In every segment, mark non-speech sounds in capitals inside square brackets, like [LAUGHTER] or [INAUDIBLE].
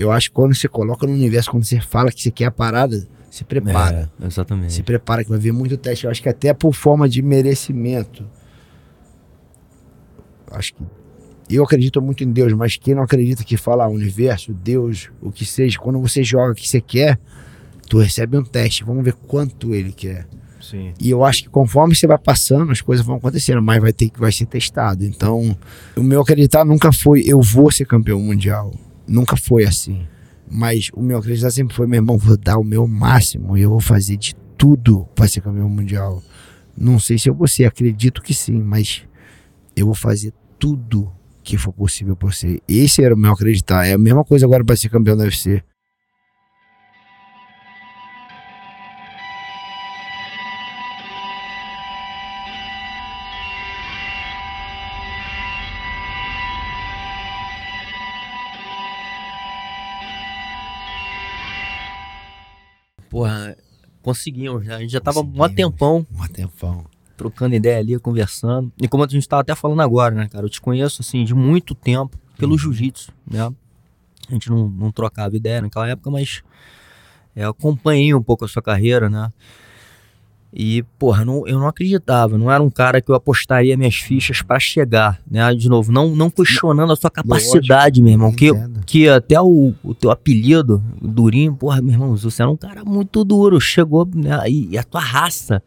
eu acho que quando você coloca no universo, quando você fala que você quer a parada, se prepara. É, exatamente. Se prepara que vai vir muito teste. Eu acho que até por forma de merecimento. Acho que eu acredito muito em Deus, mas quem não acredita que fala universo, Deus, o que seja, quando você joga o que você quer, tu recebe um teste. Vamos ver quanto ele quer. Sim. E eu acho que conforme você vai passando, as coisas vão acontecendo, mas vai ter que vai ser testado. Então, o meu acreditar nunca foi eu vou ser campeão mundial. Nunca foi assim. Mas o meu acreditar sempre foi, meu irmão, vou dar o meu máximo e eu vou fazer de tudo para ser campeão mundial. Não sei se eu vou ser, acredito que sim, mas eu vou fazer tudo que for possível por ser. Esse era o meu acreditar. É a mesma coisa agora para ser campeão da UFC. Conseguimos, né? A gente já tava um tempão. Um tempão. Trocando ideia ali, conversando. E como a gente tava até falando agora, né, cara? Eu te conheço, assim, de muito tempo pelo uhum. jiu-jitsu, né? A gente não, não trocava ideia naquela época, mas é, acompanhei um pouco a sua carreira, né? E, porra, não, eu não acreditava, não era um cara que eu apostaria minhas fichas para chegar, né? De novo, não, não questionando a sua capacidade, meu irmão. Que, que até o, o teu apelido, Durinho, porra, meu irmão, você era um cara muito duro, chegou, né? E, e a tua raça,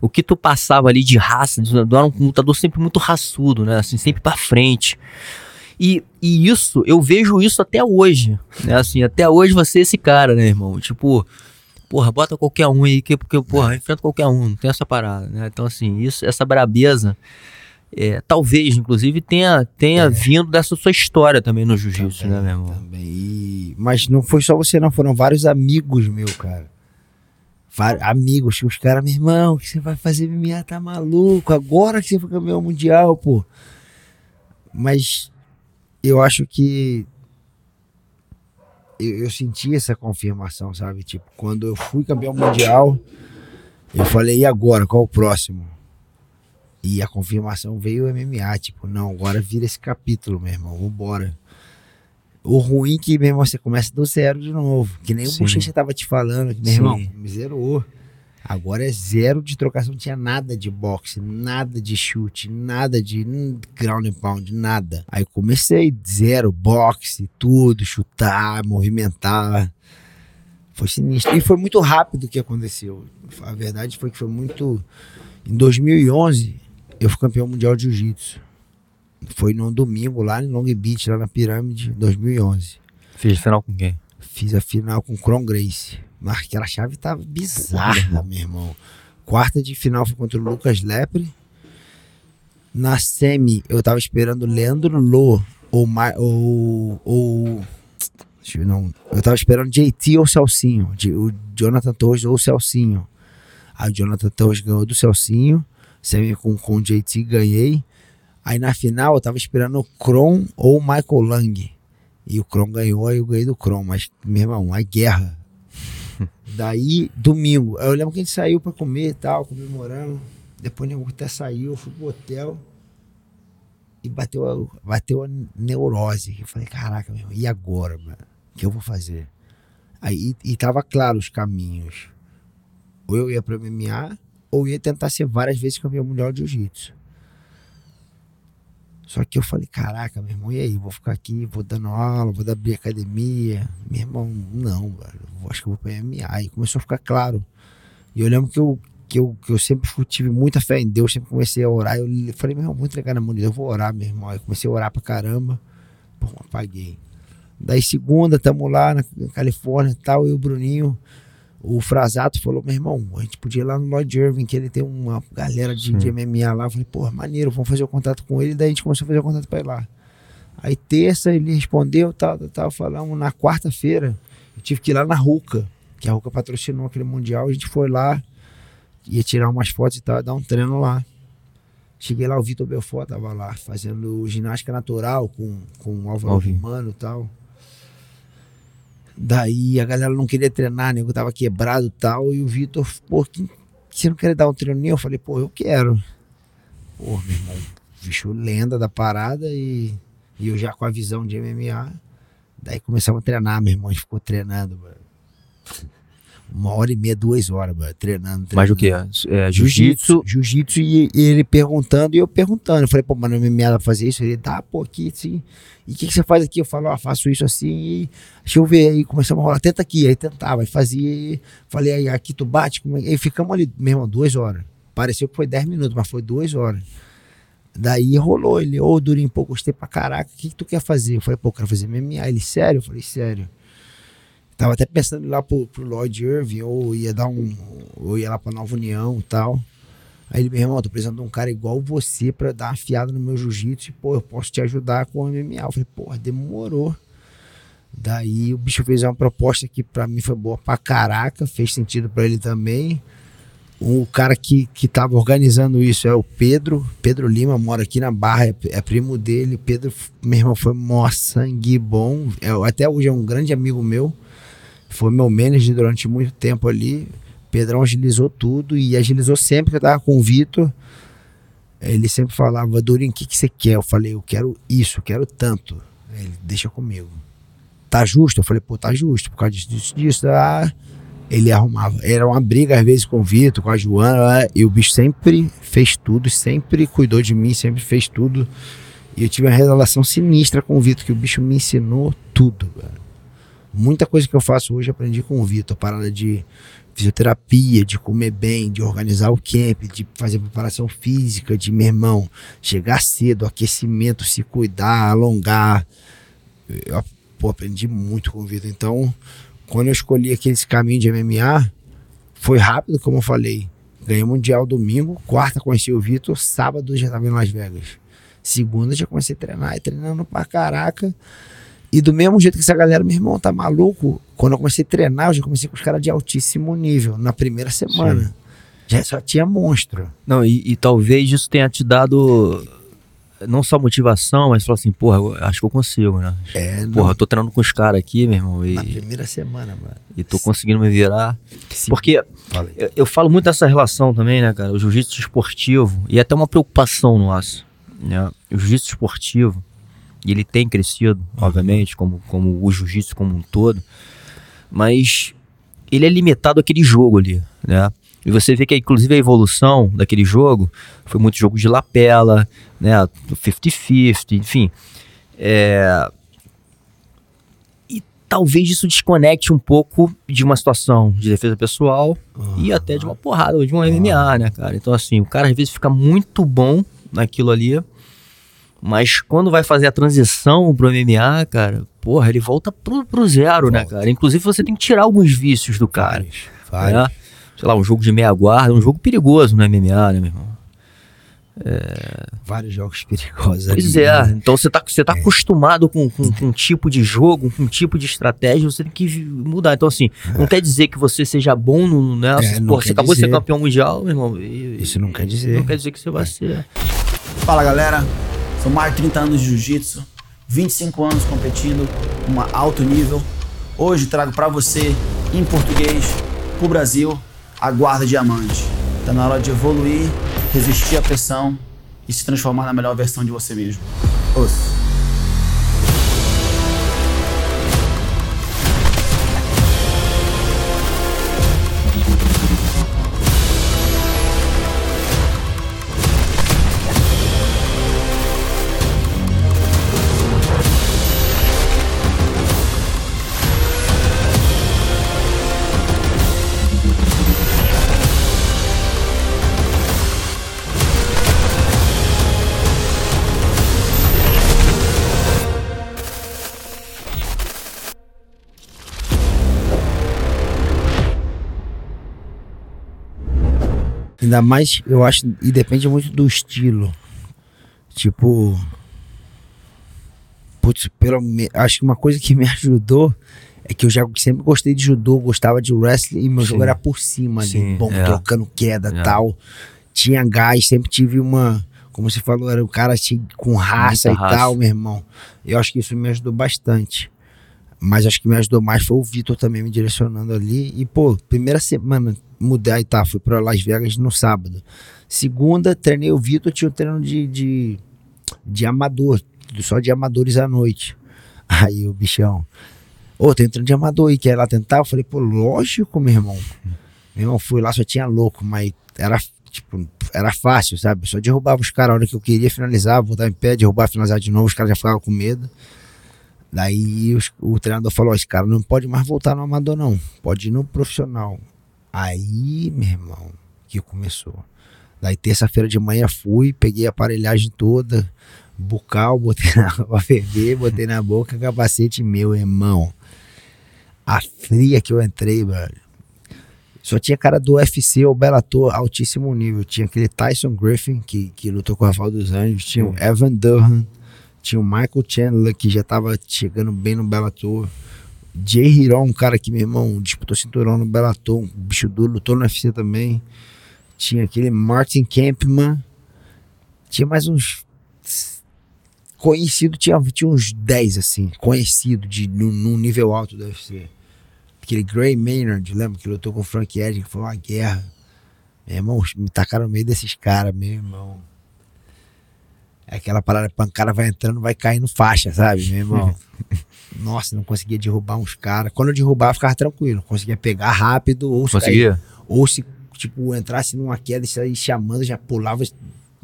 o que tu passava ali de raça, tu era um lutador sempre muito raçudo, né? Assim, sempre para frente. E, e isso, eu vejo isso até hoje, né? Assim, até hoje você é esse cara, né, irmão? Tipo, porra, bota qualquer um aí, que, porque, porra, enfrenta qualquer um, não tem essa parada, né? Então, assim, isso, essa brabeza, é, talvez, inclusive, tenha, tenha é. vindo dessa sua história também no jiu-jitsu, né, meu irmão? Também. E... Mas não foi só você, não, foram vários amigos meus, cara. Vários amigos, os caras, meu irmão, que você vai fazer MMA, tá maluco? Agora que você foi campeão mundial, pô. Mas eu acho que eu, eu, senti essa confirmação, sabe? Tipo, quando eu fui campeão mundial, eu falei, e agora? Qual o próximo? E a confirmação veio o MMA, tipo, não, agora vira esse capítulo, meu irmão, vambora. O ruim é que, meu irmão, você começa do zero de novo. Que nem Sim. o Bochecha tava te falando, que, meu irmão, me zerou. Agora é zero de trocação, não tinha nada de boxe, nada de chute, nada de ground and pound, nada. Aí comecei zero, boxe, tudo, chutar, movimentar. Foi sinistro. E foi muito rápido o que aconteceu. A verdade foi que foi muito. Em 2011, eu fui campeão mundial de jiu-jitsu. Foi num domingo lá em Long Beach, lá na Pirâmide, 2011. Fiz a final com quem? Fiz a final com Cron Grace. Mas aquela chave tava bizarra, meu irmão. Quarta de final foi contra o Lucas Lepre. Na semi, eu tava esperando Leandro Lô ou, ou, ou eu, não, eu tava esperando JT ou Celcinho. O Jonathan Torres ou Celcinho. Aí o Jonathan Torres ganhou do Celcinho. Semi com, com o JT ganhei. Aí na final eu tava esperando o Kron ou o Michael Lang. E o Kron ganhou, aí eu ganhei do Kron. Mas, meu irmão, a guerra Daí, domingo, eu lembro que a gente saiu pra comer e tal, comemorando. Depois o até saiu, eu fui pro hotel e bateu, bateu a neurose. Eu falei, caraca, meu, e agora, mano? O que eu vou fazer? Aí, e tava claro os caminhos. Ou eu ia pra MMA, ou ia tentar ser várias vezes campeão mundial de jiu-jitsu. Só que eu falei, caraca, meu irmão, e aí? Vou ficar aqui, vou dando aula, vou dar academia. Meu irmão, não, velho, acho que eu vou pra MMA. E começou a ficar claro. E eu lembro que eu, que eu, que eu sempre tive muita fé em Deus, sempre comecei a orar. Eu falei, meu irmão, vou entregar na mão de Deus, eu vou orar, meu irmão. Aí comecei a orar pra caramba. Pô, apaguei. Daí segunda, tamo lá na Califórnia e tal, eu e o Bruninho o Frasato falou, meu irmão, a gente podia ir lá no Lloyd Irving, que ele tem uma galera de, de MMA lá. Eu falei, pô, maneiro, vamos fazer o contato com ele. Daí a gente começou a fazer o contato pra ir lá. Aí terça ele respondeu, tal, tal, tal. Falamos na quarta-feira, eu tive que ir lá na Ruca, que a Ruca patrocinou aquele Mundial. A gente foi lá, ia tirar umas fotos e tal, dar um treino lá. Cheguei lá, o Vitor Belfort tava lá, fazendo ginástica natural com, com o Álvaro Romano e tal. Daí a galera não queria treinar, nego tava quebrado e tal. E o Vitor, pô, que, você não quer dar um treino nem? Eu falei, pô, eu quero. Pô, meu irmão, bicho lenda da parada e, e eu já com a visão de MMA. Daí começamos a treinar, meu irmão. A gente ficou treinando, mano. Uma hora e meia, duas horas, mano, treinando, treinando. Mas o que? É, jiu-jitsu? Jiu-jitsu e, e ele perguntando e eu perguntando. Eu falei, pô, mano, me dá pra fazer isso? Ele, tá, pô, aqui, sim. E o que, que você faz aqui? Eu falo, ó, faço isso assim e deixa eu ver. Aí começamos a rolar, tenta aqui. Aí tentava, aí fazia. E falei, aí aqui tu bate. É? Aí ficamos ali, meu irmão, duas horas. Pareceu que foi dez minutos, mas foi duas horas. Daí rolou, ele, ô, oh, Durinho, pô, gostei pra caraca, o que, que tu quer fazer? Eu falei, pô, quero fazer MMA. Ele, sério? Eu falei, sério. Tava até pensando lá pro, pro Lloyd Irving, ou ia dar um. ou ia lá pra Nova União e tal. Aí ele, meu irmão, tô precisando de um cara igual você pra dar uma fiada no meu jiu-jitsu e, pô, eu posso te ajudar com o MMA. Eu falei, porra, demorou. Daí o bicho fez uma proposta que pra mim foi boa pra caraca, fez sentido pra ele também. O cara que, que tava organizando isso é o Pedro, Pedro Lima, mora aqui na Barra, é, é primo dele. Pedro, meu irmão, foi mó sangue bom. É, até hoje é um grande amigo meu foi meu manager durante muito tempo ali. Pedrão agilizou tudo e agilizou sempre que eu tava com o Vitor. Ele sempre falava, Durinho, o que, que você quer? Eu falei, eu quero isso, eu quero tanto. Ele, deixa comigo. Tá justo? Eu falei, pô, tá justo, por causa disso, disso, disso. Ah, ele arrumava. Era uma briga às vezes com o Vitor, com a Joana, e o bicho sempre fez tudo, sempre cuidou de mim, sempre fez tudo. E eu tive uma relação sinistra com o Vitor, que o bicho me ensinou tudo, velho. Muita coisa que eu faço hoje aprendi com o Vitor. Parada de fisioterapia, de comer bem, de organizar o camp, de fazer preparação física, de meu irmão, chegar cedo, aquecimento, se cuidar, alongar. Eu pô, aprendi muito com o Vitor. Então, quando eu escolhi aquele caminho de MMA, foi rápido, como eu falei. Ganhei Mundial domingo, quarta conheci o Vitor, sábado já estava em Las Vegas. Segunda já comecei a treinar, e treinando pra caraca. E do mesmo jeito que essa galera, meu irmão, tá maluco. Quando eu comecei a treinar, eu já comecei com os caras de altíssimo nível, na primeira semana. Sim. Já só tinha monstro. Não, e, e, talvez isso tenha te dado não só motivação, mas falou assim, porra, acho que eu consigo, né? É, porra, não. eu tô treinando com os caras aqui, meu irmão. E, na primeira semana, mano. E tô conseguindo me virar. Sim. Porque eu, eu, falo muito dessa relação também, né, cara? O jiu-jitsu esportivo, e é até uma preocupação nossa. Né? O jiu-jitsu esportivo e ele tem crescido, uhum. obviamente, como, como o jiu-jitsu como um todo. Mas ele é limitado àquele jogo ali, né? E você vê que, inclusive, a evolução daquele jogo foi muito jogo de lapela, né? 50-50, enfim. É... E talvez isso desconecte um pouco de uma situação de defesa pessoal uhum. e até de uma porrada, de um MMA, né, cara? Então, assim, o cara às vezes fica muito bom naquilo ali mas quando vai fazer a transição pro MMA, cara, porra, ele volta pro, pro zero, né, volta. né, cara? Inclusive você tem que tirar alguns vícios do cara. Vários, Né? Sei lá, um jogo de meia guarda, um jogo perigoso no MMA, né, meu irmão? É... Vários jogos perigosos. Pois ali, é, né? então você tá, você tá é. acostumado com, com, com, um tipo de jogo, com um tipo de estratégia, você tem que mudar. Então, assim, é. não quer dizer que você seja bom no. Né? É, Pô, você acabou dizer. de ser campeão mundial, meu irmão. E, Isso não quer dizer. Não quer dizer que você vai ser. Fala galera, são mais de 30 anos de jiu-jitsu, 25 anos competindo com um alto nível. Hoje trago para você, em português, pro Brasil, a guarda diamante. Tá na hora de evoluir, resistir à pressão e se transformar na melhor versão de você mesmo. Os. Ainda mais, eu acho, e depende muito do estilo. Tipo. Putz, pelo, acho que uma coisa que me [LAUGHS] ajudou é que eu já sempre gostei de judô, gostava de wrestling e meu Sim. jogo era por cima ali, Sim, bom, é. trocando queda e é. tal. Tinha gás, sempre tive uma. Como você falou, era um cara assim, com raça Muita e raça. tal, meu irmão. Eu acho que isso me ajudou bastante. Mas acho que me ajudou mais foi o Vitor também me direcionando ali. E, pô, primeira semana, mudei tá, fui pra Las Vegas no sábado. Segunda, treinei o Vitor, tinha um treino de, de, de amador, só de amadores à noite. [LAUGHS] Aí o bichão, ô, tem entrando de amador aí, quer ir lá tentar? Eu falei, pô, lógico, meu irmão. [LAUGHS] Meu irmão, fui lá, só tinha louco, mas era, tipo, era fácil, sabe? Só derrubava os caras a hora que eu queria finalizar, voltar em pé, derrubar, finalizar de novo, os caras já ficavam com medo. Daí os, o treinador falou: esse cara não pode mais voltar no amador, não. Pode ir no profissional. Aí, meu irmão, que começou. Daí terça-feira de manhã fui, peguei a aparelhagem toda, bucal, botei na [LAUGHS] água ferver, botei na boca, capacete meu, irmão. A fria que eu entrei, velho. Só tinha cara do UFC ou Bellator altíssimo nível. Tinha aquele Tyson Griffin, que, que lutou com o Rafael dos Anjos. Tinha o Evan Durham. Tinha o Michael Chandler, que já tava chegando bem no Bellator. Jay Hiron, um cara que, meu irmão, disputou cinturão no Bellator. Um bicho duro, lutou no UFC também. Tinha aquele Martin Kempman. Tinha mais uns conhecido, tinha, tinha uns 10, assim, conhecido de, num nível alto do UFC. Aquele Gray Maynard, lembra que lutou com o Frank Edge, que foi uma guerra. Meu irmão, me tacaram no meio desses caras, meu irmão. Aquela parada, pancada vai entrando, vai caindo faixa, sabe, meu irmão? [LAUGHS] Nossa, não conseguia derrubar uns caras. Quando eu derrubava, ficava tranquilo. Conseguia pegar rápido ou se Conseguia? cair- ou se, tipo, entrasse numa queda e chamando, já pulava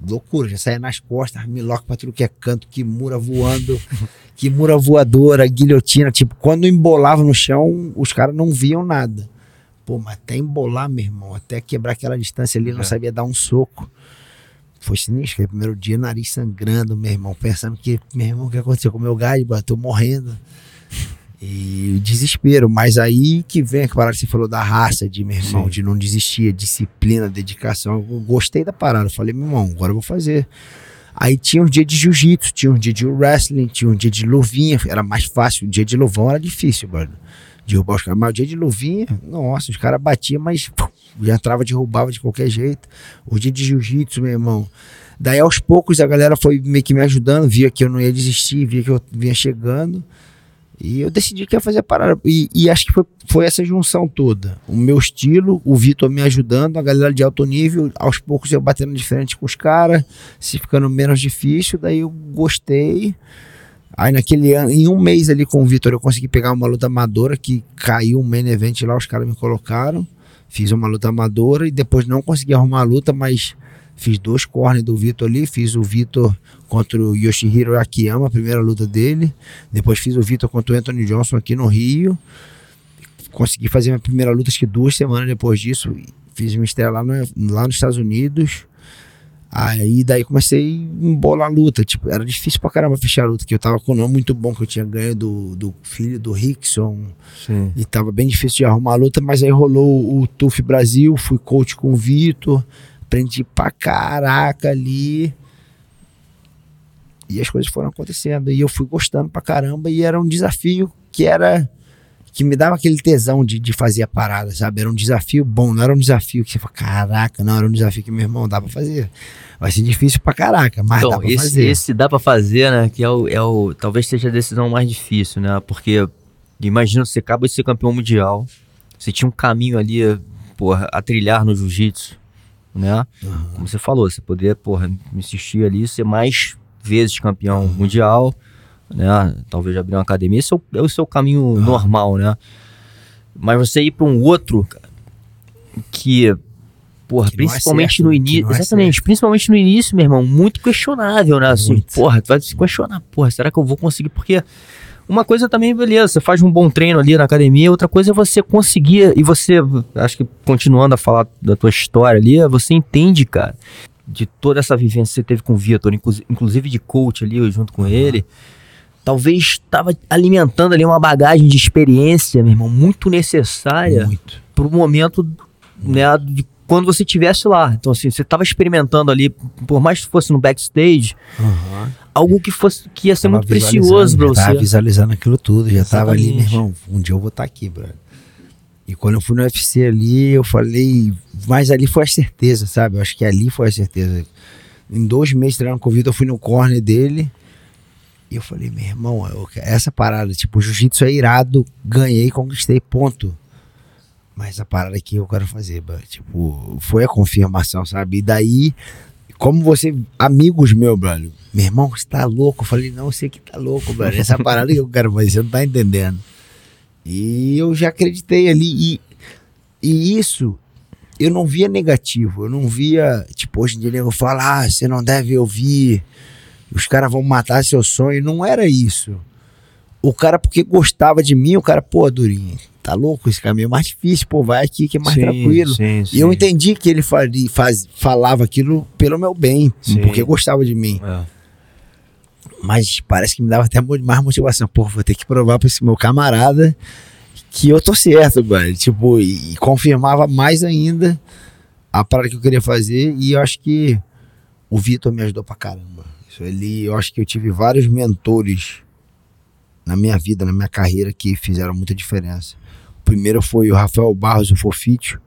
loucura, já saía nas costas, miloca pra tudo que é canto, que mura voando, [LAUGHS] que mura voadora, guilhotina. Tipo, quando embolava no chão, os caras não viam nada. Pô, mas até embolar, meu irmão, até quebrar aquela distância ali, não É. sabia dar um soco. Foi sinistro, aquele primeiro dia, nariz sangrando, meu irmão, pensando que, meu irmão, o que aconteceu com o meu gás, mano? tô morrendo. E desespero, mas aí que vem a parada que você falou da raça, de meu irmão, Sim. de não desistir, disciplina, dedicação. Eu gostei da parada. Eu falei, meu irmão, agora eu vou fazer. Aí tinha um dia de jiu-jitsu, tinha um dia de wrestling, tinha um dia de luvinha, era mais fácil. O dia de luvão era difícil, mano. Derrubar os caras. Mas o dia de luvinha, nossa, os caras batiam, mas pum, já entrava, derrubava de qualquer jeito. O dia de jiu-jitsu, meu irmão. Daí aos poucos a galera foi meio que me ajudando, via que eu não ia desistir, via que eu vinha chegando. E eu decidi que ia fazer a parada. E, e acho que foi, foi essa junção toda. O meu estilo, o Vitor me ajudando, a galera de alto nível, aos poucos eu batendo de frente com os caras, se ficando menos difícil, daí eu gostei. Aí naquele ano, em um mês ali com o Vitor, eu consegui pegar uma luta amadora que caiu um main event lá, os caras me colocaram. Fiz uma luta amadora e depois não consegui arrumar a luta, mas fiz dois corners do Vitor ali. Fiz o Vitor contra o Yoshihiro Akiyama, a primeira luta dele. Depois fiz o Vitor contra o Anthony Johnson aqui no Rio. Consegui fazer minha primeira luta, acho que duas semanas depois disso. Fiz uma estreia lá, no- lá nos Estados Unidos. Aí daí comecei a embolar a luta. Tipo, era difícil pra caramba fechar a luta, que eu tava com um nome muito bom que eu tinha ganho do, do filho do Rickson. Sim. E tava bem difícil de arrumar a luta, mas aí rolou o TUF Brasil, fui coach com o Vitor, aprendi pra caraca ali. E as coisas foram acontecendo. E eu fui gostando pra caramba. E era um desafio que era. Que me dava aquele tesão de, de fazer a parada, sabe? Era um desafio bom, não era um desafio que você fala, caraca, não, era um desafio que meu irmão dá pra fazer. Vai ser difícil pra caraca, mas dá Então, pra esse, fazer. esse dá pra fazer, né? Que é o, é o. Talvez seja a decisão mais difícil, né? Porque imagina, você acaba de ser campeão mundial. Você tinha um caminho ali, porra, a trilhar no jiu-jitsu, né? Como você falou, você poderia, porra, insistir ali, ser mais vezes campeão mundial, né? Talvez abrir uma academia. Esse é o, é o seu caminho normal, né? Mas você ir pra um outro, cara, que. Porra, Que é principalmente certo, no início. é Exatamente, principalmente no início, meu irmão, muito questionável, né? Assim, Muito. porra, tu vai se questionar, porra, será que eu vou conseguir? Porque uma coisa também, beleza, você faz um bom treino ali na academia, outra coisa é você conseguir, e você, acho que continuando a falar da tua história ali, você entende, cara, de toda essa vivência que você teve com o Vitor, inclu- inclusive de coach ali junto com ele, talvez estava alimentando ali uma bagagem de experiência, meu irmão, muito necessária Muito. pro momento né, de quando você estivesse lá. Então, assim, você estava experimentando ali, por mais que fosse no backstage, Aham. algo que fosse que ia ser Tava muito precioso Tava você. visualizando aquilo tudo, já tava ali, meu irmão, um dia eu vou estar aqui, brother. E quando eu fui no UFC ali, eu falei, mas ali foi a certeza, sabe? Eu acho que ali foi a certeza. Em dois meses treinando com o Vitor, eu fui no corner dele. E eu falei, meu irmão, eu- essa parada, tipo, jiu-jitsu é irado, ganhei, conquistei, ponto. Mas a parada que eu quero fazer, bro, tipo, foi a confirmação, sabe? E daí, como você, amigos meus, brother, meu irmão, você tá louco? Eu falei, não, sei que tá louco, brother. Essa parada que eu quero fazer, você não tá entendendo. E eu já acreditei ali. E, e isso, eu não via negativo. Eu não via, tipo, hoje em dia eu falo, ah, você não deve ouvir, os caras vão matar seu sonho. Não era isso. O cara, porque gostava de mim, o cara, pô, Durinho, tá louco? Esse caminho é mais difícil, pô, vai aqui que é mais Sim, tranquilo. sim, E eu sim. entendi que ele faria, faz, falava aquilo pelo meu bem, Sim. porque gostava de mim. É. Mas parece que me dava até mais motivação. Pô, vou ter que provar pra esse meu camarada que eu tô certo, mano. Tipo, e, e confirmava mais ainda a parada que eu queria fazer. E eu acho que o Vitor me ajudou pra caramba. Ali, eu acho que eu tive vários mentores na minha vida, na minha carreira, que fizeram muita diferença. O primeiro foi o Rafael Barros, o Fofítio,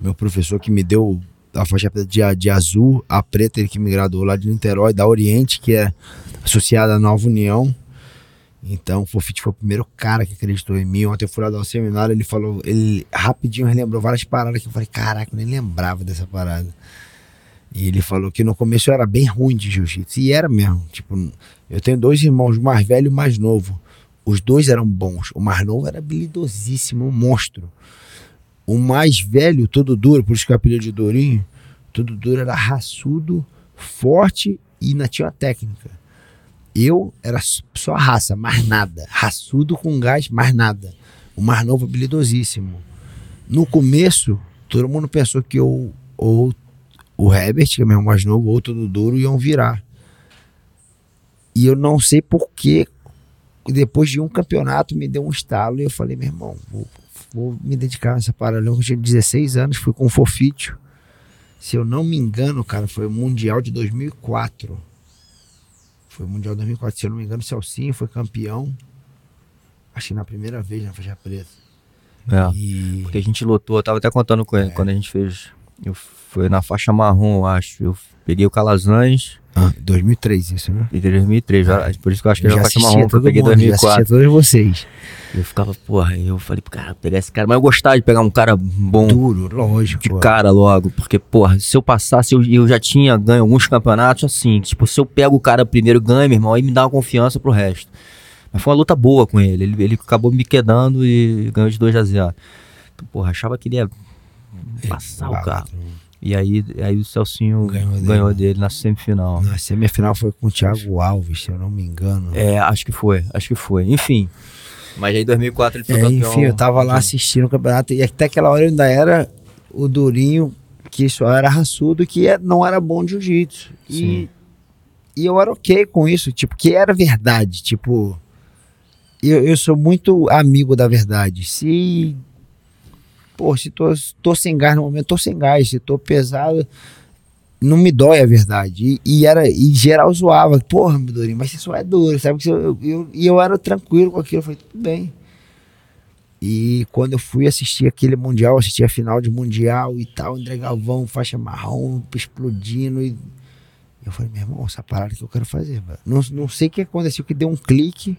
meu professor que me deu a faixa de, de azul, a preta, ele que me graduou lá de Niterói, da Oriente, que é associada à Nova União. Então, o Fofite foi o primeiro cara que acreditou em mim. Ontem eu fui lá dar um seminário, ele falou, ele rapidinho relembrou várias paradas que eu falei, caraca, eu nem lembrava dessa parada. E ele falou que no começo eu era bem ruim de jiu-jitsu. E era mesmo. Tipo, eu tenho dois irmãos, mais velho e mais novo. Os dois eram bons. O mais novo era habilidosíssimo, um monstro. O mais velho, todo duro, por isso que eu apelido de Dourinho, todo duro era raçudo, forte e ainda tinha uma técnica. Eu era só raça, mais nada. Raçudo com gás, mais nada. O mais novo, habilidosíssimo. No começo, todo mundo pensou que eu, ou o Herbert, que é meu mais novo, ou todo duro, iam virar. E eu não sei porquê, depois de um campeonato, me deu um estalo e eu falei, meu irmão, vou, vou me dedicar nessa parada. Eu lembro que eu tinha 16 anos, fui com o Fofítio. Se eu não me engano, cara, foi o Mundial de 2004. Foi o Mundial de 2004. Se eu não me engano, o Celcinho foi campeão. Acho que na primeira vez na faixa preta. É. E Porque a gente lutou, eu tava até contando com É. ele, quando a gente fez. Eu foi na faixa marrom, eu acho. Eu peguei o Calazans ah, 2003 isso, né? em 2003, já- por isso que eu acho que Eu era já faixa marrom, que eu peguei em mundo, já 2004. assistia todos vocês. Eu ficava, porra, eu falei, cara, pegar esse cara. Mas eu gostava de pegar um cara bom Duro, lógico. de pô. cara logo, porque, porra, se eu passasse, eu, eu já tinha ganho alguns campeonatos assim. Tipo, se eu pego o cara primeiro e ganho, meu irmão, aí me dá uma confiança pro resto. Mas foi uma luta boa com ele. Ele, ele acabou me quedando e ganhou de 2 a 0. Então, porra, achava que ele ia passar o cara. E aí, aí o Celcinho Ganhou ganhou, dele. dele na semifinal. Na semifinal foi com o Thiago Alves, se eu não me engano. É, acho que foi, acho que foi. Enfim. Mas aí em 2004 ele foi É, campeão. enfim, eu tava lá assistindo o campeonato e até aquela hora ainda era o Durinho, que só era raçudo, que é- não era bom de jiu-jitsu. E, e eu era ok com isso, tipo, que era verdade. Tipo, eu, eu sou muito amigo da verdade. Se. Pô, se tô, tô sem gás no momento, tô sem gás. Se tô pesado, não me dói a verdade. E, e era, e geral zoava. Porra, meu Durinho, mas você só é duro, sabe? Que eu, eu, e eu era tranquilo com aquilo. Eu falei, tudo bem. E quando eu fui assistir aquele Mundial, assisti a final de Mundial e tal, André Galvão, faixa marrom, explodindo. E eu falei, meu irmão, essa parada que eu quero fazer. velho. Não, não sei o que aconteceu, que deu um clique.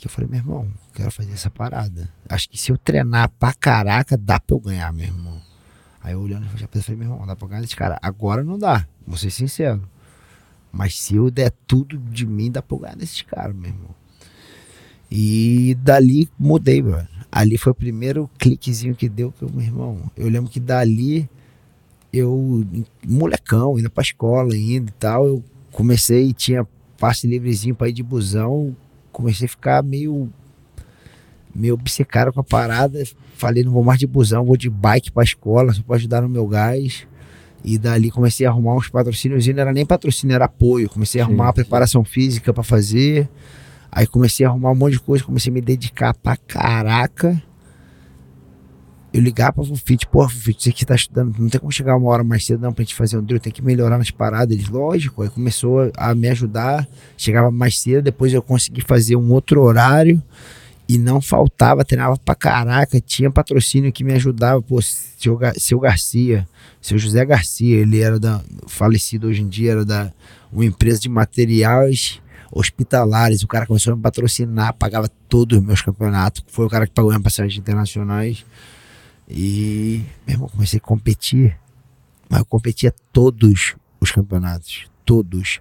Que eu falei, meu irmão, quero fazer essa parada. Acho que se eu treinar pra caraca, dá pra eu ganhar, meu irmão. Aí eu olhando, eu falei, meu irmão, dá pra ganhar desse cara. Agora não dá, vou ser sincero. Mas se eu der tudo de mim, dá pra eu ganhar desses caras, meu irmão. E dali mudei, mano. Ali foi o primeiro cliquezinho que deu que eu, meu irmão. Eu lembro que dali eu, molecão, indo pra escola ainda e tal, eu comecei, tinha passe livrezinho pra ir de busão, comecei a ficar meio meio obcecado com a parada. Falei, não vou mais de busão, vou de bike pra escola, só pra ajudar no meu gás. E dali comecei a arrumar uns patrocínios, e não era nem patrocínio, era apoio. Comecei a arrumar uma sim. preparação física pra fazer. Aí comecei a arrumar um monte de coisa, comecei a me dedicar pra caraca. Eu ligava pra Fufite, pô, Fufite, você que tá estudando, não tem como chegar uma hora mais cedo não pra gente fazer um drill, tem que melhorar nas paradas. Eles, lógico, aí começou a me ajudar, chegava mais cedo, depois eu consegui fazer um outro horário e não faltava, treinava pra caraca, tinha patrocínio que me ajudava, pô, seu, seu Garcia, seu José Garcia, ele era da, falecido hoje em dia, era da uma empresa de materiais hospitalares, o cara começou a me patrocinar, pagava todos os meus campeonatos, foi o cara que pagou minhas passagens internacionais, e, meu irmão, comecei a competir, mas eu competia todos os os campeonatos. Todos.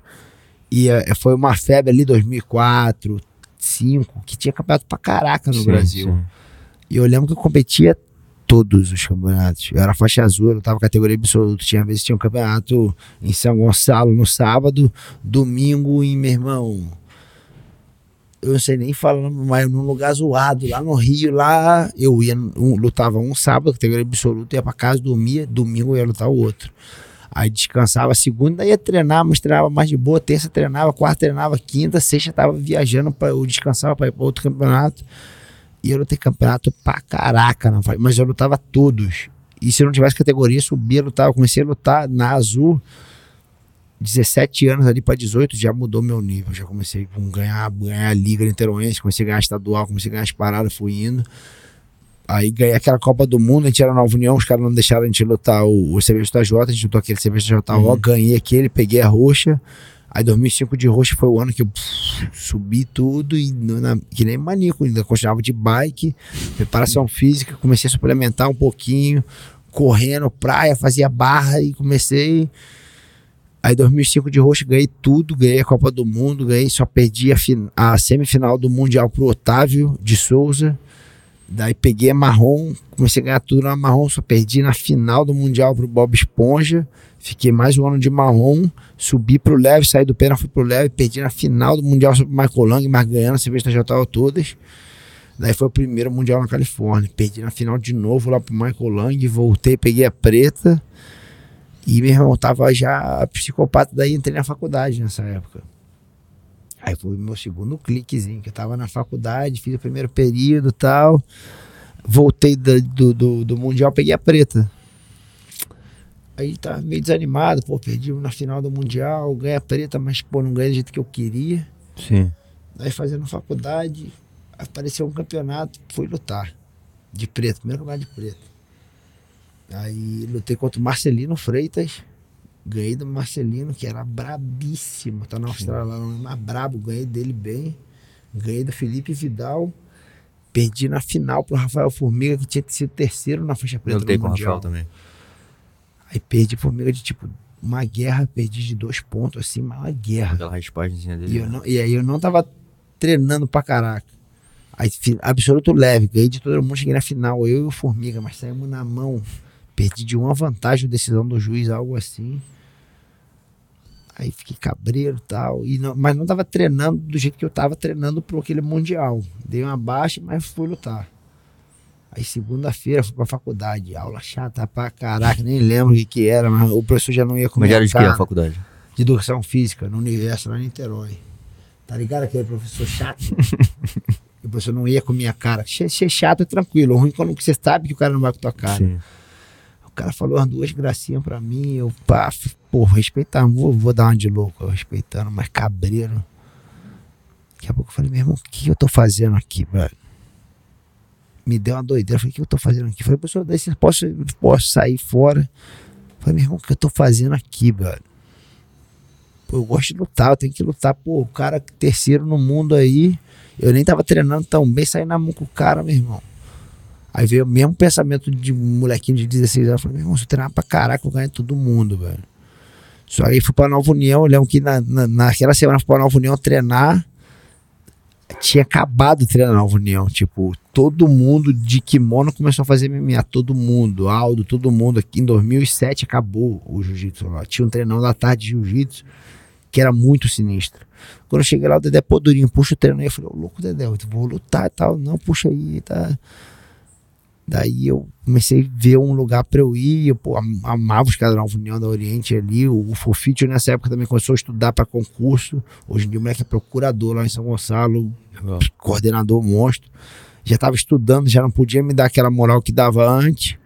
E é, foi uma febre ali 2004, 2005, que tinha campeonato pra caraca no Sim, Brasil. sim. E eu lembro que eu competia todos os campeonatos. Eu era faixa azul, eu lutava categoria absoluta. Tinha vezes tinha um campeonato em São Gonçalo no sábado, domingo em meu irmão. Eu não sei nem falando, mas num lugar zoado, lá no Rio, lá eu ia, um- lutava um sábado, categoria absoluta, ia pra casa, dormia, domingo eu ia lutar o outro. Aí descansava segunda, ia treinar, mas treinava mais de boa, terça treinava, quarta treinava, quinta, sexta tava viajando, pra, eu descansava pra ir pra outro campeonato. E eu lutei campeonato pra caraca, não, mas eu lutava todos. E se não tivesse categoria, subia, lutava. Comecei a lutar na Azul, 17 anos ali pra 18, já mudou meu nível. Já comecei a ganhar, ganhar a Liga Niteroense, comecei a ganhar estadual, comecei a ganhar as paradas, fui indo. Aí ganhei aquela Copa do Mundo, a gente era Nova União, os caras não deixaram a gente lutar o, o CBJJ, a gente lutou aquele CBJJ, ganhei aquele, peguei a roxa. Aí 2005 de roxa foi o ano que eu pff, subi tudo e na- que nem maníaco, ainda continuava de bike, preparação física, comecei a suplementar um pouquinho, correndo, praia, fazia barra e comecei. Aí 2005 de roxa ganhei tudo, ganhei a Copa do Mundo, ganhei, só perdi a, a semifinal do Mundial pro Otávio de Souza. Daí peguei a marrom, comecei a ganhar tudo na marrom, só perdi na final do Mundial pro Bob Esponja. Fiquei mais um ano de marrom, subi pro leve, saí do pênalti, fui pro leve, perdi na final do Mundial sobre o Michael Lang, mas ganhando a cerveja já tava todas. Daí foi o primeiro Mundial na Califórnia. Perdi na final de novo lá pro Michael Lang, voltei, peguei a preta. E meu irmão tava já psicopata, daí entrei na faculdade nessa época. Aí foi o meu segundo cliquezinho, que eu tava na faculdade, fiz o primeiro período e tal. Voltei da- do, do, do Mundial, peguei a preta. Aí tava meio desanimado, pô, perdi na final do Mundial, ganhei a preta, mas pô, não ganhei do jeito que eu queria. Sim. Daí fazendo faculdade, apareceu um campeonato, fui lutar. De preto, primeiro lugar de preto. Aí lutei contra o Marcelino Freitas. Ganhei do Marcelino, que era brabíssimo. Tá na Austrália, lá, mais brabo. Ganhei dele bem. Ganhei do Felipe Vidal. Perdi na final pro Rafael Formiga, que tinha sido terceiro na faixa Eu preta lutei com o. Rafael também. Aí perdi pro Formiga de tipo uma guerra, perdi de dois pontos, assim, mas uma guerra. Aquela raspagemzinha dele. E, eu não, e aí eu não tava treinando pra caraca. Aí, absoluto leve, ganhei de todo mundo, cheguei na final, eu e o Formiga, mas saímos na mão. Perdi de uma vantagem, decisão do juiz, algo assim. Aí fiquei cabreiro e tal. E não, mas não tava treinando do jeito que eu tava treinando pro aquele Mundial. Dei uma baixa, mas fui lutar. Aí segunda-feira fui pra faculdade, aula chata pra caraca, nem lembro o que que era, mas o professor já não ia comer Mas era de cara a faculdade? de educação física no universo lá em Niterói. Tá ligado aquele professor chato? e [LAUGHS] o professor não ia com minha cara. Ser ser chato é tranquilo. O ruim é quando você sabe que o cara não vai com tua cara. Sim. Cara falou duas gracinhas pra mim. Eu, pá, pô, respeitando. Vou, vou dar uma de louco, respeitando, mas cabreiro. Daqui a pouco eu falei, meu irmão, o que eu tô fazendo aqui, velho? Me deu uma doideira. Eu falei, o que eu tô fazendo aqui? Eu falei, professor, daí posso, posso sair fora? Eu falei, meu irmão, o que eu tô fazendo aqui, velho? Pô, eu gosto de lutar, eu tenho que lutar. Pô, o cara terceiro no mundo aí. Eu nem tava treinando tão bem, saí na mão com o cara, meu irmão. Aí veio o mesmo pensamento de um molequinho de 16 anos. Eu falei, meu irmão, se eu treinar pra caraca, eu ganho todo mundo, velho. Só aí fui pra Nova União, eu lembro que na, na, naquela semana fui pra Nova União treinar. Tinha acabado o treino na Nova União. Tipo, todo mundo de kimono começou a fazer MMA. Todo mundo, Aldo, todo mundo. Aqui em 2007 acabou o jiu-jitsu lá. Tinha um treinão da tarde de jiu-jitsu que era muito sinistro. Quando eu cheguei lá, o Dedé pô, durinho, puxa o treino aí. Eu falei, ô louco, Dedé, eu vou lutar e tal. Não, puxa aí, tá. Daí eu comecei a ver um lugar pra eu ir. Eu pô, am- amava os caras da Nova União da Oriente ali. O, o Fofito nessa época também começou a estudar pra concurso. Hoje em dia o moleque é procurador lá em São Gonçalo, Legal. coordenador monstro. Já tava estudando, já não podia me dar aquela moral que dava antes.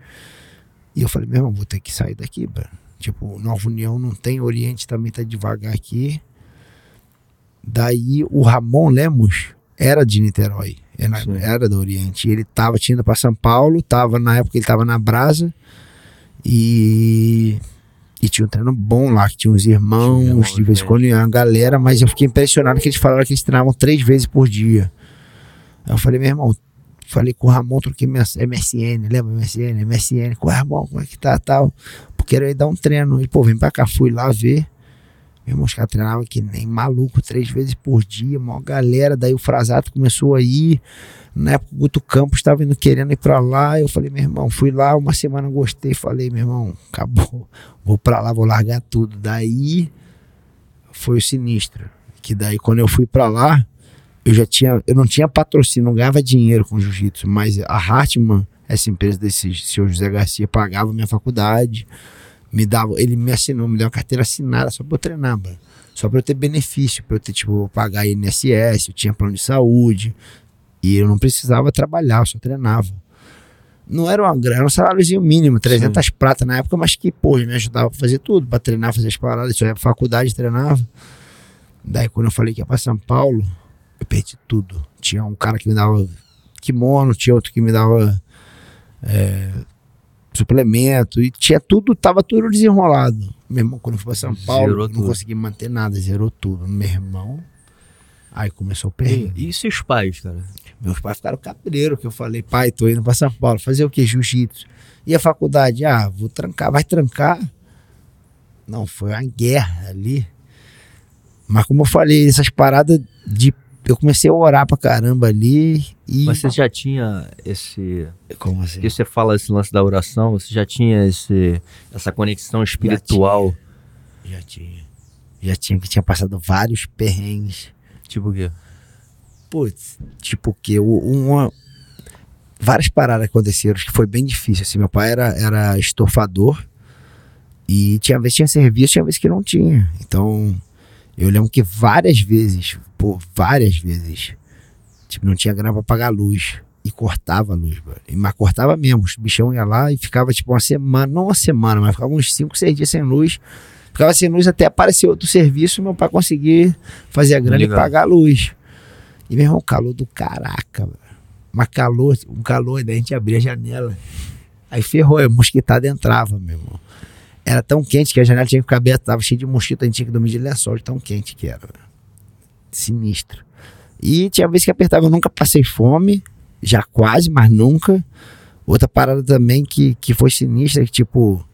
E eu falei, meu irmão, vou ter que sair daqui, bro. Tipo, Nova União não tem, Oriente também tá devagar aqui. Daí o Ramon Lemos era de Niterói, era, Sim. era do Oriente. Ele tava tinha ido pra São Paulo, tava na época ele tava na Brasa e e tinha um treino bom lá, que tinha uns irmãos, irmão, de vez em quando uma galera, mas eu fiquei impressionado que eles falaram que eles treinavam três vezes por dia. Aí eu falei, meu irmão, falei com o Ramon, troquei minha MSN, lembra MSN? MSN, com o Ramon, como é que tá, tal. Porque era dar um treino. Ele, pô, vem pra cá, fui lá ver. Meu irmão, os caras treinavam que nem maluco, três vezes por dia, maior galera. Daí o Frasato começou a ir. Na época o Guto Campos estava indo querendo ir pra lá. Eu falei, meu irmão, fui lá, uma semana gostei. Falei, meu irmão, acabou. Vou pra lá, vou largar tudo. Daí foi o sinistro. Que daí quando eu fui pra lá, eu já tinha. Eu não tinha patrocínio, não ganhava dinheiro com jiu-jitsu, mas a Hartmann, essa empresa desse seu José Garcia, pagava minha faculdade me dava, ele me assinou, me deu uma carteira assinada só pra eu treinar, mano. Só pra eu ter benefício, pra eu ter, tipo, pagar INSS, eu tinha plano de saúde. E eu não precisava trabalhar, eu só treinava. Não era uma grana, era um saláriozinho mínimo, 300 Sim. prata na época, mas que, pô, me ajudava a fazer tudo, pra treinar, fazer as paradas. Só ia pra faculdade, treinava. Daí, quando eu falei que ia pra São Paulo, eu perdi tudo. Tinha um cara que me dava kimono, tinha outro que me dava é, suplemento, e tinha tudo, tava tudo desenrolado. Meu irmão, quando eu fui pra São Paulo, não consegui manter nada, zerou tudo. Meu irmão, aí começou o perrengue. E, seus pais, cara? Meus pais ficaram cabreiro, que eu falei, pai, tô indo pra São Paulo, fazer o que? Jiu-jitsu. E a faculdade? Ah, vou trancar, vai trancar? Não, foi uma guerra ali. Mas como eu falei, essas paradas de eu comecei a orar pra caramba ali e. Mas você já tinha esse. Como assim? Que você fala esse lance da oração, você já tinha esse, essa conexão espiritual? Já tinha. Já tinha. Já tinha, que tinha passado vários perrengues. Tipo o quê? Putz, tipo que uma. Várias paradas aconteceram que foi bem difícil. Assim, meu pai era, era estofador e tinha vezes tinha serviço, tinha vezes que não tinha. Então eu lembro que várias vezes, pô, várias vezes, tipo, não tinha grana pra pagar a luz. E cortava a luz, mano. Mas cortava mesmo. Os bichão ia lá e ficava tipo uma semana, não uma semana, mas ficava uns 5, 6 dias sem luz. Ficava sem luz até aparecer outro serviço meu pai conseguir fazer a grana Legal. e pagar a luz. E meu irmão, calor do caraca, mano. Mas calor, um calor, daí a gente abria a janela. Aí ferrou, a mosquitada entrava, meu irmão. Era tão quente que a janela tinha que ficar aberta, tava cheio de mosquito, a gente tinha que dormir de lençol, de tão quente que era. Sinistro. E tinha vezes que apertava, eu nunca passei fome, já quase, mas nunca. Outra parada também que, que foi sinistra, que tipo.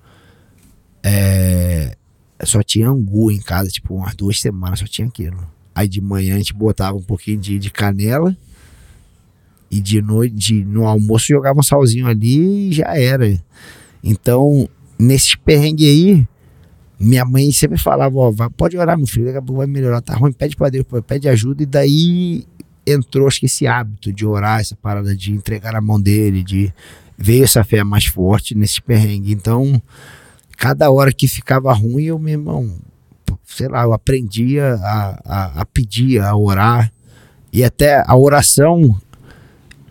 É, só tinha angu em casa, tipo, umas duas semanas só tinha aquilo. Aí de manhã a gente botava um pouquinho de, de canela. E de noite, de, no almoço, jogava um salzinho ali e já era. Então, nesses perrengues aí, minha mãe sempre falava, ó, pode orar, meu filho, daqui a pouco vai melhorar, tá ruim, pede pra Deus, pede ajuda, e daí entrou, acho que esse hábito de orar, essa parada de entregar na mão dele, de veio essa fé mais forte nesse perrengue. Então, cada hora que ficava ruim, eu, meu irmão, sei lá, eu aprendia a, a, a pedir, a orar, e até a oração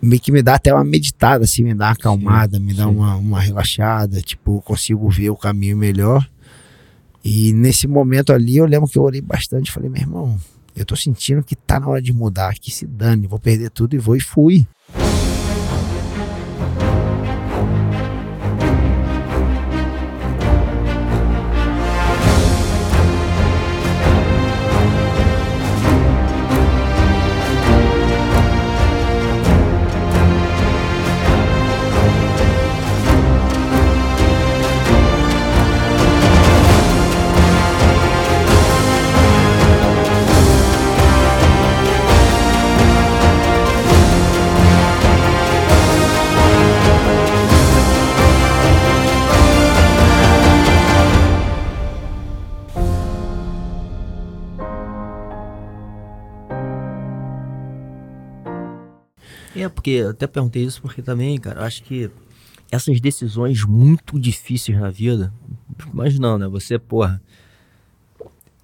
meio que me dá até uma meditada, assim, me dá uma acalmada, sim, me dá uma, uma relaxada, tipo, consigo ver o caminho melhor. E nesse momento ali eu lembro que eu orei bastante, falei, meu irmão, eu tô sentindo que tá na hora de mudar, que se dane, vou perder tudo e vou e fui. É, porque eu até perguntei isso porque também, cara, eu acho que essas decisões muito difíceis na vida, imaginando, né? Você, porra,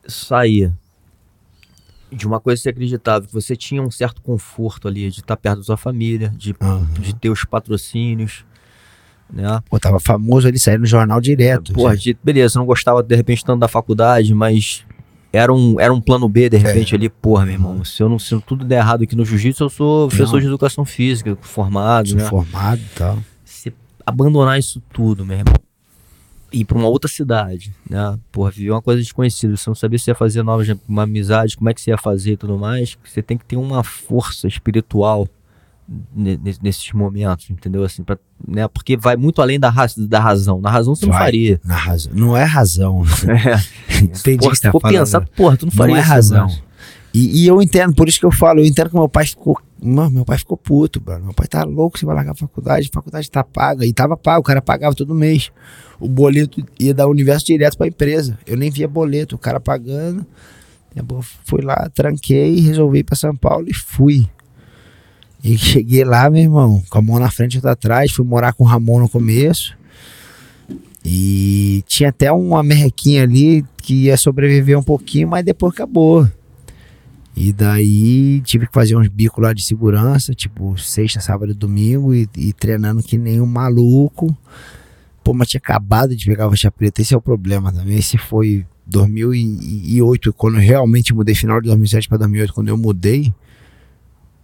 sair de uma coisa que você acreditava, que você tinha um certo conforto ali de estar perto da sua família, de, uhum. de ter os patrocínios, né? Pô, tava famoso ali, sair no jornal direto. Porra, de, beleza, não gostava de repente tanto da faculdade, mas era um, era um plano B, de repente, é. ali, porra, meu irmão, se eu não se tudo der errado aqui no jiu-jitsu, eu sou professor de educação física, formado, sou né? formado e tal. Se abandonar isso tudo, meu irmão, ir pra uma outra cidade, né? Porra, viver uma coisa desconhecida, você não sabia se ia fazer novas, uma amizade, como é que você ia fazer e tudo mais, você tem que ter uma força espiritual nesses momentos, entendeu? Assim, pra, né? Porque vai muito além da, ra- da razão. Na razão você não Vai. faria. Na razão. Não é razão. [LAUGHS] É. Entendi Porra, que você tá falando. pensar, porra, tu não faria não é isso, razão. mas- E, e eu entendo, por isso que eu falo, eu entendo que meu pai ficou. Mano, meu pai ficou puto, mano. Meu pai tá louco, você vai largar a faculdade, a faculdade tá paga. E tava pago, o cara pagava todo mês. O boleto ia da universo direto pra empresa. Eu nem via boleto, o cara pagando. Eu fui lá, tranquei, resolvi ir pra São Paulo e fui. E cheguei lá, meu irmão, com a mão na frente e outra atrás. Fui morar com o Ramon no começo. E tinha até uma merrequinha ali que ia sobreviver um pouquinho, mas depois acabou. E daí tive que fazer uns bicos lá de segurança, tipo sexta, sábado e domingo, e, e treinando que nem um maluco. Pô, mas tinha acabado de pegar a faixa preta, esse é o problema também. Esse foi 2008, quando eu realmente mudei, final de 2007 para 2008, quando eu mudei.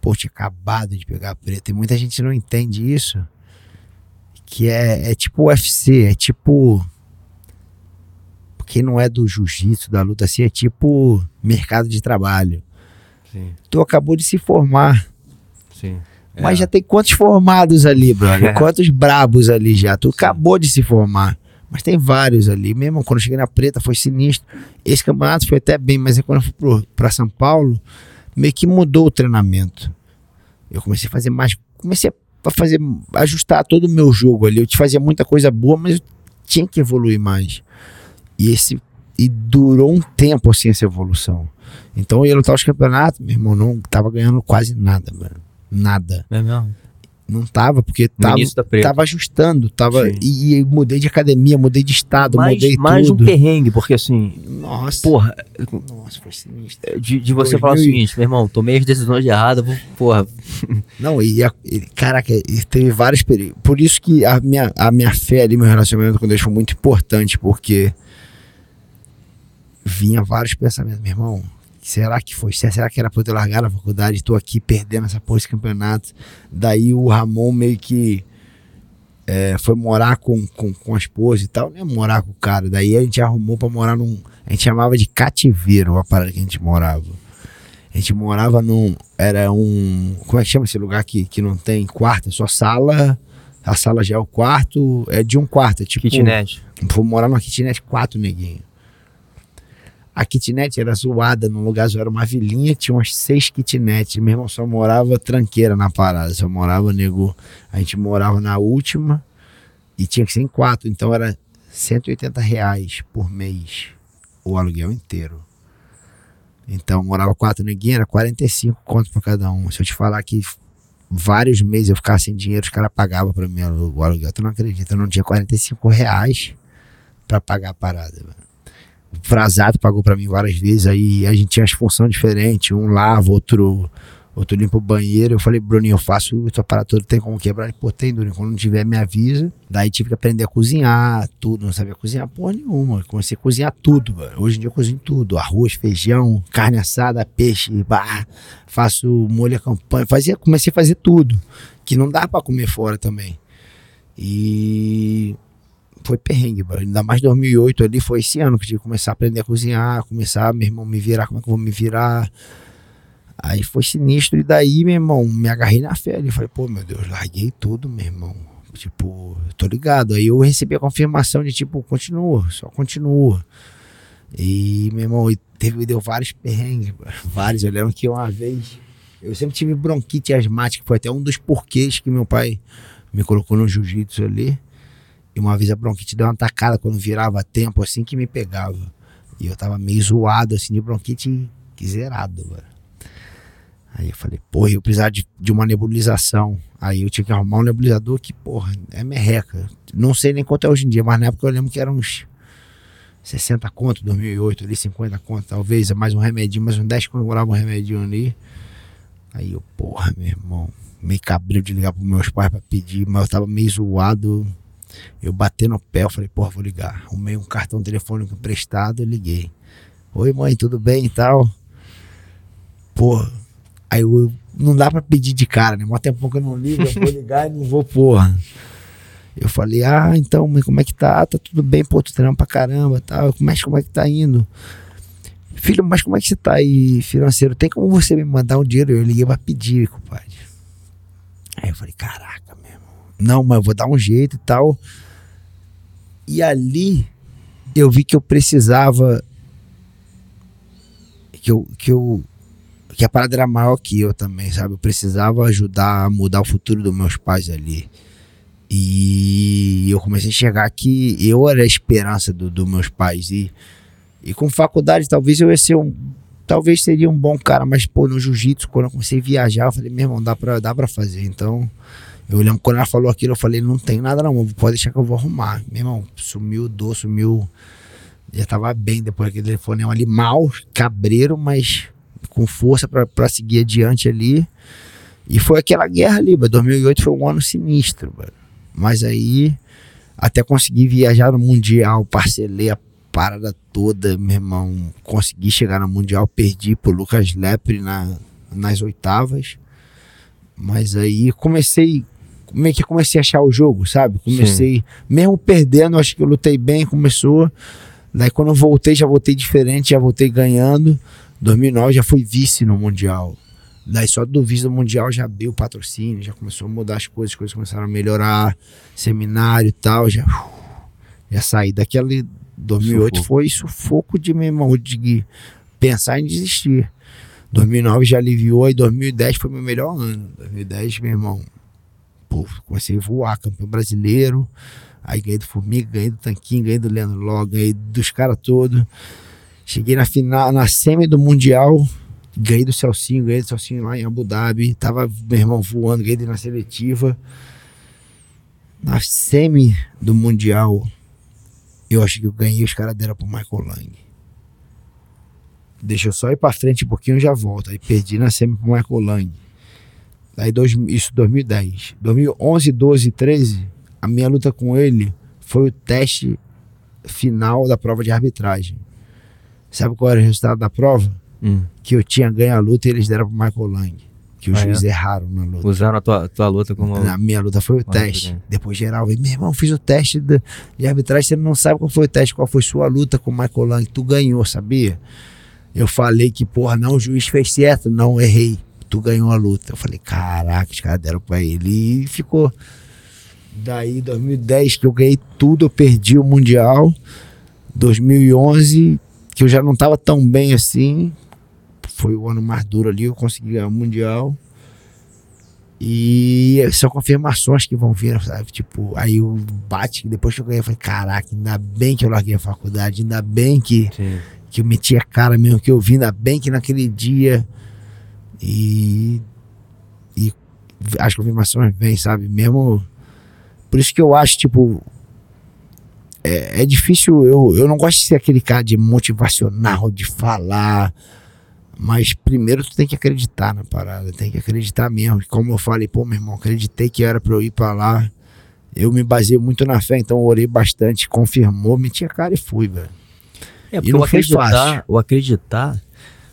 Pô, tinha acabado de pegar a preta. E muita gente não entende isso. Que é, é tipo UFC, é tipo. Quem não é do jiu-jitsu, da luta assim, é tipo mercado de trabalho. Sim, Tu acabou de se formar. sim. Mas É. já tem quantos formados ali, brother? [LAUGHS] É. Quantos brabos ali já? Tu acabou de se formar. Mas tem vários ali. Mesmo quando eu cheguei na preta foi sinistro. Esse campeonato foi até bem, mas quando eu fui pro, pra São Paulo, meio que mudou o treinamento. Eu comecei a fazer mais. Comecei a fazer. ajustar todo o meu jogo ali. Eu te fazia muita coisa boa, mas eu tinha que evoluir mais. E esse. E durou um tempo assim essa evolução. Então eu ia lutar os campeonatos, meu irmão, não tava ganhando quase nada, mano. Nada. É mesmo? Não tava, porque tava, tava ajustando, tava. E, e mudei de academia, mudei de estado, mais, mudei mais um tudo. perrengue, porque assim, Nossa. porra, Nossa, foi sinistro. de, de você 2000 falar o seguinte, meu irmão, tomei as decisões erradas, vou, porra, [LAUGHS] Não, e, a- e, caraca, e teve vários períodos. Por isso que a minha, a minha fé ali, meu relacionamento com Deus foi muito importante, porque vinha vários pensamentos, meu irmão. Será que foi? Será que era pra eu ter largado a faculdade? Tô aqui perdendo essa porra de campeonato. Daí o Ramon meio que é, foi morar com, com, com a esposa e tal, né? Morar com o cara. Daí a gente arrumou pra morar num. A gente chamava de cativeiro a parada que a gente morava. A gente morava num. Era um. Como é que chama esse lugar que, que não tem quarto? É só sala. A sala já é o quarto. É de um quarto. É tipo. kitnet. Fui morar numa kitnet quatro, neguinho. A kitnet era zoada, no lugar era uma vilinha, tinha umas seis kitnets. Meu irmão só morava tranqueira na parada, só morava nego. A gente morava na última e tinha que ser em quatro, então era 180 reais por mês o aluguel inteiro. Então morava quatro neguinhos, era 45 conto pra cada um. Se eu te falar que vários meses eu ficava sem dinheiro, os caras pagavam pra mim o aluguel. Tu não acredita, eu não tinha 45 reais pra pagar a parada. Mano. O Frasato pagou pra mim várias vezes, aí a gente tinha as funções diferentes, um lava, outro outro limpa o banheiro. Eu falei, Bruninho, eu faço tua parada toda, tem como quebrar? Ele, pô, tem, Bruninho, quando não tiver, me avisa. Daí tive que aprender a cozinhar, tudo, não sabia cozinhar porra nenhuma. Comecei a cozinhar tudo, mano. Hoje em dia eu cozinho tudo, arroz, feijão, carne assada, peixe, faço molho à campanha, fazia, comecei a fazer tudo, que não dá pra comer fora também. E foi perrengue, mano. ainda mais 2008 ali, foi esse ano que eu tive que começar a aprender a cozinhar, começar, meu irmão, me virar, como é que eu vou me virar. Aí foi sinistro, e daí, meu irmão, me agarrei na fé ali. Falei, pô, meu Deus, larguei tudo, meu irmão. Tipo, tô ligado. Aí eu recebi a confirmação de, tipo, continua, só continua. E, meu irmão, teve, deu vários perrengues, [LAUGHS] vários. Eu lembro que uma vez, eu sempre tive bronquite asmática, foi até um dos porquês que meu pai me colocou no jiu-jitsu ali. E uma vez a bronquite deu uma atacada quando virava tempo, assim que me pegava. E eu tava meio zoado, assim, de bronquite zerado, mano. Aí eu falei, porra, eu precisava de, de uma nebulização. Aí eu tinha que arrumar um nebulizador que, porra, é merreca. Não sei nem quanto é hoje em dia, mas na época eu lembro que era uns 60 conto, 2008, ali 50 conto, talvez, mais um remedinho, mais um 10 conto, eu morava um remedinho ali. Aí eu, porra, meu irmão, meio cabreiro de ligar pros meus pais pra pedir, mas eu tava meio zoado. Eu bati no pé, eu falei, porra, vou ligar. Arrumei um cartão telefônico emprestado, eu liguei. Oi, mãe, tudo bem e tal? Porra, aí eu, não dá pra pedir de cara, né? Mó tempo que eu não ligo, eu vou ligar e não vou, porra. Eu falei, ah, então, mãe, como é que tá? Tá tudo bem, pô, tu treina pra caramba tal. Como é, como é que tá indo? Filho, mas como é que você tá aí financeiro? Tem como você me mandar um dinheiro? Eu liguei pra pedir, compadre. Aí eu falei, caraca. Não, mas eu vou dar um jeito e tal. E ali eu vi que eu precisava. Que eu, que eu. Que a parada era maior que eu também, sabe? Eu precisava ajudar a mudar o futuro dos meus pais ali. E eu comecei a enxergar que eu era a esperança dos do meus pais. E, e com faculdade, talvez eu ia ser um. Talvez seria um bom cara, mas, pô, no jiu-jitsu, quando eu comecei a viajar, eu falei, meu irmão, dá pra, dá pra fazer. Então, eu lembro quando ela falou aquilo, eu falei, não tem nada não, pode deixar que eu vou arrumar. Meu irmão, sumiu dor, sumiu. Já tava bem depois daquele telefonema ali, mal, cabreiro, mas com força para seguir adiante ali. E foi aquela guerra ali, 2008 foi um ano sinistro, mano. Mas aí, até consegui viajar no Mundial, parcelei a parada toda, meu irmão. Consegui chegar no Mundial, perdi pro Lucas Lepre na, nas oitavas. Mas aí comecei, meio que comecei a achar o jogo, sabe? Comecei, Sim. mesmo perdendo, acho que eu lutei bem, começou. Daí quando eu voltei, já voltei diferente, já voltei ganhando. 2009 já fui vice no Mundial. Daí só do vice do Mundial já abriu o patrocínio, já começou a mudar as coisas, as coisas começaram a melhorar, seminário e tal, já, já saí daquele 2008 sufoco. foi sufoco de meu irmão, de pensar em desistir. 2009 já aliviou e 2010 foi meu melhor ano. 2010, meu irmão, pô, comecei a voar, campeão brasileiro. Aí ganhei do Formiga, ganhei do Tanquinho, ganhei do Leandro Ló, ganhei dos caras todos. Cheguei na final, na semi do Mundial, ganhei do Celcinho, ganhei do Celcinho lá em Abu Dhabi. Tava, meu irmão, voando, ganhei na seletiva. Na semi do Mundial, eu acho que eu ganhei, os caras deram pro Michael Lang. Deixa eu só ir pra frente um pouquinho e já volto. Aí perdi na semi pro Michael Lang. Aí dois, isso 2010. 2011, 12, 13, a minha luta com ele foi o teste final da prova de arbitragem. Sabe qual era o resultado da prova? Hum. Que eu tinha ganho a luta e eles deram pro Michael Lang. Que os ah, juízes é? erraram na luta. Usaram a tua, tua luta como. Na minha luta foi o teste. Depois geral veio, meu irmão, fiz o teste de, de arbitragem, você não sabe qual foi o teste, qual foi sua luta com o Michael Lang. Tu ganhou, sabia? Eu falei que, porra, não, o juiz fez certo, não, errei. Tu ganhou a luta. Eu falei, caraca, os caras deram pra ele. E ficou. Daí, 2010, que eu ganhei tudo, eu perdi o Mundial. 2011, que eu já não tava tão bem assim. Foi o ano mais duro ali, eu consegui ganhar o Mundial. E são confirmações que vão vir, sabe? Tipo, aí o bate, depois que eu ganhei, eu falei, caraca, ainda bem que eu larguei a faculdade, ainda bem que, que eu meti a cara mesmo que eu vim, ainda bem que naquele dia. E, e as confirmações vêm, sabe? Mesmo por isso que eu acho, tipo. É, é difícil. Eu, eu não gosto de ser aquele cara de motivacional, de falar. Mas primeiro tu tem que acreditar na parada, tem que acreditar mesmo. Como eu falei, pô, meu irmão, acreditei que era pra eu ir pra lá. Eu me baseei muito na fé, então orei bastante, confirmou, meti a cara e fui, velho. É, porque e não o acreditar, o acreditar,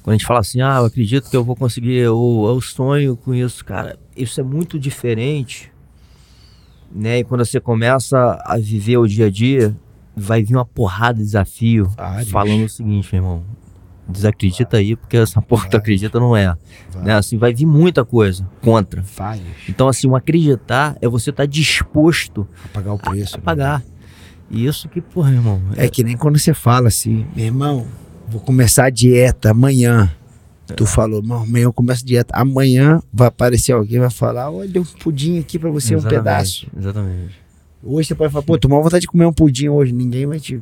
quando a gente fala assim, ah, eu acredito que eu vou conseguir, ou eu sonho com isso, cara, isso é muito diferente né? E quando você começa a viver o dia a dia, vai vir uma porrada de desafio Vários. falando o seguinte, meu irmão. Desacredita aí, porque essa porra que tu acredita não é. Né? Assim, vai vir muita coisa contra. Vários. Então, assim, o acreditar é você estar tá disposto a pagar o preço. A, a né? pagar. E isso que, porra, irmão. É... é que nem quando você fala assim, meu irmão, vou começar a dieta amanhã. Tu falou, amanhã eu começo dieta. Amanhã vai aparecer alguém vai falar: olha um pudim aqui pra você, exatamente, um pedaço. Exatamente. Hoje você pode falar, pô, tomar vontade de comer um pudim hoje, ninguém vai te.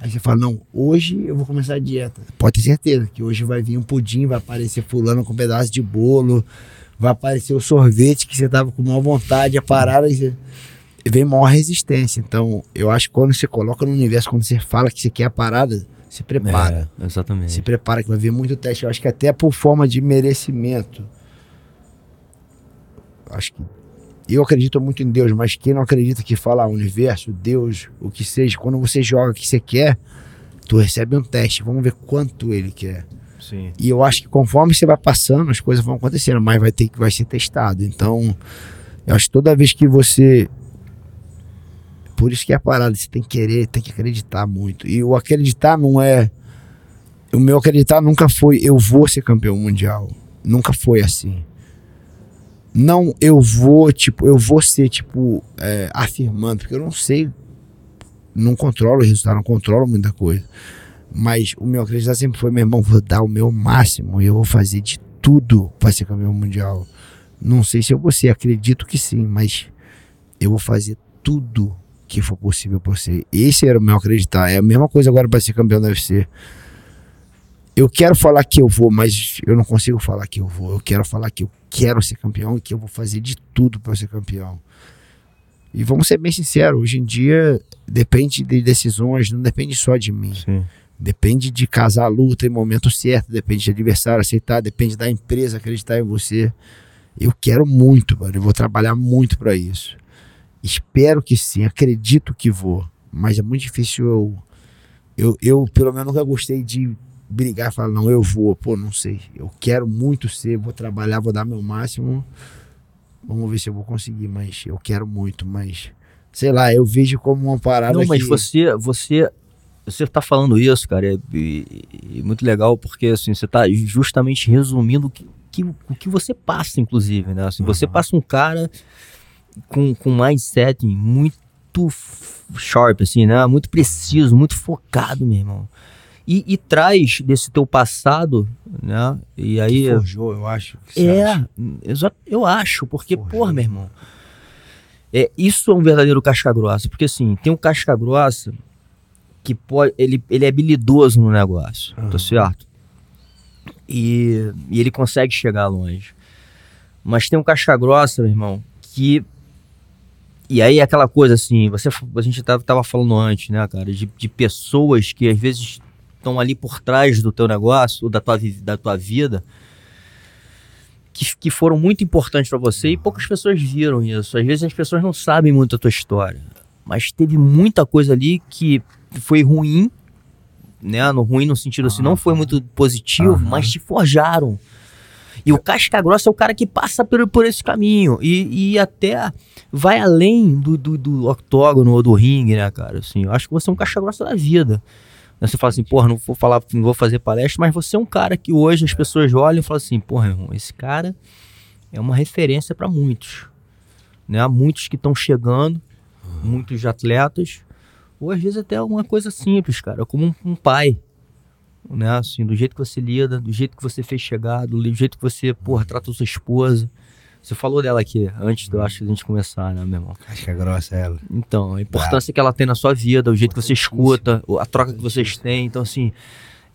Aí você fala, não, hoje eu vou começar a dieta. Pode ter certeza que hoje vai vir um pudim, vai aparecer fulano com um pedaço de bolo, vai aparecer o sorvete que você tava com maior vontade, a parada e você... vem maior resistência. Então, eu acho que quando você coloca no universo, quando você fala que você quer a parada, se prepara. É, exatamente. Se prepara que vai vir muito teste. Eu acho que até por forma de merecimento. Acho que eu acredito muito em Deus, mas quem não acredita que fala universo, Deus, o que seja, quando você joga o que você quer, tu recebe um teste. Vamos ver quanto ele quer. Sim. E eu acho que conforme você vai passando, as coisas vão acontecendo, mas vai ter que vai ser testado. Então, eu acho que toda vez que você por isso que é a parada, você tem que querer, tem que acreditar muito. E o acreditar não é. O meu acreditar nunca foi eu vou ser campeão mundial. Nunca foi assim. não eu vou, tipo, eu vou ser, tipo, é, afirmando, porque eu não sei, não controlo o resultado, não controlo muita coisa. Mas o meu acreditar sempre foi, meu irmão, vou dar o meu máximo e eu vou fazer de tudo para ser campeão mundial. Não sei se eu vou ser, acredito que sim, mas eu vou fazer tudo que for possível por ser. Esse era o meu acreditar. É a mesma coisa agora para ser campeão da UFC. Eu quero falar que eu vou, mas eu não consigo falar que eu vou. Eu quero falar que eu quero ser campeão e que eu vou fazer de tudo para ser campeão. E vamos ser bem sinceros, hoje em dia depende de decisões, não depende só de mim. Sim. Depende de casar a luta em momento certo, depende de adversário aceitar, depende da empresa acreditar em você. Eu quero muito, mano. Eu vou trabalhar muito para isso. Espero que sim, acredito que vou. Mas é muito difícil eu. Eu, eu pelo menos, nunca gostei de brigar e falar, não, eu vou. Pô, não sei. Eu quero muito ser, vou trabalhar, vou dar meu máximo. Vamos ver se eu vou conseguir, mas eu quero muito, mas. Sei lá, eu vejo como uma parada. Não, mas que... você, você, você tá falando isso, cara, é, muito legal porque assim você tá justamente resumindo o que, que, o que você passa, inclusive, né? Assim, Você Uhum. passa um cara com, com mindset muito sharp, assim, né? Muito preciso, muito focado, meu irmão. E, e traz desse teu passado, né? E aí. forjou, eu acho. que. É, exato, eu acho, porque, Forjou. porra, meu irmão. É, isso é um verdadeiro casca grossa, porque assim, tem um casca grossa que pode, ele, ele é habilidoso no negócio, Aham. tá certo? E, e ele consegue chegar longe. Mas tem um casca grossa, meu irmão, que e aí aquela coisa assim, você, a gente tava, tava falando antes, né, cara, de, de pessoas que às vezes estão ali por trás do teu negócio, ou da tua, da tua vida, que, que foram muito importantes para você e poucas pessoas viram isso. Às vezes as pessoas não sabem muito a tua história, mas teve muita coisa ali que foi ruim, né? No ruim no sentido assim, não foi muito positivo, Aham. mas te forjaram. E o casca grossa é o cara que passa por, por esse caminho e, e até vai além do, do, do octógono ou do ringue, né, cara? Assim, eu acho que você é um casca grossa da vida. Né, Você fala assim, porra, não vou falar, não vou fazer palestra, mas você é um cara que hoje as pessoas olham e falam assim, porra, irmão, esse cara é uma referência para muitos. Né? Há muitos que estão chegando, muitos atletas, ou às vezes até uma coisa simples, cara, como um, um pai. Né? Assim, do jeito que você lida, do jeito que você fez chegar, do jeito que você, porra, trata a sua esposa. Você falou dela aqui antes, eu acho, da gente começar, né, meu irmão? Casca grossa ela. Então, a importância que ela tem na sua vida, o jeito que você escuta, a troca que vocês têm. Então, assim,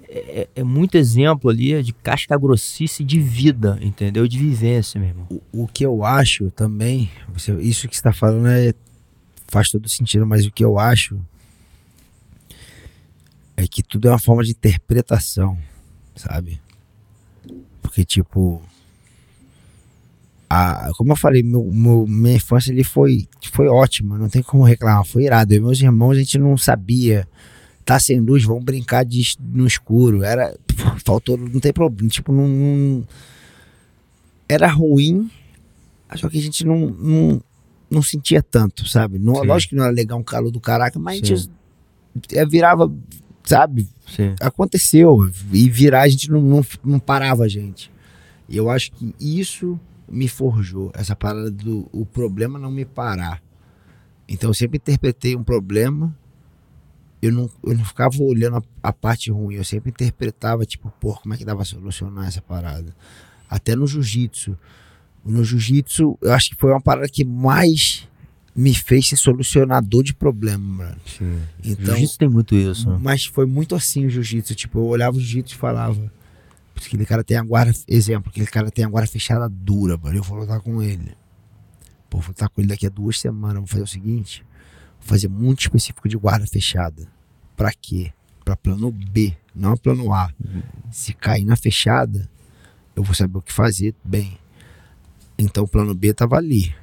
é, é muito exemplo ali de casca grossice de vida, entendeu? De vivência, meu irmão. O, o que eu acho também, você- isso que você está falando é, faz todo sentido, mas o que eu acho é que tudo é uma forma de interpretação, sabe? Porque, tipo, a, como eu falei, meu, meu- minha infância ali foi, foi ótima, não tem como reclamar, foi irado. Eu e meus irmãos, a gente não sabia, tá sem luz, vamos brincar de, no escuro. Era, faltou, não tem problema, tipo, não- não era ruim, só que a gente não, não, não sentia tanto, sabe? Não, Sim. lógico que não era legal um calor do caraca, mas a Sim. gente é, virava, sabe? Sim. Aconteceu. E virar a gente não, não, não parava a gente. E eu acho que isso me forjou. Essa parada do o problema não me parar. Então eu sempre interpretei um problema. Eu não, eu não ficava olhando a, a parte ruim. Eu sempre interpretava, tipo, pô, como é que dava pra solucionar essa parada? Até no jiu-jitsu. No jiu-jitsu, eu acho que foi uma parada que mais me fez ser solucionador de problema, mano. Então, Jiu-jitsu tem muito isso. né? mas foi muito assim o jiu-jitsu. Tipo, eu olhava o jiu-jitsu e falava. "Putz, Aquele cara tem a guarda. Exemplo, aquele cara tem a guarda fechada dura, mano. Eu vou lutar com ele. Pô, vou lutar com ele daqui a duas semanas. Vou fazer o seguinte: vou fazer muito específico de guarda fechada. Pra quê? Pra plano B, não plano A. Se cair na fechada, eu vou saber o que fazer bem. Então o plano B tava ali.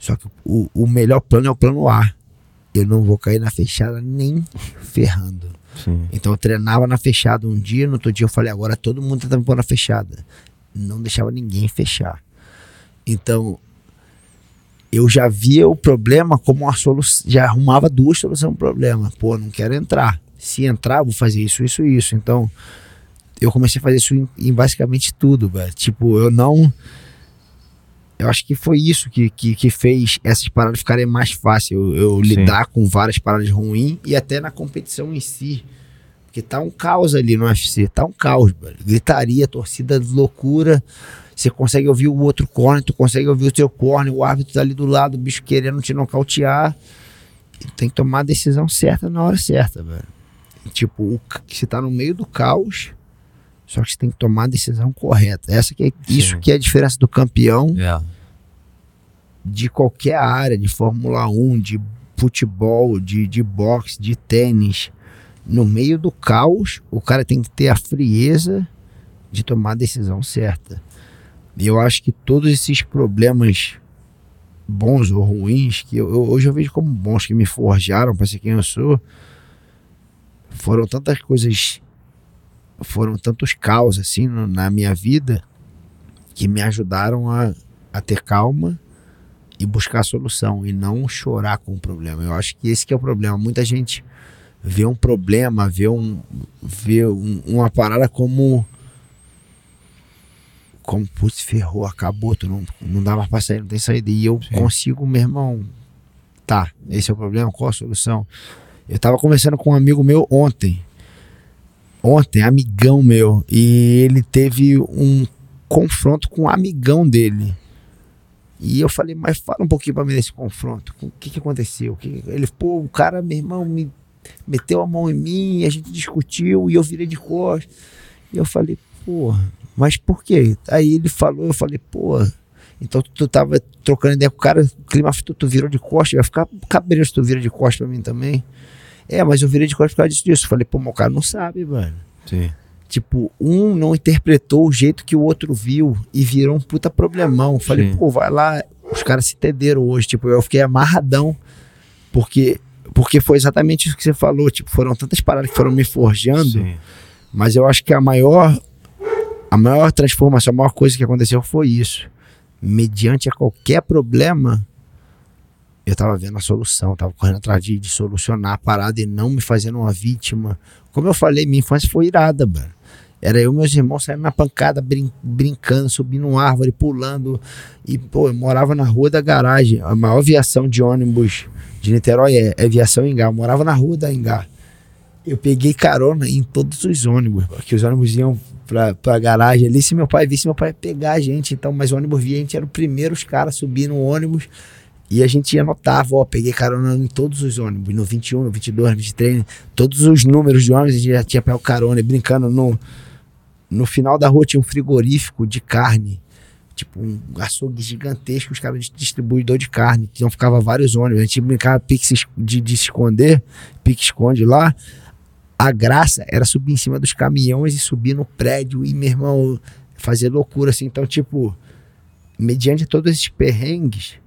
Só que o, o melhor plano é o plano A. Eu não vou cair na fechada nem ferrando. Sim. Então eu treinava na fechada um dia, no outro dia eu falei, agora todo mundo tá me pondo na fechada. Não deixava ninguém fechar. Então eu já via o problema como uma solução, já arrumava duas soluções pro problema. Pô, não quero entrar. Se entrar, vou fazer isso, isso isso. Então eu comecei a fazer isso em, em basicamente tudo, velho. Tipo, eu não eu acho que foi isso que, que, que fez essas paradas ficarem mais fáceis. Eu, eu lidar com várias paradas ruins e até na competição em si. Porque tá um caos ali no UFC, tá um caos, velho. Gritaria, torcida loucura. Você consegue ouvir o outro corner, tu consegue ouvir o seu corner, o árbitro tá ali do lado, o bicho querendo te nocautear. Tem que tomar a decisão certa na hora certa, velho. Tipo, o, você tá no meio do caos, só que você tem que tomar a decisão correta. Essa que é, isso que é a diferença do campeão É. de qualquer área, de Fórmula 1, de futebol, de, de boxe, de tênis. No meio do caos, o cara tem que ter a frieza de tomar a decisão certa. E eu acho que todos esses problemas bons ou ruins, que eu, eu- hoje eu vejo como bons, que me forjaram para ser quem eu sou, foram tantas coisas, foram tantos caos assim no- na minha vida, que me ajudaram a, a ter calma e buscar a solução e não chorar com o problema. Eu acho que esse que é o problema. Muita gente vê um problema, vê, um, vê um- uma parada como como, putz, ferrou, acabou, tu não, não dá mais pra sair, não tem saída. E eu Sim. consigo, meu irmão, tá, esse é o problema, qual a solução? Eu tava conversando com um amigo meu ontem, ontem, amigão meu, e ele teve um confronto com um amigão dele. E eu falei, mas fala um pouquinho pra mim desse confronto. O que que aconteceu? Que Ele, pô, o cara, meu irmão, me meteu a mão em mim, a gente discutiu e eu virei de costas. E eu falei, porra, mas por quê? Aí ele falou, eu falei, pô, então tu, tu tava trocando ideia com o cara, o clima tu, tu virou de costas, vai ficar cabreiro se tu vira de costas pra mim também. É, mas eu virei de costas por causa disso. disso. Eu falei, pô, o cara não sabe, mano. Sim. Tipo, um não interpretou o jeito que o outro viu e virou um puta problemão. Falei, Sim. pô, vai lá. Os caras se entenderam hoje. Tipo, eu fiquei amarradão. Porque, porque foi exatamente isso que você falou. Tipo, foram tantas paradas que foram me forjando. Sim. Mas eu acho que a maior, a maior transformação, a maior coisa que aconteceu foi isso. Mediante a qualquer problema, eu tava vendo a solução, tava correndo atrás de, de solucionar a parada e não me fazendo uma vítima. Como eu falei, minha infância foi irada, mano. Era eu e meus irmãos saindo na pancada, brin- brincando, subindo uma árvore, pulando. E, pô, eu morava na rua da garagem. A maior viação de ônibus de Niterói é, é viação Engá. Eu morava na rua da Engá. Eu peguei carona em todos os ônibus, porque os ônibus iam pra, pra garagem ali. Se meu pai visse, meu pai ia pegar a gente. Então, mas o ônibus via, a gente era o primeiro os caras subindo no ônibus. E a gente anotava, ó, peguei carona em todos os ônibus, no 21, no 22, no 23, todos os números de ônibus a gente já tinha pego carona, brincando no, no final da rua tinha um frigorífico de carne, tipo um açougue gigantesco, os caras distribuidor de carne, então ficava vários ônibus, a gente brincava pique de, de se esconder, pique esconde lá, a graça era subir em cima dos caminhões e subir no prédio e, meu irmão, fazer loucura assim, então tipo, mediante todos esses perrengues,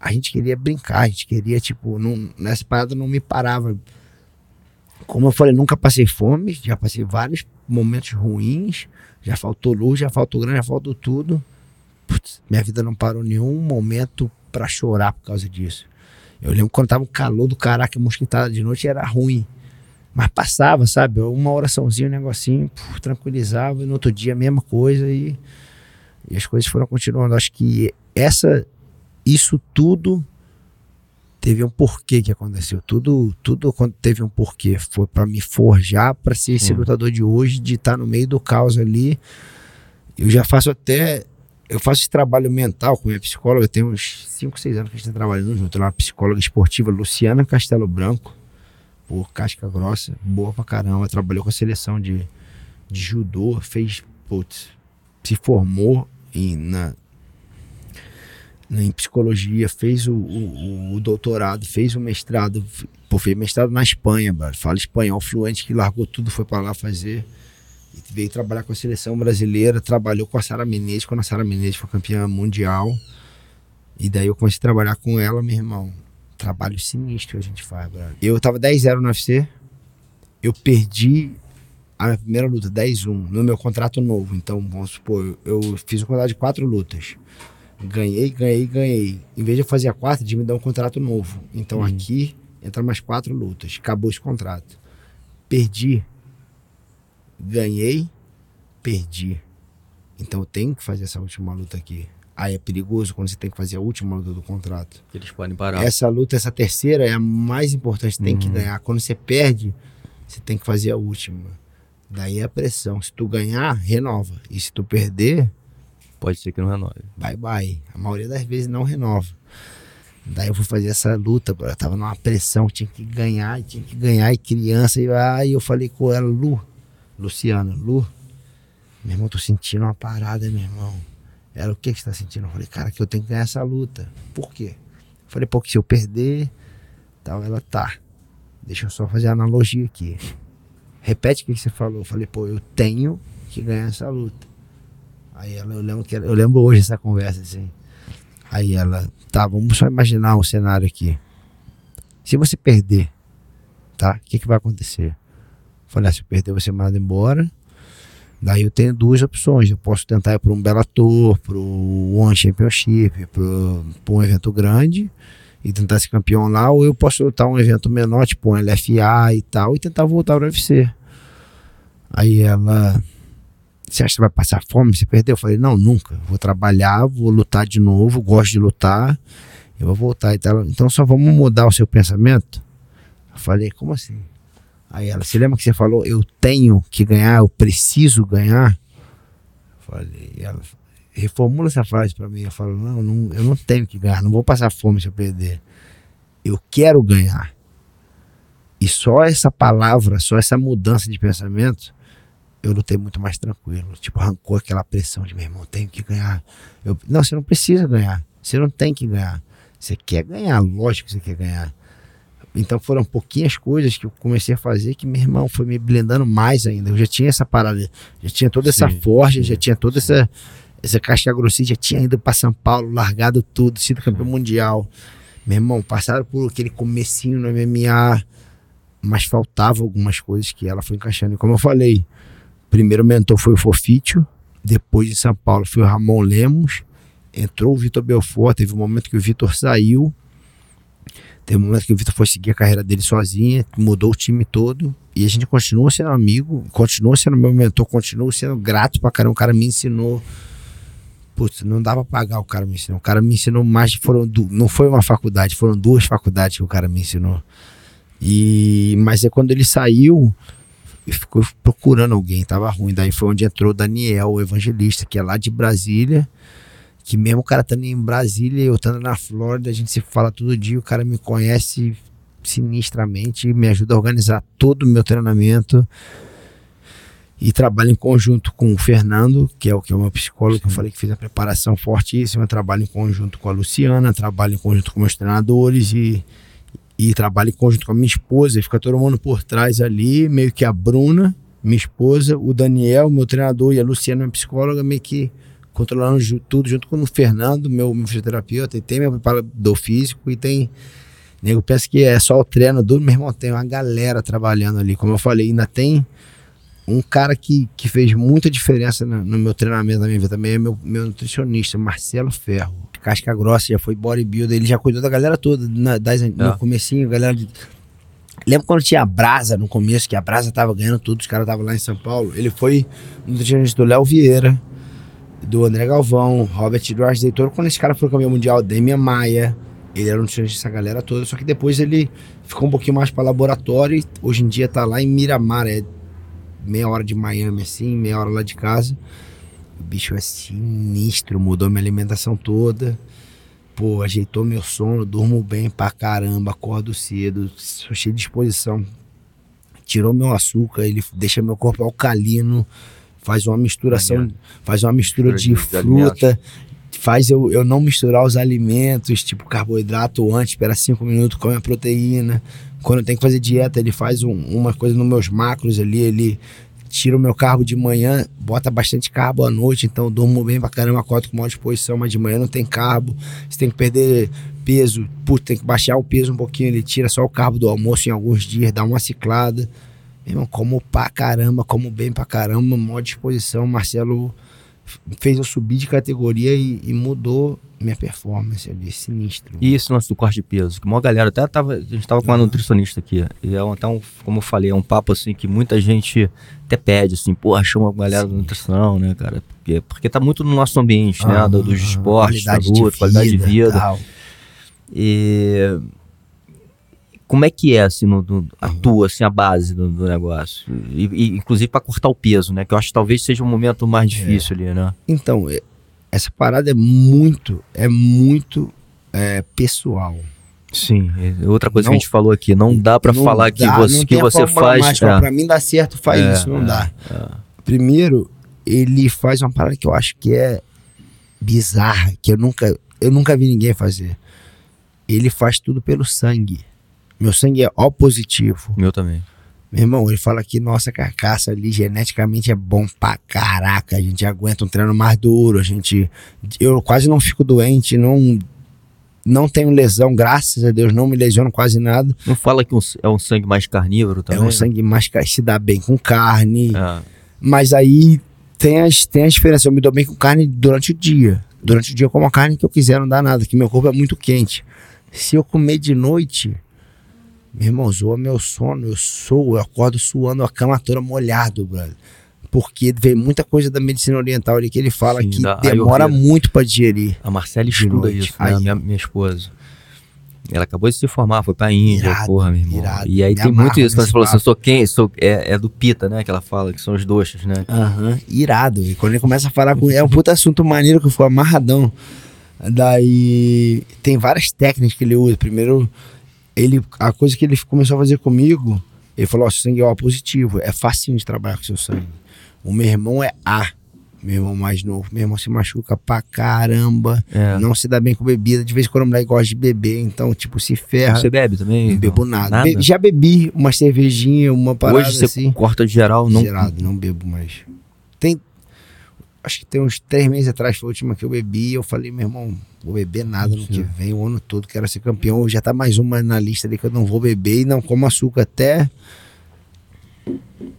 a gente queria brincar, a gente queria, tipo, não, nessa parada não me parava. Como eu falei, nunca passei fome, já passei vários momentos ruins, já faltou luz, já faltou grana, já faltou tudo. Putz, minha vida não parou nenhum momento pra chorar por causa disso. Eu lembro quando tava um calor do caraca, mosquitada de noite era ruim. Mas passava, sabe? Uma oraçãozinha, um negocinho, puf, tranquilizava, e no outro dia a mesma coisa e, e as coisas foram continuando. Acho que essa isso tudo teve um porquê que aconteceu. Tudo, tudo quando teve um porquê. Foi para me forjar para ser esse Sim. lutador de hoje, de estar no meio do caos ali. Eu já faço até. Eu faço esse trabalho mental com minha psicóloga. Tem uns 5, 6 anos que a gente está trabalhando junto. Ela é uma psicóloga esportiva, Luciana Castelo Branco. Pô, casca grossa, boa pra caramba. Trabalhou com a seleção de, de judô, fez. Putz, se formou em, na, em psicologia, fez o, o, o doutorado, fez o mestrado, pô, fez mestrado na Espanha, mano. fala espanhol fluente, que largou tudo, foi para lá fazer. E veio trabalhar com a seleção brasileira, trabalhou com a Sara Menezes, quando a Sara Menezes foi campeã mundial. E daí eu comecei a trabalhar com ela, meu irmão. Trabalho sinistro que a gente faz, brother. Eu tava 10-0 no UFC, eu perdi a minha primeira luta, 10-1, no meu contrato novo. Então, vamos supor, eu eu fiz um contrato de quatro lutas. Ganhei, ganhei, ganhei. Em vez de eu fazer a quarta, de me dar um contrato novo. Então aqui entra mais quatro lutas. Acabou esse contrato. Perdi. Ganhei, perdi. Então eu tenho que fazer essa última luta aqui. Aí é perigoso quando você tem que fazer a última luta do contrato. Eles podem parar. Essa luta, essa terceira é a mais importante, você tem que Uhum. ganhar. Quando você perde, você tem que fazer a última. Daí é a pressão. Se tu ganhar, renova. E se tu perder, Pode ser que não renove. bye bye. A maioria das vezes não renova. Daí eu fui fazer essa luta, eu tava numa pressão, tinha que ganhar, tinha que ganhar, e criança, e aí eu falei com ela, Lu, Luciana, Lu, meu irmão, tô sentindo uma parada, meu irmão. Ela, o que você tá sentindo? Eu falei, cara, que eu tenho que ganhar essa luta. Por quê? Eu falei, pô, que se eu perder, tal, ela tá. Deixa eu só fazer a analogia aqui. Repete o que você falou. Eu falei, pô, eu tenho que ganhar essa luta. Aí ela, eu lembro, que ela- eu lembro hoje essa conversa, assim. Aí ela, tá, vamos só imaginar um cenário aqui. Se você perder, tá? O que, que vai acontecer? Falei, ah, se eu perder, você manda embora. Daí eu tenho duas opções. Eu posso tentar ir para um Bellator, para o One Championship, para um evento grande e tentar ser campeão lá, ou eu posso lutar um evento menor, tipo um LFA e tal, e tentar voltar para o UFC. Aí ela, você acha que vai passar fome se perder? Eu falei, não, nunca. Vou trabalhar, vou lutar de novo, gosto de lutar, eu vou voltar e tal. Então só vamos mudar o seu pensamento? Eu falei, como assim? Aí ela, você lembra que você falou, eu tenho que ganhar, eu preciso ganhar? Eu falei, ela, reformula essa frase pra mim. Eu falo, não, não, eu não tenho que ganhar, não vou passar fome se eu perder. Eu quero ganhar. E só essa palavra, só essa mudança de pensamento, eu lutei muito mais tranquilo. Tipo, arrancou aquela pressão de meu irmão, tenho que ganhar. Eu, não, você não precisa ganhar. Você não tem que ganhar. Você quer ganhar, lógico que você quer ganhar. Então foram pouquinhas coisas que eu comecei a fazer que meu irmão foi me blindando mais ainda. Eu já tinha essa parada, já tinha toda essa Sim, forja, sim. já tinha toda essa essa casca grossa, já tinha ido para São Paulo, largado tudo, sido campeão mundial. Meu irmão, passaram por aquele comecinho no MMA, mas faltava algumas coisas que ela foi encaixando. E como eu falei, primeiro mentor foi o Fofítio, depois em São Paulo foi o Ramon Lemos, entrou o Vitor Belfort, teve um momento que o Vitor saiu, teve um momento que o Vitor foi seguir a carreira dele sozinho, mudou o time todo, e a gente continua sendo amigo, continua sendo meu mentor, continua sendo grato pra caramba, o cara me ensinou Putz, não dá pra pagar o cara me ensinou. O cara me ensinou mais, foram du- não foi uma faculdade, foram duas faculdades que o cara me ensinou. E mas é quando ele saiu, ele ficou procurando alguém, tava ruim. Daí foi onde entrou o Daniel, o evangelista, que é lá de Brasília. Que mesmo o cara estando em Brasília, eu estando na Flórida, a gente se fala todo dia, o cara me conhece sinistramente, me ajuda a organizar todo o meu treinamento e trabalho em conjunto com o Fernando, que é o que é o meu psicólogo, que eu falei que fez a preparação fortíssima, trabalho em conjunto com a Luciana, trabalho em conjunto com meus treinadores e, e trabalho em conjunto com a minha esposa, e fica todo mundo por trás ali, meio que a Bruna, minha esposa, o Daniel, meu treinador, e a Luciana, minha psicóloga, meio que controlando tudo junto com o Fernando, meu, meu fisioterapeuta, e tem meu preparador físico, e tem Nego pensa que é só o treino do meu irmão, tem uma galera trabalhando ali. Como eu falei, ainda tem um cara que, que fez muita diferença no, no meu treinamento, na minha vida também, é meu, meu nutricionista, Marcelo Ferro. Casca grossa, já foi bodybuilder, ele já cuidou da galera toda, na, das, no comecinho, a galera de, Lembra quando tinha a Brasa no começo, que a Brasa tava ganhando tudo, os caras estavam lá em São Paulo? Ele foi nutricionista do Léo Vieira, do André Galvão, Robert Duarte Deitor, quando esse cara foi campeão mundial, Demian Maia, ele era um nutricionista dessa galera toda, só que depois ele ficou um pouquinho mais para laboratório e hoje em dia tá lá em Miramar, é meia hora de Miami assim, meia hora lá de casa. O bicho é sinistro, mudou minha alimentação toda. Pô, ajeitou meu sono, durmo bem pra caramba, acordo cedo, sou cheio de disposição. Tirou meu açúcar, ele deixa meu corpo alcalino, faz uma misturação, faz uma mistura de, fruta, faz eu, eu não misturar os alimentos, tipo carboidrato antes, espera cinco minutos, come a proteína. Quando eu tenho que fazer dieta, ele faz um- uma coisa nos meus macros ali, ele tira o meu carbo de manhã, bota bastante carbo à noite, então eu durmo bem pra caramba, acordo com maior disposição, mas de manhã não tem carbo. Você tem que perder peso, putz, tem que baixar o peso um pouquinho, ele tira só o carbo do almoço em alguns dias, dá uma ciclada. Meu irmão, como pra caramba, como bem pra caramba, maior disposição. Marcelo fez eu subir de categoria e, e mudou minha performance ali, sinistro. E esse lance do corte de peso? Que uma galera, até tava, a gente tava com uma nutricionista aqui. E é um, até um, como eu falei, é um papo assim que muita gente até pede, assim, pô, chama a galera da nutrição, né, cara? Porque, porque tá muito no nosso ambiente, né? Do, dos esportes, da qualidade luta, de qualidade de vida. tal. E como é que é assim no, no- a tua assim a base do, do negócio e, e, inclusive para cortar o peso né que eu acho que talvez seja um momento mais difícil ali né Então, é- essa parada é muito, é muito é, pessoal. sim é outra coisa Não- que a gente falou aqui não dá para falar que dá, você que tem a você faz mágica, é, Pra mim dá certo, faz É, isso, não é, dá. Primeiro, ele faz uma parada que eu acho que é bizarra, que eu nunca, eu nunca vi ninguém fazer. Ele faz tudo pelo sangue. Meu sangue é O positivo. meu também Meu irmão, ele fala que nossa carcaça ali geneticamente é bom pra caraca. A gente aguenta um treino mais duro, a gente. Eu quase não fico doente, não. Não tenho lesão, graças a Deus, não me lesiono quase nada. não fala que um- é um sangue mais carnívoro também é um sangue mais. se dá bem com carne. É. Mas aí tem as, tem as diferenças. Eu me dou bem com carne durante o dia. Durante o dia eu como a carne que eu quiser, não dá nada, que meu corpo é muito quente. Se eu comer de noite, meu irmão, zoa meu sono. Eu sou, eu acordo suando a cama toda molhado, brother. Porque vem muita coisa da medicina oriental ali que ele fala Sim, que demora Ayurveda. muito pra digerir. a Marcela estuda isso né? Minha, minha esposa ela acabou de se formar, foi pra Índia, Irado, porra, meu irmão. irado. E aí tem muito isso, quando você falou assim, eu sou quem? Sou, é, é do pita, né? Que ela fala, que são os doxas, né? Aham, irado. E quando ele começa a falar com é um puta assunto maneiro que eu fui amarradão. Daí tem várias técnicas que ele usa. Primeiro, ele, a coisa que ele começou a fazer comigo, ele falou: ó, seu sangue é O positivo, é facinho de trabalhar com seu sangue. O meu irmão é A, meu irmão mais novo. Meu irmão se machuca pra caramba, É. não se dá bem com bebida. De vez em quando o moleque gosta de beber, então, tipo, se ferra. Você bebe também? Não bebo Não? nada. Be- já bebi uma cervejinha, uma parada Hoje você assim. corta de geral, não. Zerado, não bebo mais. Tem. Acho que tem uns três meses atrás foi a última que eu bebi. Eu falei, meu irmão, vou beber nada no que vem, o ano todo, quero ser campeão. Já tá mais uma na lista ali que eu não vou beber e não como açúcar até.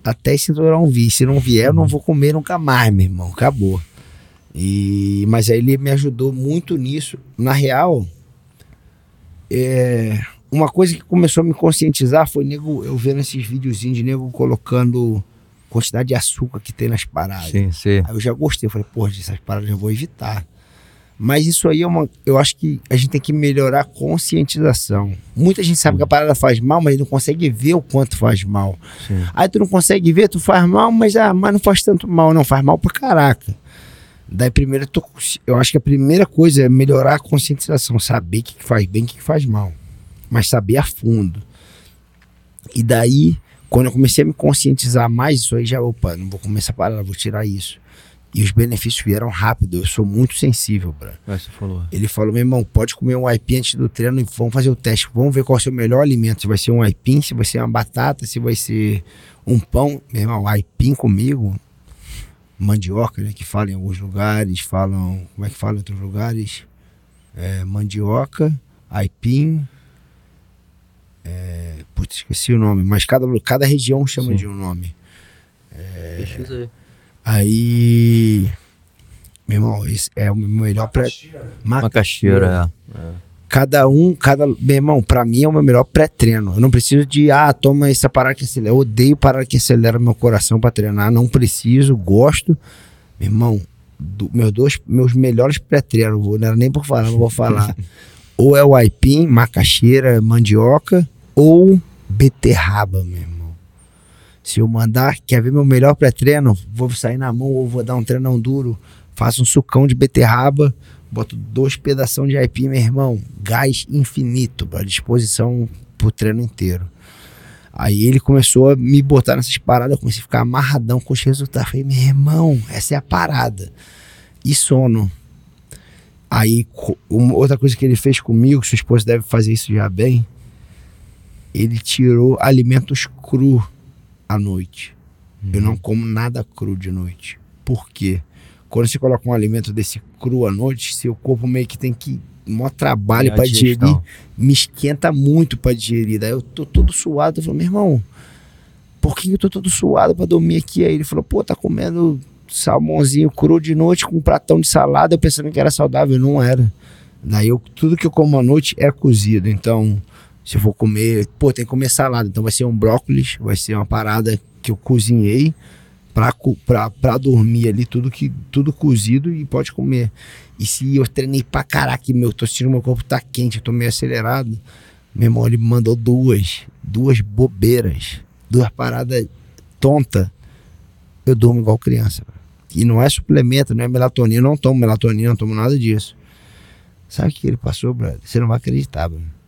Até esse cinturão vir. Se não vier, eu não vou comer nunca mais, meu irmão. Acabou. E, mas aí ele me ajudou muito nisso. Na real, é, uma coisa que começou a me conscientizar foi nego, eu vendo esses videozinhos de nego colocando quantidade de açúcar que tem nas paradas. Sim, sim. Aí eu já gostei, eu falei, pô, essas paradas eu vou evitar. Mas isso aí é uma. Eu acho que a gente tem que melhorar a conscientização. Muita gente sabe que a parada faz mal, mas não consegue ver o quanto faz mal. Sim. Aí tu não consegue ver, tu faz mal, mas, ah, mas não faz tanto mal, não, faz mal pra caraca. Daí primeiro, tu- eu acho que a primeira coisa é melhorar a conscientização, saber o que, que faz bem e o que, que faz mal. Mas saber a fundo. E daí, quando eu comecei a me conscientizar mais, isso aí já, opa, não vou começar a parar, vou tirar isso. E os benefícios vieram rápido, eu sou muito sensível, bro. Mas você falou. Ele falou, meu irmão, pode comer um aipim antes do treino e vamos fazer o teste. Vamos ver qual é o seu melhor alimento. Se vai ser um aipim, se vai ser uma batata, se vai ser um pão. Meu irmão, aipim comigo, mandioca, né? Que fala em alguns lugares, falam. Como é que fala em outros lugares? É, mandioca, aipim. É, putz, esqueci o nome, mas cada, cada região chama Sim. de um nome. Pesquisa aí. Aí. Meu irmão, esse é o meu melhor pré. Macaxeira, é. Cada um, cada. Meu irmão, pra mim é o meu melhor pré-treino. Eu não preciso de, ah, toma essa parada que acelera. Eu odeio parada que acelera meu coração pra treinar. Não preciso, gosto. Meu irmão, do- meus dois, meus melhores pré-treinos, não era nem por falar, não vou falar. [LAUGHS] ou é o aipim, macaxeira, mandioca, ou beterraba, meu irmão. Se eu mandar, quer ver meu melhor pré-treino? Vou sair na mão ou vou dar um treinão duro. Faço um sucão de beterraba, boto dois pedaços de aipim, meu irmão. Gás infinito, à disposição pro treino inteiro. Aí ele começou a me botar nessas paradas, eu comecei a ficar amarradão com os resultados. Falei, meu irmão, essa é a parada. E sono. Aí, outra coisa que ele fez comigo, sua esposa deve fazer isso já bem, ele tirou alimentos cru à noite. Eu não como nada cru de noite. Por quê? Quando você coloca um alimento desse cru à noite, seu corpo meio que tem que mó trabalho É para digerir, me esquenta muito para digerir. Daí eu tô todo suado, eu falo, meu irmão, por que eu tô todo suado para dormir aqui? Aí ele falou, pô, tá comendo salmãozinho cru de noite com um pratão de salada, eu pensando que era saudável, não era. Daí eu, tudo que eu como à noite é cozido. Então, se for comer, pô, tem que comer salada. Então vai ser um brócolis, vai ser uma parada que eu cozinhei pra, pra, pra dormir ali, tudo, que, tudo cozido e pode comer. E se eu treinei pra caraca meu, tô sentindo meu corpo tá quente, eu tô meio acelerado, meu irmão, ele me mandou duas, duas bobeiras, duas paradas tontas. Eu durmo igual criança. E não é suplemento, não é melatonina, eu não tomo melatonina, não tomo nada disso. Sabe o que ele passou, brother? Você não vai acreditar, brother.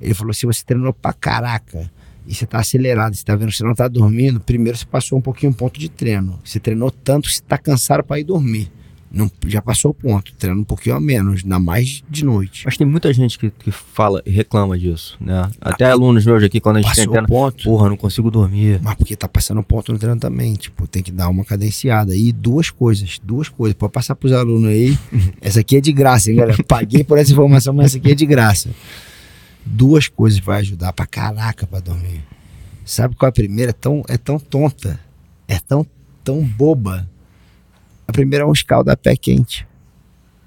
Ele falou: se você treinou pra caraca e você tá acelerado, você tá vendo que você não tá dormindo, primeiro você passou um pouquinho o ponto de treino. Você treinou tanto que você tá cansado pra ir dormir. Não, já passou o ponto, treina um pouquinho a menos, ainda mais de noite. Mas tem muita gente que, que fala e reclama disso, né? Até alunos meus aqui, quando a gente o ponto. Porra, não consigo dormir. Mas porque tá passando ponto no treino também. Tipo, tem que dar uma cadenciada. E duas coisas, duas coisas. Pode passar pros alunos aí. [LAUGHS] essa aqui é de graça, hein, galera? Paguei por essa informação, mas essa aqui é de graça. Duas coisas vai ajudar pra caraca pra dormir. Sabe qual é a primeira? É tão, é tão tonta. É tão, tão boba. A primeira é um escaldapé quente.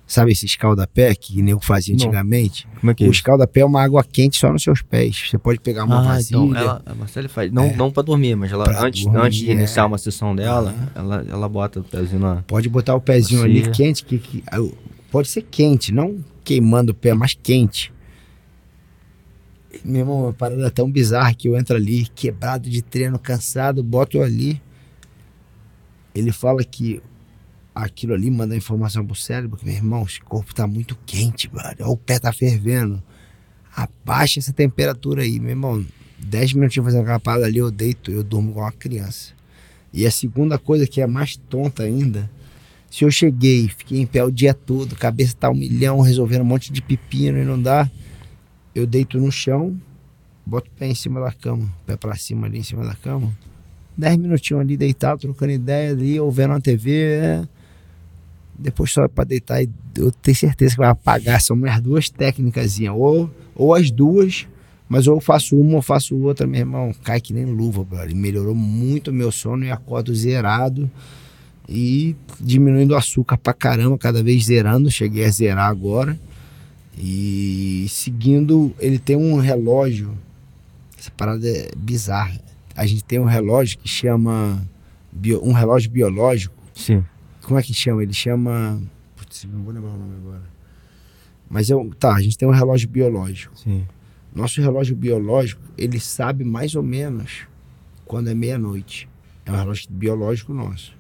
Sabe esse escaldapé que nem eu fazia Não. antigamente? Como é que é O escaldapé é uma água quente só nos seus pés. Você pode pegar uma Ah, vasilha. então, ela, a Marcela faz. Não, É. não pra dormir, mas ela, Pra antes, dormir, antes de iniciar é. uma sessão dela, ela, ela bota o pezinho na. Pode botar o pezinho ali Bacia. quente, que, que- ah, pode ser quente, não queimando o pé, mas quente. Meu irmão, uma parada tão bizarra que eu entro ali, quebrado de treino, cansado, boto ali. Ele fala que aquilo ali manda informação pro cérebro, que, meu irmão, esse corpo tá muito quente, brother. O pé tá fervendo. Abaixa essa temperatura aí, meu irmão. 10 minutinhos fazendo aquela parada ali, eu deito, eu durmo igual uma criança. E a segunda coisa que é mais tonta ainda, se eu cheguei, fiquei em pé o dia todo, cabeça tá um milhão, resolvendo um monte de pepino e não dá, eu deito no chão, boto o pé em cima da cama, pé pra cima ali em cima da cama, 10 minutinhos ali deitado, trocando ideia ali, ou vendo uma TV, é. depois só pra deitar e eu tenho certeza que vai apagar, são minhas duas técnicas, ou, ou as duas, mas ou eu faço uma ou faço outra, meu irmão, cai que nem luva, brother. Melhorou muito o meu sono e acordo zerado e diminuindo o açúcar pra caramba, cada vez zerando. Cheguei a zerar agora. E seguindo, ele tem um relógio. Essa parada é bizarra. A gente tem um relógio que chama. bio- um relógio biológico. Sim. Como é que chama? Ele chama. Putz, não vou lembrar o nome agora. Mas é um, tá, a gente tem um relógio biológico. Sim. Nosso relógio biológico, ele sabe mais ou menos quando é meia-noite. É um relógio biológico nosso.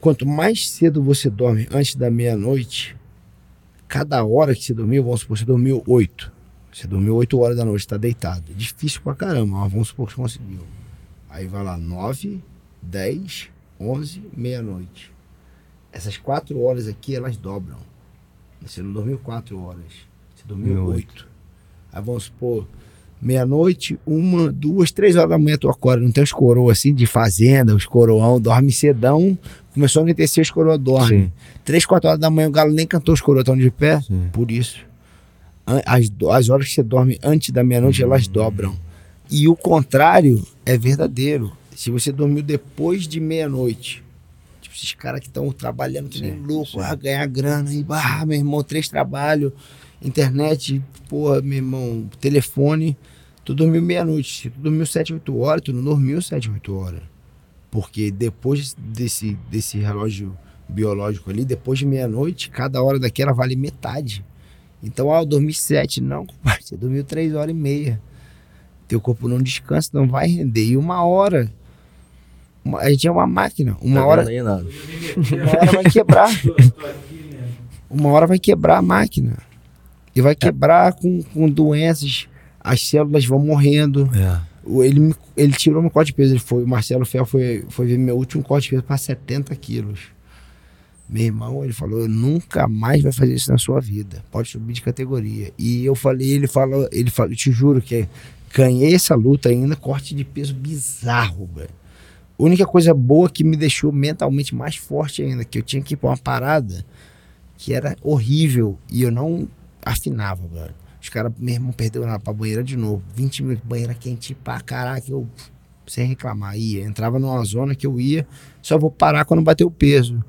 Quanto mais cedo você dorme antes da meia-noite, cada hora que você dormiu, vamos supor, você dormiu 8. Você dormiu 8 horas da noite, está deitado. É difícil pra caramba, mas vamos supor que você conseguiu. Aí vai lá, 9, 10, 11, meia-noite. Essas 4 horas aqui, elas dobram. Você não dormiu 4 horas, você dormiu 8. Aí vamos supor, meia-noite, uma, duas, três horas da manhã tu acorda. Não tem os coroas assim de fazenda, os coroão, dorme cedão. Começou a anoitecer, os coroas dormem. Sim. Três, quatro horas da manhã o galo nem cantou, os coroas estão de pé. Sim. Por isso. As, as horas que você dorme antes da meia-noite, elas dobram. E o contrário é verdadeiro. Se você dormiu depois de meia-noite, tipo, esses caras que estão trabalhando que nem Sim, louco, ah, ganhar grana, e ah, meu irmão, três trabalhos, internet, porra, meu irmão, telefone. Tu dormiu meia-noite. Se tu dormiu sete, oito horas, tu não dormiu sete, oito horas. Porque depois desse, desse relógio biológico ali, depois de meia-noite, cada hora daquela vale metade. Então, ah, eu dormi sete. Não, compadre, você dormiu três horas e meia. Teu corpo não descansa, não vai render. E uma hora, uma- a gente é uma máquina. Uma Tá hora, aí nada. uma hora vai quebrar. Uma hora vai quebrar a máquina. E vai quebrar com, com doenças. As células vão morrendo. É. Ele, ele tirou meu corte de peso. Ele foi, o Marcelo Fel foi, foi ver meu último corte de peso para 70 quilos. Meu irmão, ele falou, nunca mais vai fazer isso na sua vida. Pode subir de categoria. E eu falei, ele falou, ele falou, te juro que ganhei essa luta ainda, corte de peso bizarro, velho. Única coisa boa que me deixou mentalmente mais forte ainda, que eu tinha que ir pra uma parada que era horrível e eu não afinava, velho. Os caras, meu irmão, perdeu na, pra banheira de novo. 20 minutos, banheira quente pra caraca. Eu sem reclamar. Ia, entrava numa zona que eu ia, só vou parar quando bater o peso.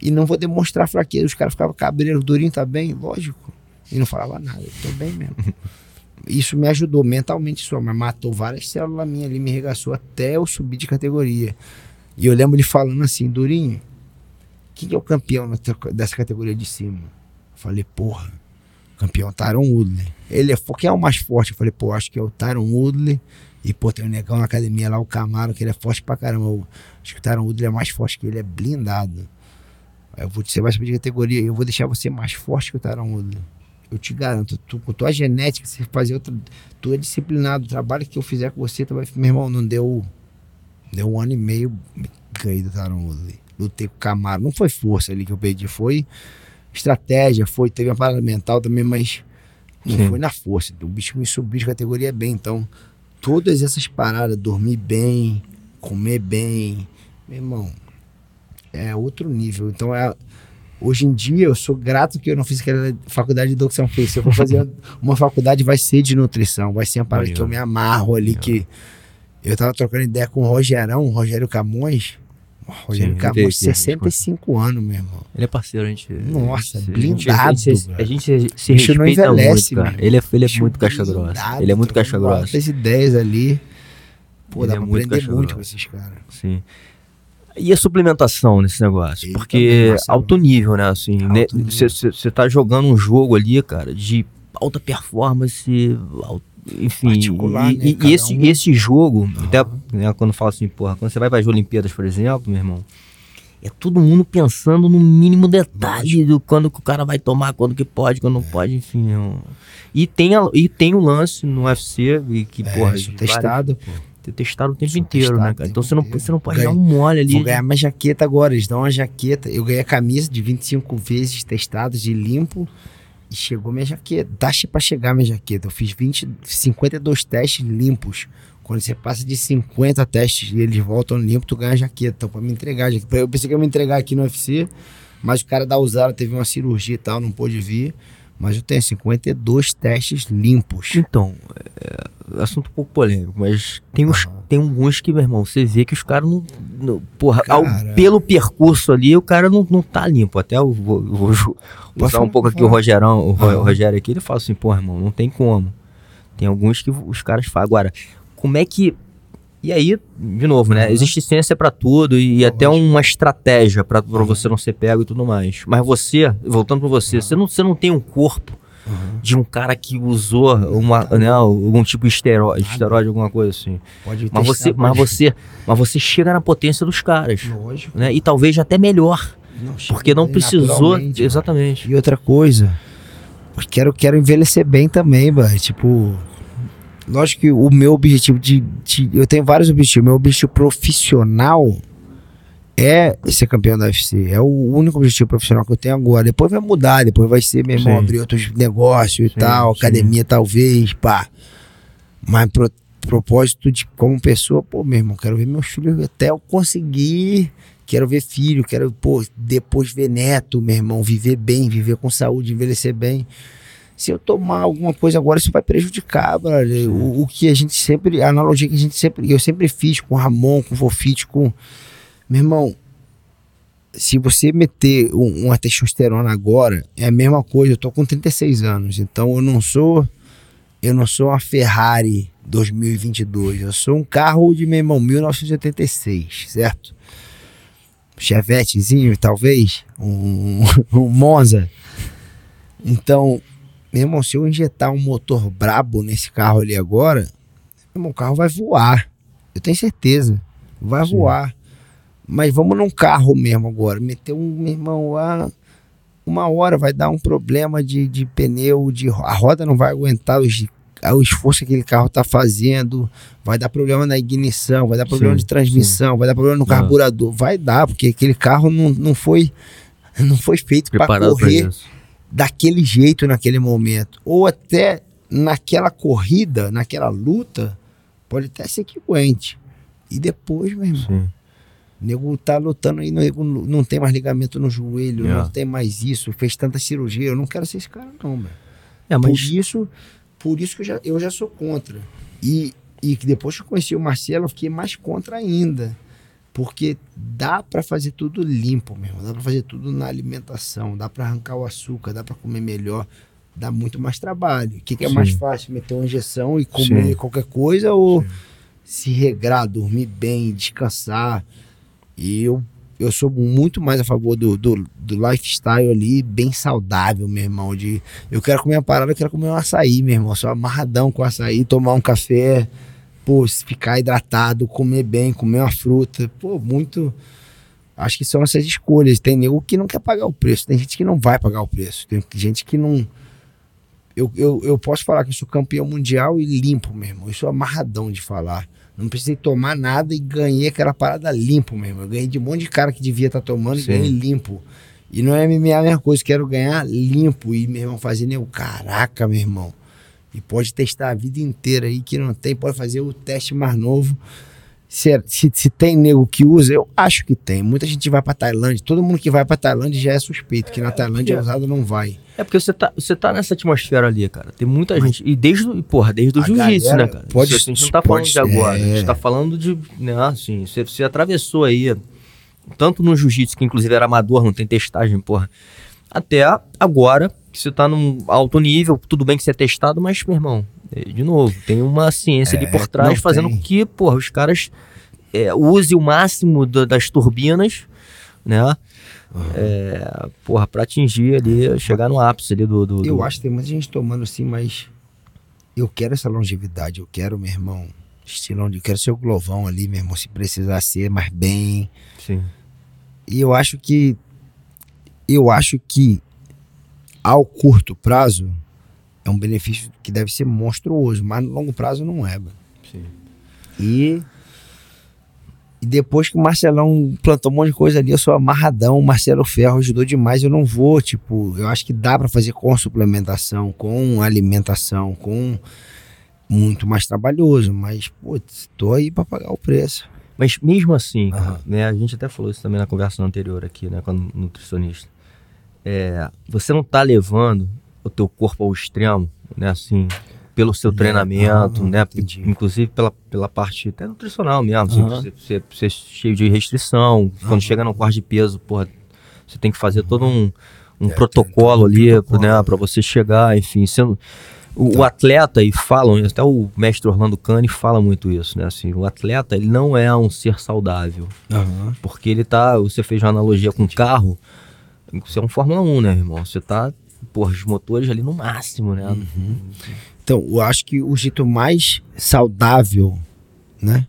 E não vou demonstrar fraqueza. Os caras ficavam cabreiro, durinho, tá bem? Lógico. E não falava nada, eu tô bem mesmo. [LAUGHS] Isso me ajudou mentalmente só, mas matou várias células minhas ali, me regaçou até eu subir de categoria. E eu lembro ele falando assim, Durinho, quem é o campeão dessa categoria de cima? Eu falei, porra, campeão Tyron Woodley. Ele é, quem é o mais forte? Eu falei, pô, acho que é o Tyron Woodley. E, pô, tem um negão na academia lá, o Camaro, que ele é forte pra caramba. Eu, acho que o Tyron Woodley é mais forte que ele, é blindado. Eu vou, você vai subir de categoria, eu vou deixar você mais forte que o Tyron Woodley. Eu te garanto, tu, com tua genética, você fazer outra. Tu é disciplinado. O trabalho que eu fizer com você, tu vai. Meu irmão, não deu. Deu um ano e meio ganhei do Tyron Woodley. Lutei com o Camaro. Não foi força ali que eu perdi, foi estratégia, foi, teve uma parada mental também, mas não Sim. foi na força. O bicho me subiu de categoria bem. Então, todas essas paradas, dormir bem, comer bem, meu irmão, é outro nível. Então, é, hoje em dia, eu sou grato que eu não fiz aquela faculdade de educação física. Se eu for fazer [LAUGHS] uma faculdade, vai ser de nutrição, vai ser uma parada que eu me amarro ali, que eu tava trocando ideia com o Rogerão, o Rogério Camões, Rogério Sim, Camões, 65 anos, meu irmão. Ele é parceiro, a gente. Nossa, blindado. A gente, a gente, a gente se respeita não envelhece, muito, cara. Ele é, ele é muito caixa grossa. Ele é muito caixa grossa. As ideias ali. Pô, ele dá é pra muito aprender muito com esses caras. Sim. E a suplementação nesse negócio? Ele Porque alto nível, né? Assim, você tá jogando um jogo ali, cara, de alta performance, alto enfim, e, né, e esse, um. esse jogo, uhum. até né, quando fala assim, porra, quando você vai para as Olimpíadas, por exemplo, meu irmão, é todo mundo pensando no mínimo detalhe do quando o cara vai tomar, quando que pode, quando não é. pode, enfim. Eu... E, tem a, e tem o lance no UFC, e que, é, porra, testado, pô. Testado o tempo Sou inteiro, né, cara? Então você não, você não pode Ganhei. dar um mole ali. Vou ganhar uma jaqueta agora, eles dão uma jaqueta. Eu ganhei a camisa de 25 vezes testados de limpo. Chegou minha jaqueta. Taxa para chegar minha jaqueta. Eu fiz 20, 52 testes limpos. Quando você passa de 50 testes e eles voltam limpos, tu ganha a jaqueta. Então, pra me entregar. Eu pensei que ia me entregar aqui no UFC, mas o cara da Usara teve uma cirurgia e tal, não pôde vir. Mas eu tenho 52 testes limpos. Então, é, assunto um pouco polêmico, mas tem, uns, uhum. tem alguns que, meu irmão, você vê que os caras não, não. porra, ao, pelo percurso ali, o cara não, não tá limpo. Até eu vou, vou, vou usar um pouco aqui o Rogerão, o, uhum. Rogério aqui, ele fala assim, porra, irmão, não tem como. Tem alguns que os caras falam. Agora, como é que e aí, de novo, né? Existe ciência para tudo e, até uma estratégia para você não ser pego e tudo mais. Mas você, voltando para você, você, não, você não tem um corpo uhum. de um cara que usou uma, né, algum tipo de esteroide, esteroide, alguma coisa assim. Pode mas você, mas você, mas você chega na potência dos caras, Lógico. né? E talvez até melhor, não, porque não precisou, exatamente. E outra coisa, quero quero envelhecer bem também, mano. Tipo, Lógico que o meu objetivo de, de, Eu tenho vários objetivos. Meu objetivo profissional é ser campeão da UFC. É o único objetivo profissional que eu tenho agora. Depois vai mudar, depois vai ser, meu irmão, sim. abrir outros negócios e sim, tal, sim. academia talvez, pá. Mas pro propósito de como pessoa, pô, meu irmão, quero ver meus filhos até eu conseguir. Quero ver filho, quero, pô, depois ver neto, meu irmão, viver bem, viver com saúde, envelhecer bem se eu tomar alguma coisa agora, isso vai prejudicar, brother. O, o, que a gente sempre, a analogia que a gente sempre, eu sempre fiz com o Ramon, com o Vofite, com. Meu irmão, se você meter um, uma testosterona agora, é a mesma coisa. Eu tô com 36 anos, então eu não sou. Eu não sou uma Ferrari 2022. Eu sou um carro de, meu irmão, 1986, certo? Chevetezinho, talvez. Um, um Monza. Então, meu irmão, se eu injetar um motor brabo nesse carro ali agora, meu irmão, o carro vai voar. Eu tenho certeza. Vai Sim. voar. Mas vamos num carro mesmo agora. Meter um, meu irmão, lá. Uma hora vai dar um problema de, de pneu, de a roda não vai aguentar os, o esforço que aquele carro está fazendo, vai dar problema na ignição, vai dar problema sim, de transmissão, sim. vai dar problema no carburador, vai dar, porque aquele carro não, não foi [LAUGHS] não foi feito para correr daquele jeito naquele momento. Ou até naquela corrida, naquela luta, pode até ser que aguente. E depois, meu irmão. Sim. O nego tá lutando aí, nego não tem mais ligamento no joelho, yeah. não tem mais isso, fez tanta cirurgia. Eu não quero ser esse cara, não, meu. É, mas... Por isso, por isso que eu já, eu já sou contra. E E que depois que eu conheci o Marcelo, eu fiquei mais contra ainda. Porque dá pra fazer tudo limpo mesmo, dá pra fazer tudo na alimentação, dá pra arrancar o açúcar, dá pra comer melhor, dá muito mais trabalho. O que, que é Sim. mais fácil? Meter uma injeção e comer Sim. qualquer coisa ou se regrar, dormir bem, descansar? E eu, eu sou muito mais a favor do, do, do lifestyle ali, bem saudável, meu irmão. De, eu quero comer uma parada, eu quero comer um açaí, meu irmão. Só amarradão com açaí, tomar um café, pô, ficar hidratado, comer bem, comer uma fruta. Pô, muito. Acho que são essas escolhas. Tem nego que não quer pagar o preço, tem gente que não vai pagar o preço, tem gente que não. Eu, eu, eu posso falar que eu sou campeão mundial e limpo, meu irmão. Eu sou amarradão de falar. Não precisei tomar nada e ganhei aquela parada limpo mesmo. Eu ganhei de um monte de cara que devia estar tomando e Sim. ganhei limpo. E não é MMA a mesma coisa, quero ganhar limpo. E, meu irmão, fazer nego, caraca, meu irmão. E pode testar a vida inteira aí que não tem, pode fazer o teste mais novo. Se, é- se, se tem nego que usa, eu acho que tem. Muita gente vai pra Tailândia. Todo mundo que vai pra Tailândia já é suspeito, que na Tailândia é usado não vai. É porque você tá, você tá nessa atmosfera ali, cara. Tem muita gente. E desde, o- porra, desde o A jiu-jitsu, né, cara? pode- Isso a gente não tá falando pode- de agora. A é. gente tá falando de. Né, assim, você, você atravessou aí, tanto no jiu-jitsu, que inclusive era amador, não tem testagem, porra. Até agora, que você tá num alto nível, tudo bem que você é testado, mas, meu irmão, é, de novo, tem uma ciência ali por trás fazendo com que, porra, os caras é, usem o máximo da- das turbinas, né? É, porra, pra atingir ali, chegar no ápice ali do. do- Eu do- acho que tem muita gente tomando assim, mas eu quero essa longevidade. Eu quero, meu irmão, estilão de. Eu quero ser o Glovão ali, meu irmão, se precisar ser, mas bem. Sim. E eu acho que. Eu acho que ao curto prazo é um benefício que deve ser monstruoso, mas no longo prazo não é. E. E depois que o Marcelão plantou um monte de coisa ali, eu sou amarradão. O Marcelo Ferro ajudou demais. Eu não vou, tipo, eu acho que dá pra fazer com suplementação, com alimentação, com muito mais trabalhoso. Mas, putz, tô aí pra pagar o preço. Mas mesmo assim, Aham. né, a gente até falou isso também na conversa anterior aqui, né, com o nutricionista. É, você não tá levando o teu corpo ao extremo, né, assim, pelo seu treinamento, né, entendi. inclusive pela, pela parte até nutricional mesmo, assim, você, você, é cheio de restrição, quando chega no quarto de peso, porra, você tem que fazer todo um, um É, protocolo um ali, protocolo, né, para você chegar, enfim, sendo o, o atleta, e falam, até o mestre Orlando Cani fala muito isso, né? Assim, o atleta, ele não é um ser saudável. Porque ele tá. Você fez uma analogia com carro. Você é um Fórmula 1, né, irmão? Você tá. Porra, os motores ali no máximo, né? Uhum. Então, eu acho que o jeito mais saudável, né?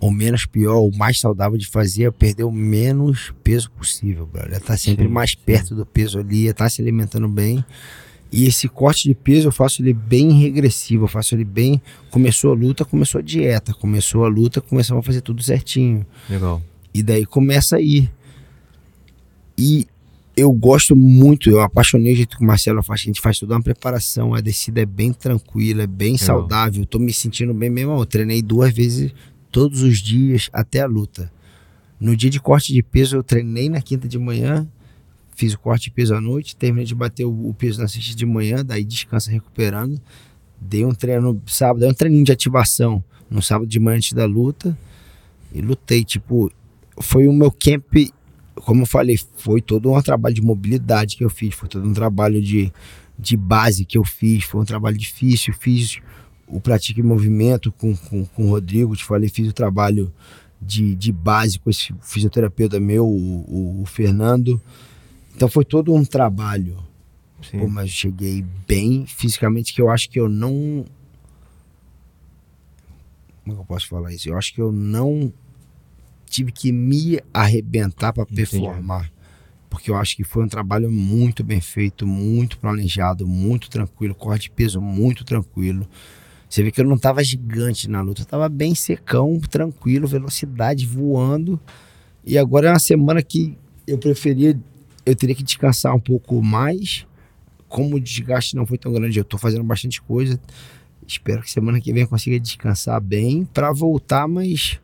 Ou menos pior, o mais saudável de fazer é perder o menos peso possível, brother. É tá sempre Sim, mais sim. perto do peso ali, é tá se alimentando bem. E esse corte de peso eu faço ele bem regressivo, eu faço ele bem. Começou a luta, começou a dieta. Começou a luta, começamos a fazer tudo certinho. Legal. E daí começa a ir. E eu gosto muito, eu apaixonei o jeito que o Marcelo faz. A gente faz toda uma preparação, a descida é bem tranquila, é bem saudável. Tô me sentindo bem mesmo. Eu treinei duas vezes todos os dias até a luta. No dia de corte de peso, eu treinei na quinta de manhã, fiz o corte de peso à noite, terminei de bater o, o peso na sexta de manhã, daí descansa recuperando. Dei um treino no sábado, dei um treininho de ativação no sábado de manhã antes da luta e lutei. Tipo, foi o meu camp, como eu falei, foi todo um trabalho de mobilidade que eu fiz, foi todo um trabalho de, de base que eu fiz, foi um trabalho difícil. Fiz o Pratique Movimento com, com, com o Rodrigo, te falei, fiz o trabalho de, de base com esse fisioterapeuta meu, o, o, o Fernando. Então foi todo um trabalho. Pô, mas eu cheguei bem fisicamente que eu acho que eu não. Como é que eu posso falar isso? Eu acho que eu não tive que me arrebentar para performar. Porque eu acho que foi um trabalho muito bem feito, muito planejado, muito tranquilo, corte de peso muito tranquilo. Você vê que eu não tava gigante na luta, eu tava bem secão, tranquilo, velocidade voando. E agora é uma semana que eu preferia, eu teria que descansar um pouco mais. Como o desgaste não foi tão grande, eu tô fazendo bastante coisa. Espero que semana que vem eu consiga descansar bem para voltar, mas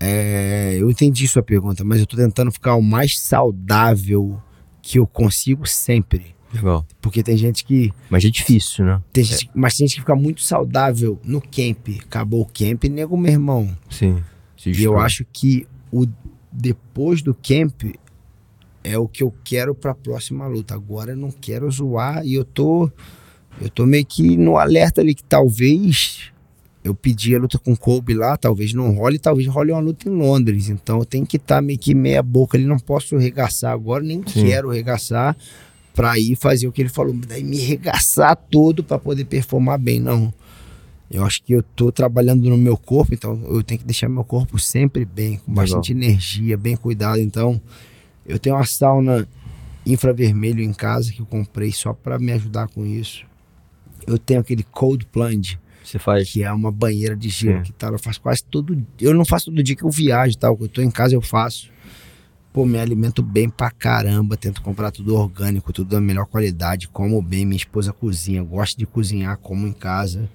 é, eu entendi sua pergunta, mas eu tô tentando ficar o mais saudável que eu consigo sempre. Legal. Porque tem gente que. Mas é difícil, né? Tem gente, Mas tem gente que fica muito saudável no camp. Acabou o camp, nego, meu irmão. Sim. E eu acho que o depois do camp é o que eu quero pra próxima luta. Agora eu não quero zoar e eu tô eu tô meio que no alerta ali que talvez eu pedi a luta com Kobe lá, talvez não role, talvez role uma luta em Londres. Então eu tenho que estar meio que meia boca ali, não posso regaçar agora, nem Sim. quero regaçar pra ir fazer o que ele falou, daí me regaçar todo pra poder performar bem, não. Eu acho que eu tô trabalhando no meu corpo, então eu tenho que deixar meu corpo sempre bem, com Legal. bastante energia, bem cuidado. Então, eu tenho uma sauna infravermelho em casa que eu comprei só para me ajudar com isso. Eu tenho aquele cold plunge, Você faz. que é uma banheira de gelo Sim. que tá, eu faço quase todo Eu não faço todo dia que eu viajo, tal, eu tô em casa eu faço. Pô, me alimento bem pra caramba, tento comprar tudo orgânico, tudo da melhor qualidade, como bem, minha esposa cozinha, gosta de cozinhar, como em casa.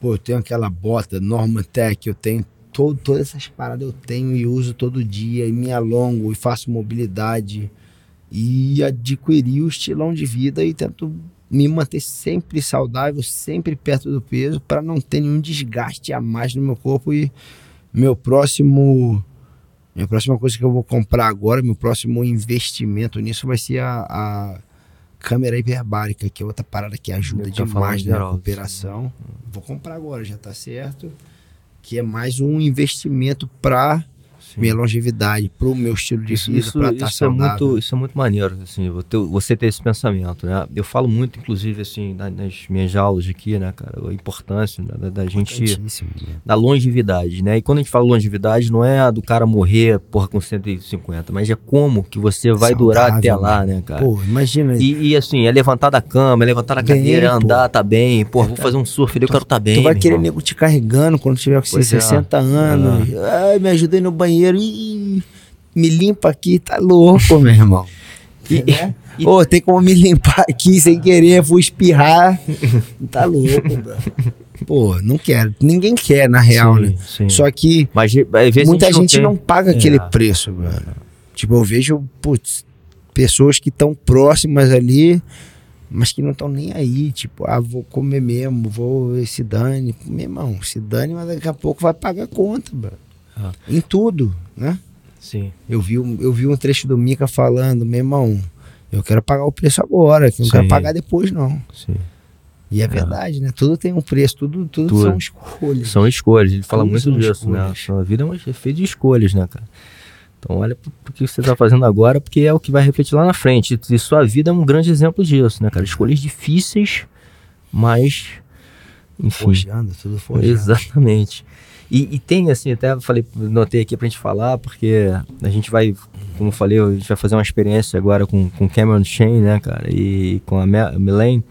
Pô, eu tenho aquela bota Norman Tech, eu tenho todo, todas essas paradas eu tenho e uso todo dia, e me alongo e faço mobilidade e adquiri o estilão de vida e tento me manter sempre saudável, sempre perto do peso, para não ter nenhum desgaste a mais no meu corpo. E meu próximo. Minha próxima coisa que eu vou comprar agora, meu próximo investimento nisso vai ser a, a câmera hiperbárica, que é outra parada que ajuda demais na geral, recuperação. Vou comprar agora, já tá certo. Que é mais um investimento para. Minha longevidade, pro meu estilo de vida, isso, para estar isso é saudável. muito, isso é muito maneiro, assim, você ter, esse pensamento, né? Eu falo muito, inclusive, assim, na- nas minhas aulas aqui, né, cara, a importância né, da, da gente, né? da longevidade, né? E quando a gente fala longevidade, não é a do cara morrer, porra, com 150, mas é como que você vai durar até Saudável, lá, né, cara? Pô, imagina. E, e, assim, é levantar da cama, é levantar da Bem, cadeira, é pô. andar, tá bem, porra, vou fazer um surf ali, eu quero tá bem, tu vai querer irmão. nego te carregando quando tiver com Pois é. 60 anos. Ai, me ajuda aí no banheiro. Ih, me limpa aqui, tá louco, meu irmão. [LAUGHS] E- Né? Ô, tem como me limpar aqui sem querer, vou espirrar. [LAUGHS] tá louco, bro. Pô, não quero. Ninguém quer, na real, Sim, né? sim. Só que Mas muita a gente tem- não paga É. aquele preço, mano. Tipo, eu vejo, putz, pessoas que estão próximas ali, mas que não estão nem aí. Tipo, ah, vou comer mesmo, vou se dane. Meu irmão, se dane, mas daqui a pouco vai pagar a conta, mano. Ah. Em tudo, né? Sim. Eu vi, um, eu vi um trecho do Mika falando, meu irmão, eu quero pagar o preço agora, que não quero Sim. pagar depois, não. Sim. E é, verdade, né? Tudo tem um preço, tudo, tudo, Tudo. são escolhas. São escolhas, ele fala Tudo muito disso, né? escolhas. Sua vida é uma- é feita de escolhas, né, cara? Então olha pro que você tá fazendo agora, porque é o que vai refletir lá na frente. E sua vida é um grande exemplo disso, né, cara? Escolhas difíceis, mas. Enfim. Forjando, tudo forjando. Exatamente. E, e tem, assim, até falei, notei aqui pra gente falar, porque a gente vai, como eu falei, a gente vai fazer uma experiência agora com, com Cameron Shane, né, cara? E com a Melaine,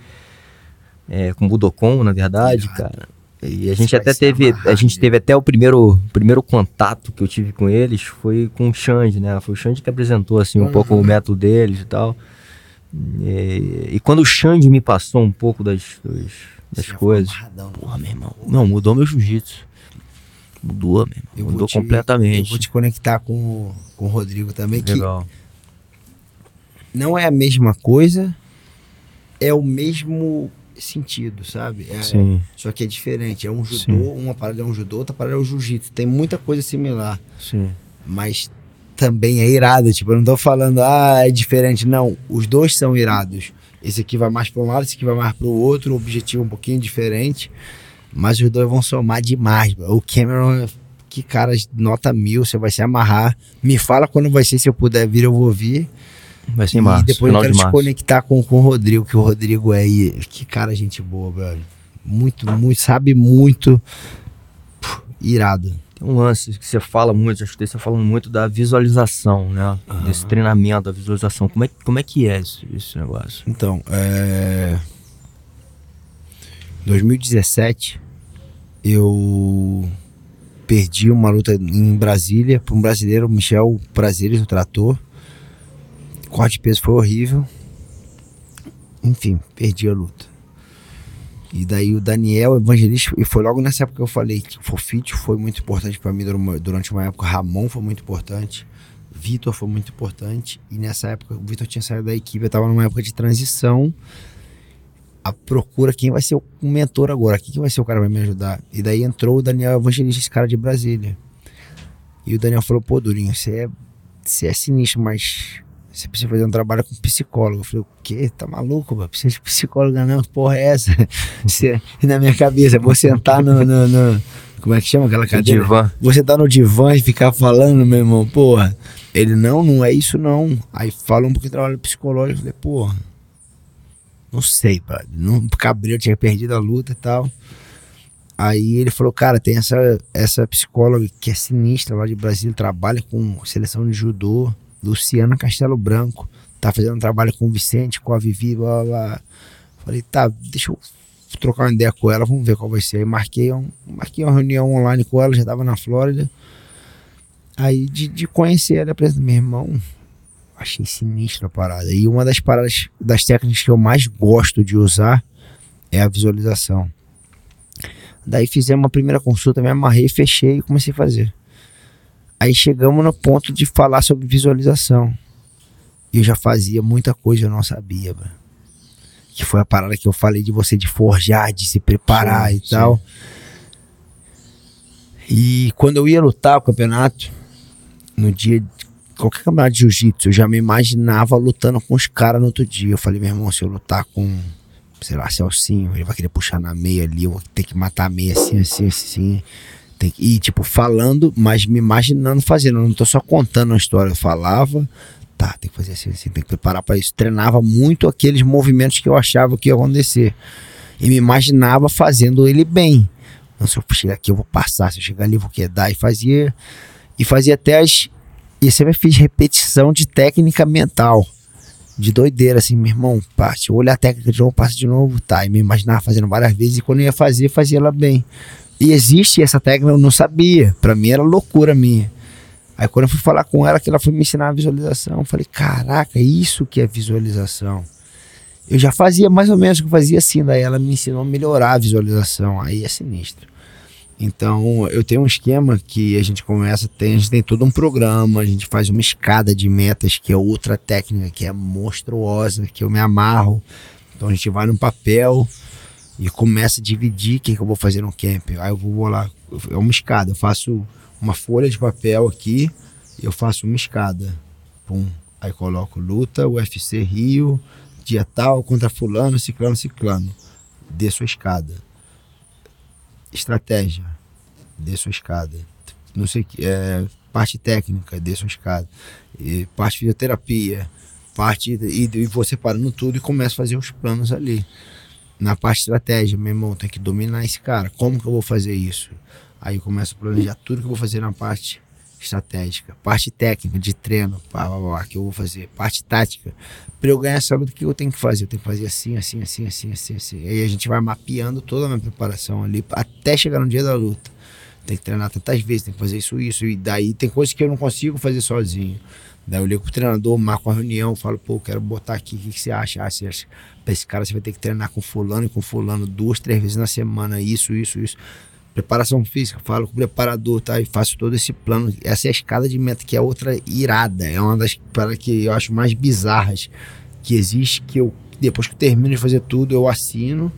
é, com o Budokon, na verdade, cara. E a gente até teve, amarrar, a gente teve até o primeiro, primeiro contato que eu tive com eles foi com o Xande, né? Foi o Xande que apresentou, assim, um Uhum. pouco o método deles e tal. E, e quando o Xande me passou um pouco das, das, das já coisas, amarradão? Porra, meu irmão. Não, mudou meu jiu-jitsu. Mudou, meu irmão. Eu mudou te- Eu completamente. vou te conectar com, com o Rodrigo também, que Legal. não é a mesma coisa, é o mesmo sentido, sabe? É- Sim, Só que é diferente. É um judô, Sim. uma parada é um judô, outra parada é o jiu-jitsu. Tem muita coisa similar, sim. mas também é irado. Tipo, eu não tô falando, ah, é diferente. Não, os dois são irados. Esse aqui vai mais para um lado, esse aqui vai mais para o outro, o objetivo é um pouquinho diferente, mas os dois vão somar demais. bro. O Cameron, que cara, nota mil, você vai se amarrar. Me fala quando vai ser, se eu puder vir, eu vou vir. Vai ser em e depois eu quero de março. conectar com, com o Rodrigo, que o Rodrigo é aí. Que cara, gente boa, brother. Muito, muito, sabe muito. Puh, irado. Tem um lance que você fala muito, já escutei você falando muito da visualização, né? Desse treinamento, da visualização. Como é, como é que é esse, esse negócio? Então, é. 2017, eu perdi uma luta em Brasília para um brasileiro, Michel Prazeres, o trator. O corte de peso foi horrível. Enfim, perdi a luta. E daí o Daniel Evangelista, e foi logo nessa época que eu falei que o Fofite foi muito importante para mim durante uma- época, Ramon foi muito importante. Vitor foi muito importante. E nessa época, o Vitor tinha saído da equipe, eu tava numa época de transição. A procura quem vai ser o mentor agora, quem que vai ser o cara que vai me ajudar. E daí entrou o Daniel Evangelista, esse cara de Brasília. E o Daniel falou: pô, Durinho, você é, você é sinistro, mas você precisa fazer um trabalho com psicólogo. Eu falei, o quê? Tá maluco, mano? Precisa de psicólogo, não? Que porra é essa? [LAUGHS] Você, na minha cabeça, vou sentar no, no, no, Como é que chama aquela cadeira? Divã. Você tá no divã e ficar falando, meu irmão, porra. Ele, não, não é isso não. Aí fala um pouquinho de trabalho psicológico. Eu falei, porra. Não sei, pai. Não, Cabreiro tinha perdido a luta e tal. Aí ele falou, cara, tem essa, essa psicóloga que é sinistra lá de Brasília, trabalha com seleção de judô, Luciana Castelo Branco. Tá fazendo um trabalho com o Vicente, com a Vivi, blá, blá, blá. Falei, tá, deixa eu trocar uma ideia com ela, vamos ver qual vai ser. Aí marquei, um, marquei uma reunião online com ela, já tava na Flórida. Aí de, de conhecer ela, meu irmão, achei sinistra a parada. E uma das paradas, das técnicas que eu mais gosto de usar é a visualização. Daí fizemos uma primeira consulta, me amarrei, fechei e comecei a fazer. Aí chegamos no ponto de falar sobre visualização. Eu já fazia muita coisa, eu não sabia, bro. Que foi a parada que eu falei de você de forjar, de se preparar sim, e sim. tal. E quando eu ia lutar o campeonato, no dia qualquer campeonato de jiu-jitsu, eu já me imaginava lutando com os caras no outro dia. Eu falei, meu irmão, se eu lutar com sei lá, Celcinho, ele vai querer puxar na meia ali, eu vou ter que matar a meia assim, assim, assim. Tem que, e, tipo, falando, mas me imaginando fazendo. Eu não tô só contando a história. Eu falava, tá, tem que fazer assim, assim, tem que preparar para isso. Treinava muito aqueles movimentos que eu achava que ia acontecer. E me imaginava fazendo ele bem. Não, se eu chegar aqui, eu vou passar. Se eu chegar ali, eu vou quedar. E fazia. E fazia até as. E sempre fiz repetição de técnica mental de doideira, assim, meu irmão, parte, olha a técnica de novo, passa de novo, tá, e me imaginava fazendo várias vezes, e quando eu ia fazer, fazia ela bem. E existe essa técnica, eu não sabia, para mim era loucura minha. Aí quando eu fui falar com ela, que ela foi me ensinar a visualização, eu falei, caraca, isso que é visualização. Eu já fazia mais ou menos o que eu fazia assim, daí ela me ensinou a melhorar a visualização, aí é sinistro. Então, eu tenho um esquema que a gente começa, tem, a gente tem todo um programa, a gente faz uma escada de metas, que é outra técnica, que é monstruosa, que eu me amarro. Então, a gente vai no papel e começa a dividir o que, que eu vou fazer no camp. Aí eu vou lá, é uma escada, eu faço uma folha de papel aqui, eu faço uma escada. Pum. Aí coloco luta, UFC Rio, dia tal, contra fulano, ciclano, ciclano. Desço a escada estratégia, dê sua escada. Não sei que é parte técnica, dê sua escada. E parte fisioterapia, parte e, e vou separando tudo e começo a fazer os planos ali. Na parte estratégia, meu irmão, tem que dominar esse cara. Como que eu vou fazer isso? Aí eu começo a planejar tudo que eu vou fazer na parte estratégica, parte técnica de treino, pá, pá, pá, que eu vou fazer, parte tática. Para eu ganhar sabe o que eu tenho que fazer? Eu tenho que fazer assim, assim, assim, assim, assim, assim. Aí a gente vai mapeando toda a minha preparação ali até chegar no dia da luta. Tem que treinar tantas vezes, tem que fazer isso, isso. E daí tem coisas que eu não consigo fazer sozinho. Daí eu ligo pro treinador, marco uma reunião, falo, pô, quero botar aqui, o que, que você acha? Ah, você acha? Pra esse cara você vai ter que treinar com fulano e com fulano duas, três vezes na semana, isso, isso, isso preparação física, falo com o preparador, tá? E faço todo esse plano. Essa é a escada de meta, que é outra irada. É uma das paradas que eu acho mais bizarras que existe, que eu, depois que eu termino de fazer tudo, eu assino.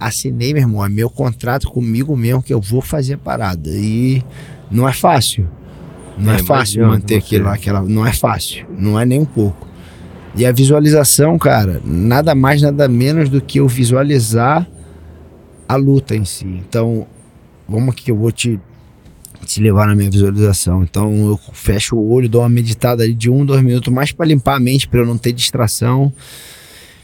Assinei, meu irmão, é meu contrato comigo mesmo que eu vou fazer a parada. E não é fácil. Não é, é fácil manter aquilo, aquela. Não é fácil. Não é nem um pouco. E a visualização, cara, nada mais, nada menos do que eu visualizar a luta em si. Então, vamos aqui que eu vou te, te levar na minha visualização. Então eu fecho o olho, dou uma meditada ali de um, dois minutos, mais para limpar a mente, para eu não ter distração.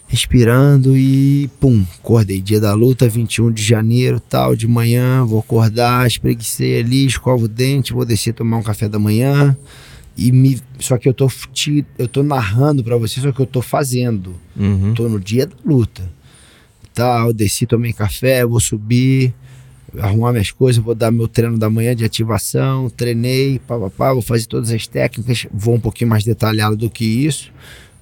Respirando e pum, acordei. Dia da luta, 21 de janeiro, tal, de manhã, vou acordar, espreguicei ali, escovo o dente, vou descer tomar um café da manhã. E me, só que eu tô, te, eu tô narrando para vocês o que eu tô fazendo. Uhum. Tô no dia da luta. Tal, desci, tomei café, vou subir arrumar minhas coisas, vou dar meu treino da manhã de ativação, treinei, pá, pá, pá, vou fazer todas as técnicas, vou um pouquinho mais detalhado do que isso.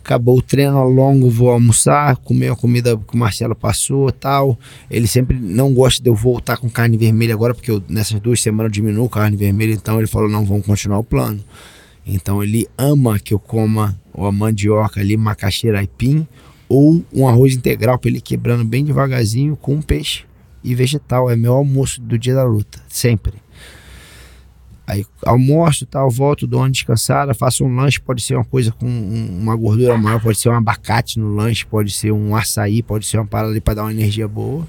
Acabou o treino longo, vou almoçar, comer a comida que o Marcelo passou tal. Ele sempre não gosta de eu voltar com carne vermelha agora, porque eu, nessas duas semanas diminuo carne vermelha, então ele falou, não, vamos continuar o plano. Então ele ama que eu coma a mandioca ali, macaxeira aipim, ou um arroz integral para ele quebrando bem devagarzinho com um peixe e vegetal. É meu almoço do dia da luta, sempre. Aí almoço, tal, volto, dou uma descansada, faço um lanche, pode ser uma coisa com uma gordura maior, pode ser um abacate no lanche, pode ser um açaí, pode ser uma parada ali para dar uma energia boa.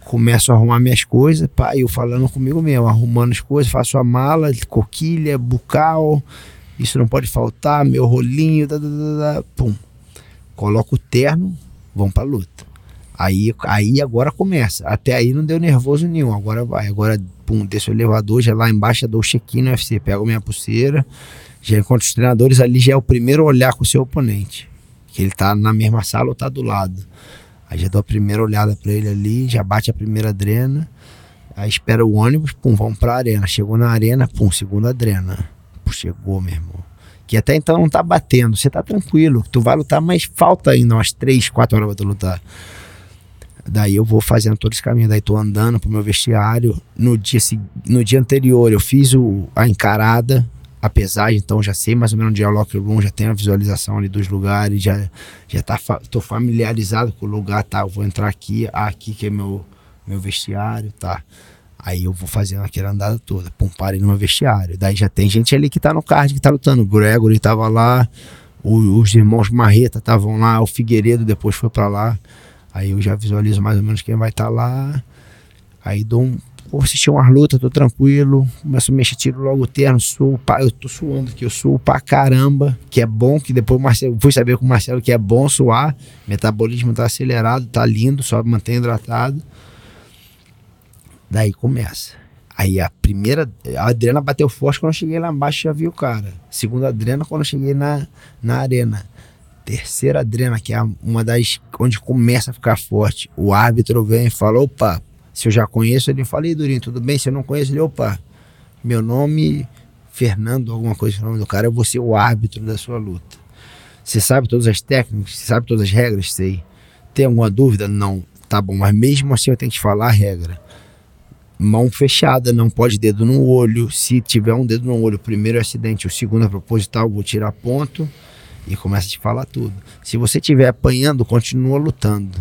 Começo a arrumar minhas coisas, pá, eu falando comigo mesmo, arrumando as coisas, faço a mala, coquilha, bucal, isso não pode faltar, meu rolinho, da, da, da, pum. Coloco o terno, vamos pra luta. Aí, aí agora começa. Até aí não deu nervoso nenhum. Agora vai. Agora, pum, desço o elevador, já lá embaixo dou check-in no UFC. Pego minha pulseira, já encontro os treinadores ali, já é o primeiro olhar com o seu oponente. Que ele tá na mesma sala ou tá do lado. Aí já dou a primeira olhada para ele ali, já bate a primeira drena. Aí espera o ônibus, pum, vamos pra arena. Chegou na arena, pum, segunda drena. Pum, chegou, meu irmão. Que até então não tá batendo, você tá tranquilo. Tu vai lutar, mas falta ainda umas 3, 4 horas pra tu lutar. Daí eu vou fazendo todo esse caminho, daí tô andando pro meu vestiário. No dia, no dia anterior eu fiz o, a encarada, a pesagem, então já sei mais ou menos onde é o locker room, já tenho a visualização ali dos lugares, já, já tá, tô familiarizado com o lugar, tá? Eu vou entrar aqui, ah, aqui que é meu, meu vestiário, tá? Aí eu vou fazendo aquela andada toda, pum, parei no meu vestiário. Daí já tem gente ali que tá no card, que tá lutando. O Gregory tava lá, o, os irmãos Marreta estavam lá, o Figueiredo depois foi para lá. Aí eu já visualizo mais ou menos quem vai estar tá lá. Aí dou um. Vou assistir umas lutas, tô tranquilo. Começo a mexer, tiro logo o terno, suo, pá, eu tô suando aqui, eu suo pra caramba, que é bom, que depois Marcelo, fui saber com o Marcelo que é bom suar, metabolismo tá acelerado, tá lindo, só mantém hidratado. Daí começa. Aí a primeira, a Adriana bateu forte quando eu cheguei lá embaixo, já vi o cara. Segunda Adriana quando eu cheguei na, na arena terceira drena, que é uma das onde começa a ficar forte, o árbitro vem e fala: opa, se eu já conheço, ele fala: e Durinho, tudo bem? Se eu não conheço, ele, opa, meu nome, Fernando, alguma coisa, o nome do cara, eu vou ser o árbitro da sua luta. Você sabe todas as técnicas, você sabe todas as regras? Sei. Tem alguma dúvida? Não. Tá bom, mas mesmo assim eu tenho que te falar a regra. Mão fechada, não pode dedo no olho. Se tiver um dedo no olho, primeiro é acidente, o segundo é proposital, vou tirar ponto e começa a te falar tudo. Se você estiver apanhando, continua lutando.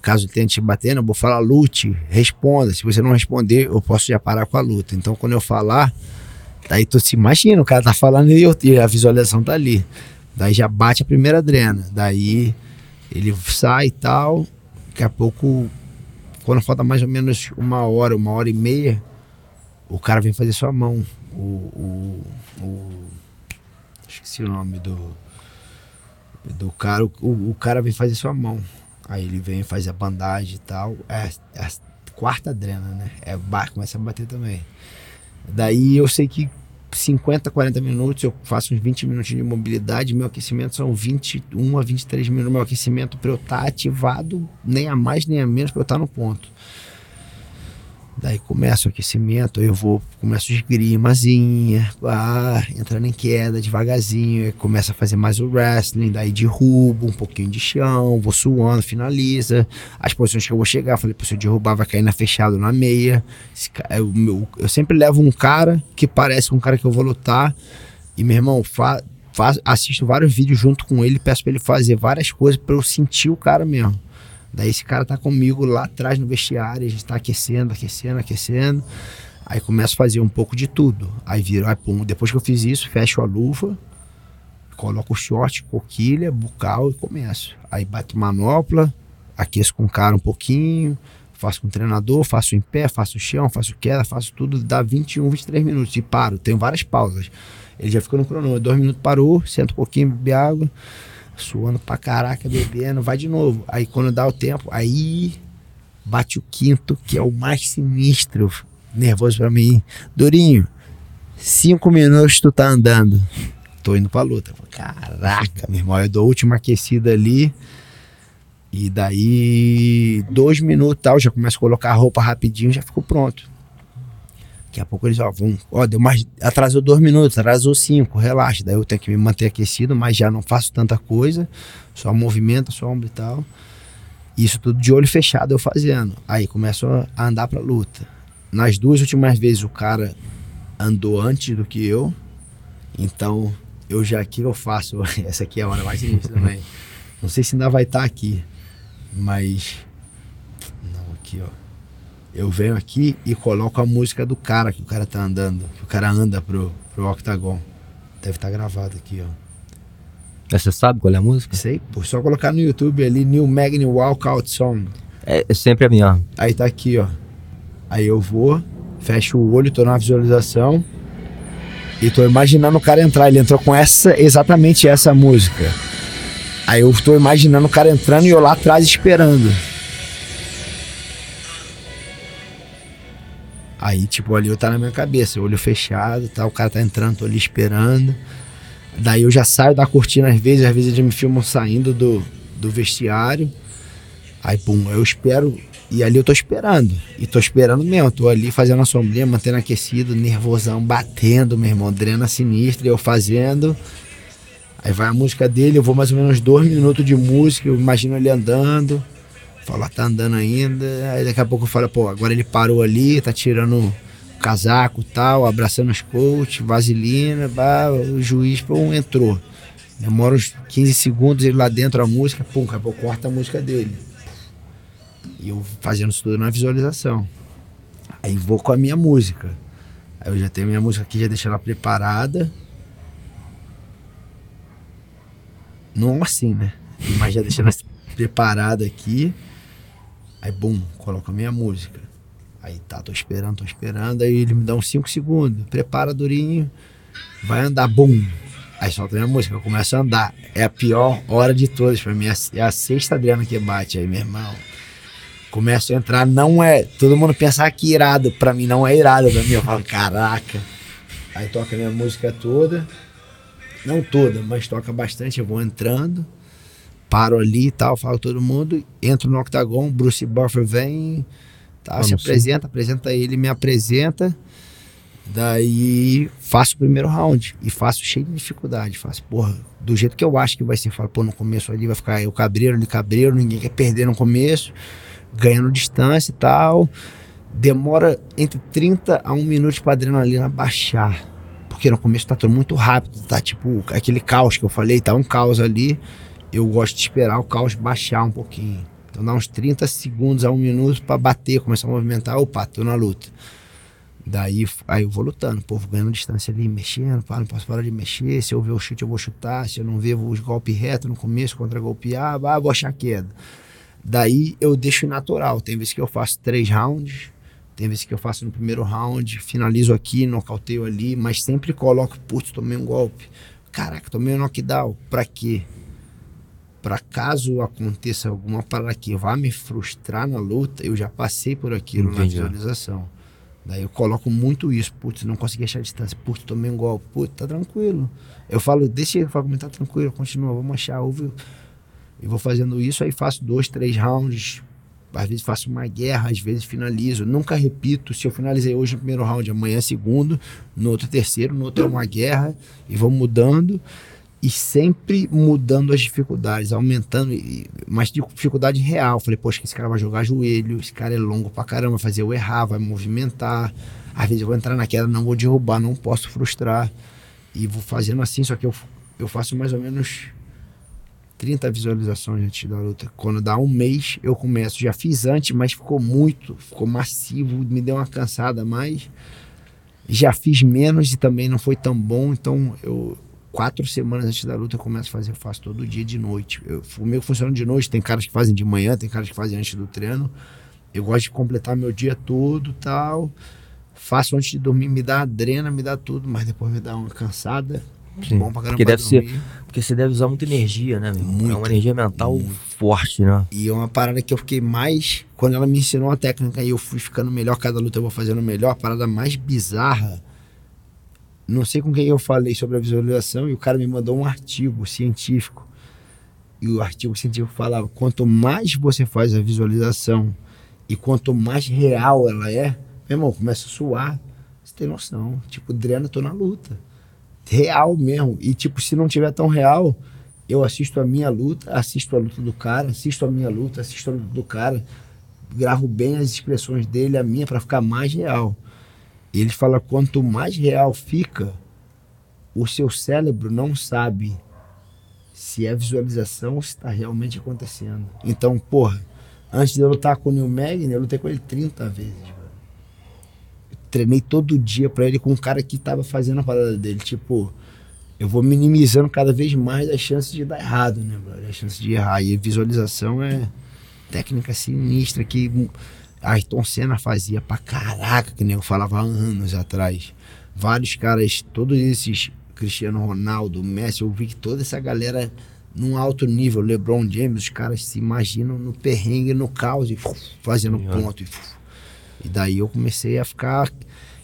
Caso tenha te batendo, eu vou falar lute, responda. Se você não responder, eu posso já parar com a luta. Então, quando eu falar, daí tu se imagina, o cara tá falando e, eu, e a visualização tá ali. Daí já bate a primeira drena. Daí ele sai e tal. Daqui a pouco, quando falta mais ou menos uma hora, uma hora e meia, o cara vem fazer sua mão. O. o, o esqueci o nome do do cara, o, o cara vem fazer sua mão. Aí ele vem fazer a bandagem e tal. É, é a quarta drena, né? É, começa a bater também. Daí eu sei que 50, 40 minutos, eu faço uns 20 minutos de mobilidade, meu aquecimento são 21 a 23 minutos. Meu aquecimento para eu estar tá ativado, nem a mais nem a menos, para eu estar tá no ponto. Daí começa o aquecimento, eu vou, começo esgrimazinha, ah, entrando em queda devagarzinho, começa a fazer mais o wrestling, daí derrubo, um pouquinho de chão, vou suando, finaliza. As posições que eu vou chegar, falei, se eu derrubar vai cair na fechada na meia. Eu, meu, eu sempre levo um cara que parece um cara que eu vou lutar, e meu irmão, fa, fa, assisto vários vídeos junto com ele, peço pra ele fazer várias coisas para eu sentir o cara mesmo. Daí esse cara tá comigo lá atrás no vestiário, a gente tá aquecendo, aquecendo, aquecendo. Aí começo a fazer um pouco de tudo. Aí viro, aí, pum, depois que eu fiz isso, fecho a luva, coloco o short, coquilha, bucal e começo. Aí bato manopla, aqueço com o cara um pouquinho, faço com o treinador, faço em pé, faço chão, faço queda, faço tudo, dá 21, 23 minutos e paro. Tenho várias pausas. Ele já ficou no cronômetro, dois minutos parou, sento um pouquinho, bebe água suando pra caraca, bebendo, vai de novo. Aí quando dá o tempo, aí bate o quinto, que é o mais sinistro, nervoso pra mim. Durinho, cinco minutos tu tá andando. Tô indo pra luta. Caraca, meu irmão, eu dou a última aquecida ali. E daí, dois minutos tal, já começo a colocar a roupa rapidinho, já ficou pronto. Daqui a pouco eles, ó, vão, ó, deu mais, atrasou dois minutos, atrasou cinco, relaxa. Daí eu tenho que me manter aquecido, mas já não faço tanta coisa, só movimento, só ombro e tal. Isso tudo de olho fechado eu fazendo. Aí começo a andar pra luta. Nas duas últimas vezes o cara andou antes do que eu. Então, eu já aqui eu faço. [LAUGHS] Essa aqui é a hora mais difícil também. Não sei se ainda vai estar aqui, mas. Não, aqui, ó. Eu venho aqui e coloco a música do cara que o cara tá andando. Que o cara anda pro, pro Octagon. Deve estar gravado aqui, ó. Mas Você sabe qual é a música? Sei, pô, só colocar no YouTube ali, New Magni Walkout Song. É, é sempre a minha. Aí tá aqui, ó. Aí eu vou, fecho o olho, tô na visualização. E tô imaginando o cara entrar. Ele entrou com essa, exatamente essa música. Aí eu tô imaginando o cara entrando e eu lá atrás esperando. Aí, tipo, ali eu tá na minha cabeça, olho fechado, tá, o cara tá entrando, tô ali esperando. Daí eu já saio da cortina às vezes, às vezes eles me filmam saindo do, do vestiário. Aí, pum, eu espero. E ali eu tô esperando. E tô esperando mesmo. Tô ali fazendo a sombrinha, mantendo aquecido, nervosão, batendo, meu irmão. Drena sinistra, eu fazendo. Aí vai a música dele, eu vou mais ou menos dois minutos de música, eu imagino ele andando. Falo, ah, tá andando ainda. Aí daqui a pouco eu falo, pô, agora ele parou ali, tá tirando casaco tal, abraçando os coach, vaselina, o juiz, pô, entrou. Demora uns 15 segundos ele lá dentro a música, pum, daqui a pouco corta a música dele. E eu fazendo isso tudo na visualização. Aí vou com a minha música. Aí eu já tenho a minha música aqui, já deixo ela preparada. Não assim, né? Mas já deixando ela [LAUGHS] preparada aqui. Aí, bum, coloco a minha música. Aí tá, tô esperando, tô esperando. Aí ele me dá uns 5 segundos. Prepara, Durinho. Vai andar, bum. Aí solta a minha música, eu começo a andar. É a pior hora de todas pra mim. É a sexta Adriana que bate aí, meu irmão. Começo a entrar, não é. Todo mundo pensa que irado. Pra mim não é irado. Pra mim eu falo, caraca. Aí toca a minha música toda. Não toda, mas toca bastante. Eu vou entrando. Paro ali e tal, falo todo mundo. Entro no octagon, Bruce Buffer vem. Tá, se não sei. apresenta, apresenta ele, me apresenta. Daí faço o primeiro round e faço cheio de dificuldade. Faço, porra, do jeito que eu acho que vai ser. Falo, pô, no começo ali vai ficar eu cabreiro, ele cabreiro, ninguém quer perder no começo, ganhando distância e tal. Demora entre 30 a 1 minuto pra adrenalina baixar. Porque no começo tá tudo muito rápido, tá tipo aquele caos que eu falei, tá um caos ali. Eu gosto de esperar o caos baixar um pouquinho. Então dá uns 30 segundos a um minuto pra bater, começar a movimentar. Opa, tô na luta. Daí aí eu vou lutando, pô, vou ganhando distância ali, mexendo, pá, não posso parar de mexer. Se eu ver o chute, eu vou chutar. Se eu não ver, eu vou os golpes reto no começo, contra golpear, ah, vou achar queda. Daí eu deixo natural. Tem vezes que eu faço três rounds, tem vezes que eu faço no primeiro round, finalizo aqui, nocauteio ali, mas sempre coloco, putz, tomei um golpe. Caraca, tomei um knockdown. Pra quê? Pra caso aconteça alguma parada que vá me frustrar na luta, eu já passei por aquilo Entendi. na visualização. Daí eu coloco muito isso. Putz, não consegui achar a distância. Putz, tomei um golpe. Putz, tá tranquilo. Eu falo, deixa eu falo, tá tranquilo, continua, vamos achar. Ouve. E vou fazendo isso, aí faço dois, três rounds. Às vezes faço uma guerra, às vezes finalizo. Nunca repito. Se eu finalizei hoje no primeiro round, amanhã é segundo, no outro é terceiro, no outro é uma guerra. E vou mudando. E sempre mudando as dificuldades, aumentando, mas de dificuldade real. Falei, poxa, que esse cara vai jogar joelho, esse cara é longo pra caramba, vai fazer eu errar, vai movimentar. Às vezes eu vou entrar na queda, não vou derrubar, não posso frustrar. E vou fazendo assim, só que eu, eu faço mais ou menos 30 visualizações antes da luta. Quando dá um mês, eu começo. Já fiz antes, mas ficou muito, ficou massivo, me deu uma cansada a mais. Já fiz menos e também não foi tão bom, então eu quatro semanas antes da luta eu começo a fazer, eu faço todo dia de noite. Eu, o meu funciona de noite, tem caras que fazem de manhã, tem caras que fazem antes do treino. Eu gosto de completar meu dia todo tal. Faço antes de dormir, me dá adrena, me dá tudo, mas depois me dá uma cansada. Sim, Bom pra caramba porque deve ser-. Porque você deve usar muita energia, né, meu? irmão? É uma energia mental forte, né? E é uma parada que eu fiquei mais. Quando ela me ensinou a técnica e eu fui ficando melhor, cada luta eu vou fazendo melhor, a parada mais bizarra. Não sei com quem eu falei sobre a visualização e o cara me mandou um artigo científico. E o artigo científico falava: quanto mais você faz a visualização e quanto mais real ela é, meu irmão, começa a suar. Você tem noção. Tipo, drena, tô na luta. Real mesmo. E tipo, se não tiver tão real, eu assisto a minha luta, assisto a luta do cara, assisto a minha luta, assisto a luta do cara, gravo bem as expressões dele, a minha, pra ficar mais real. Ele fala: quanto mais real fica, o seu cérebro não sabe se é visualização ou se está realmente acontecendo. Então, porra, antes de eu lutar com o Neil Magny, eu lutei com ele 30 vezes. Mano. treinei todo dia pra ele com um cara que tava fazendo a parada dele. Tipo, eu vou minimizando cada vez mais as chances de dar errado, né, brother? As chances de errar. E visualização é técnica sinistra que Ayrton Senna fazia pra caraca, que nem eu falava anos atrás. Vários caras, todos esses Cristiano Ronaldo, Messi, eu vi que toda essa galera num alto nível, LeBron James, os caras se imaginam no perrengue, no caos e fazendo ponto. E, e daí eu comecei a ficar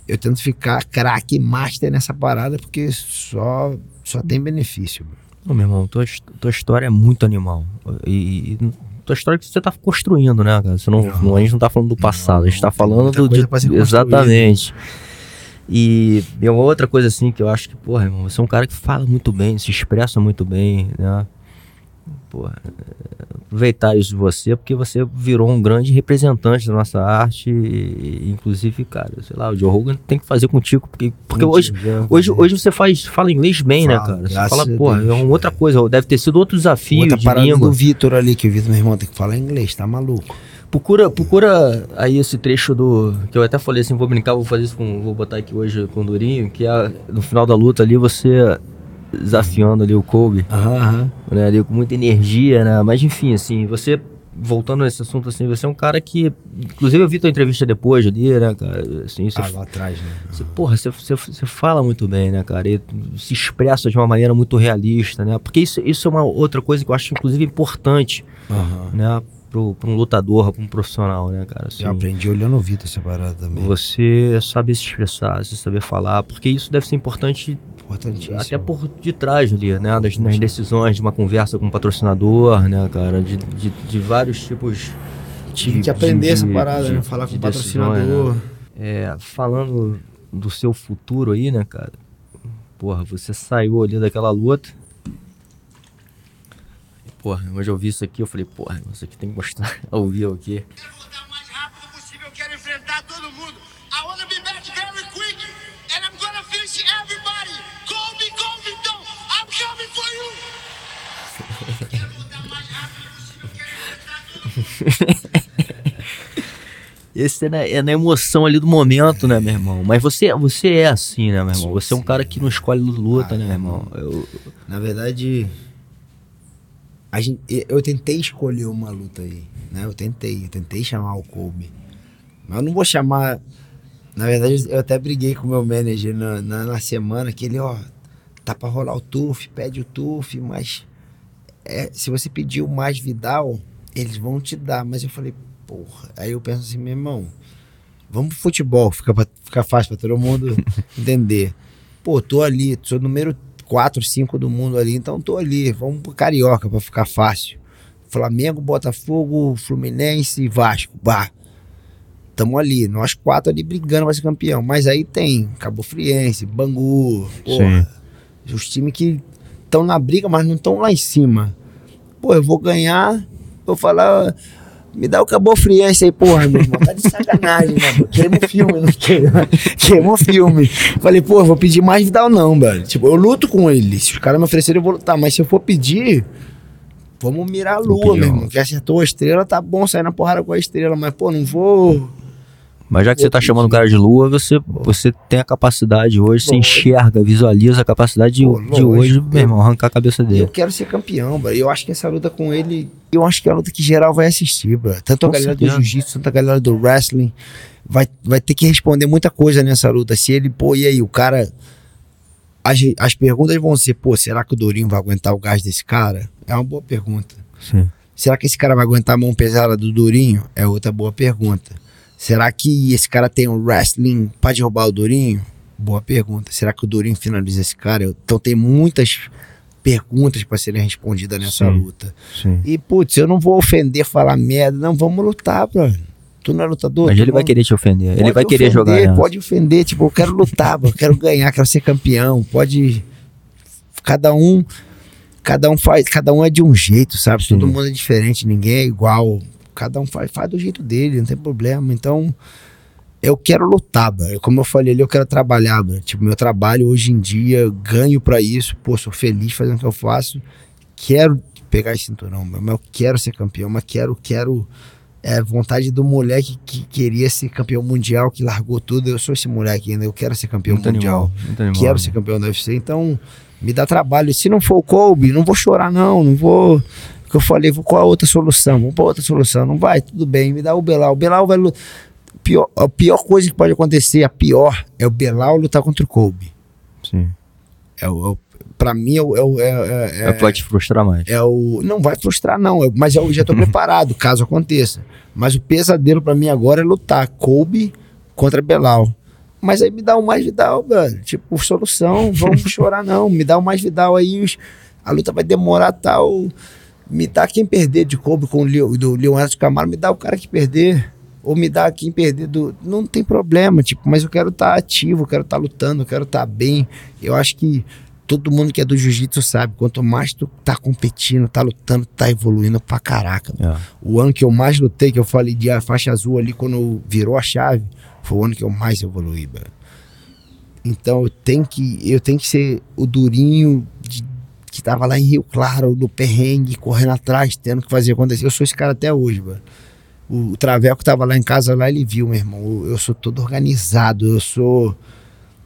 eu tento ficar craque master nessa parada porque só só tem benefício. Ô, meu irmão, tua, tua história é muito animal. E, e tua história que você tá construindo, né, cara? Você não, não, a gente não tá falando do passado, não, a gente tá falando do. De, exatamente. E, e uma outra coisa assim que eu acho que, porra, irmão, você é um cara que fala muito bem, se expressa muito bem, né? Porra, aproveitar isso de você, porque você virou um grande representante da nossa arte. E, inclusive, cara, sei lá, o Joe Rogan tem que fazer contigo, porque, porque hoje, hoje, hoje você faz, fala inglês bem, né, cara? Você fala, pô, é uma outra coisa, deve ter sido outro desafio outra de língua. do Vitor ali, que o Vitor, meu irmão, tem que falar inglês, tá maluco? Procura, procura aí esse trecho do. Que eu até falei assim, vou brincar, vou fazer isso com. Vou botar aqui hoje com o Durinho, que é no final da luta ali, você desafiando ali o Kobe. Aham. Né, ali com muita energia, né? Mas enfim, assim, você. Voltando nesse assunto, assim, você é um cara que. Inclusive, eu vi tua entrevista depois ali, né, cara? Assim, você, ah, lá atrás, né? Você, porra, você, você, você fala muito bem, né, cara? E se expressa de uma maneira muito realista, né? Porque isso, isso é uma outra coisa que eu acho, inclusive, importante, uhum. né? Pro, pra um lutador, pra um profissional, né, cara? Assim, eu aprendi olhando o Vitor essa parada também. Você saber se expressar, você saber falar, porque isso deve ser importante Importantíssimo. Até por detrás ali, né? Das, nas decisões de uma conversa com o um patrocinador, né, cara? De, de, de vários tipos. Tive de, que aprender de, essa parada, né? Falar com o patrocinador. Né? É, falando do seu futuro aí, né, cara? Porra, você saiu ali daquela luta. Porra, hoje eu vi isso aqui, eu falei, porra, isso aqui tem que mostrar [LAUGHS] ao vivo aqui. Quero voltar o mais rápido possível, eu quero enfrentar todo mundo. I wanna be [LAUGHS] Esse é na, é na, emoção ali do momento, né, meu irmão? Mas você, você é assim, né, meu irmão? Você é um cara que não escolhe luta, ah, né, meu irmão? Eu... Na verdade, a gente, eu tentei escolher uma luta aí, né? Eu tentei, eu tentei chamar o Kobe. Mas eu não vou chamar. Na verdade, eu até briguei com o meu manager na, na, na semana que ele, ó, tá pra rolar o TUF, pede o TUF, mas é, se você pedir o mais Vidal, eles vão te dar. Mas eu falei, porra. Aí eu penso assim, meu irmão, vamos pro futebol, fica, pra, fica fácil pra todo mundo [LAUGHS] entender. Pô, tô ali, sou número 4, 5 do mundo ali, então tô ali. Vamos pro Carioca pra ficar fácil. Flamengo, Botafogo, Fluminense e Vasco. Bah. Tamo ali, nós quatro ali brigando pra ser campeão. Mas aí tem Cabo Friense, Bangu, porra. Sim os times que estão na briga, mas não estão lá em cima. Pô, eu vou ganhar, vou falar, me dá o Cabo Friense aí, porra, meu irmão, tá de sacanagem, né? Queima o filme, não queima, [LAUGHS] queima o filme. Falei, pô, vou pedir mais Vidal não, velho. Tipo, eu luto com ele, se os caras me oferecerem eu vou lutar, mas se eu for pedir, vamos mirar a lua, meu irmão. Que acertou a estrela, tá bom, sair na porrada com a estrela, mas, pô, não vou mas já que você está chamando o cara de lua, você, você tem a capacidade hoje, você enxerga, visualiza a capacidade de, de hoje, meu irmão, arrancar a cabeça dele. Eu quero ser campeão, bro. Eu acho que essa luta com ele, eu acho que é a luta que geral vai assistir, bro. Tanto a com galera certeza. do jiu-jitsu, tanto a galera do wrestling. Vai, vai ter que responder muita coisa nessa luta. Se ele, pô, e aí, o cara. As, as perguntas vão ser, pô, será que o Dourinho vai aguentar o gás desse cara? É uma boa pergunta. Sim. Será que esse cara vai aguentar a mão pesada do Dourinho? É outra boa pergunta. Será que esse cara tem um wrestling para derrubar o Durinho? Boa pergunta. Será que o Durinho finaliza esse cara? Então tem muitas perguntas para serem respondidas nessa sim, luta. Sim. E, putz, eu não vou ofender, falar merda. Não, vamos lutar, bro. Tu não é lutador? Mas ele vai querer te ofender. Ele vai querer jogar. Pode ofender. Tipo, eu quero lutar, bro. Eu quero ganhar, quero ser campeão. Pode. Cada um. Cada um faz. Cada um é de um jeito, sabe? Sim. Todo mundo é diferente. Ninguém é igual cada um faz, faz do jeito dele, não tem problema. Então, eu quero lutar, bro. como eu falei ali, eu quero trabalhar, bro. tipo, meu trabalho hoje em dia, ganho para isso, pô, sou feliz fazendo o que eu faço, quero pegar esse cinturão, bro. mas eu quero ser campeão, mas quero, quero, é vontade do moleque que queria ser campeão mundial, que largou tudo, eu sou esse moleque ainda, eu quero ser campeão Muito mundial, animal, animal, quero né? ser campeão da UFC, então me dá trabalho, se não for o Kobe, não vou chorar não, não vou, eu falei, vou qual a outra solução, vamos pra outra solução, não vai, tudo bem, me dá o Belal, o Belal vai lutar, pior, a pior coisa que pode acontecer, a pior, é o Belal lutar contra o Kobe. Sim. É o, é pra mim é o. É, é, é, É, pode te frustrar mais. é o. Não vai frustrar, não. eu- mas eu já tô [LAUGHS] preparado, caso aconteça. Mas o pesadelo pra mim agora é lutar Kobe contra Belal. Mas aí me dá o mais Vidal, velho. Tipo, solução, vamos [LAUGHS] chorar, não. Me dá o mais Vidal aí, os- a luta vai demorar tal. Me dá quem perder de Kobe com o Leo- do Leonardo Camaro, me dá o cara que perder. Ou me dá quem perder do. Não tem problema, tipo, mas eu quero estar ativo, eu quero estar lutando, eu quero estar bem. Eu acho que todo mundo que é do jiu-jitsu sabe, quanto mais tu tá competindo, tá lutando, tá evoluindo pra caraca. É. O ano que eu mais lutei, que eu falei de a faixa azul ali, quando virou a chave, foi o ano que eu mais evoluí, velho. Então eu tenho que, eu tenho que ser o durinho de- que tava lá em Rio Claro, no perrengue, correndo atrás, tendo que fazer acontecer. Eu sou esse cara até hoje, velho. O, o Traveco tava lá em casa, lá ele viu, meu irmão. Eu, eu sou todo organizado, eu sou.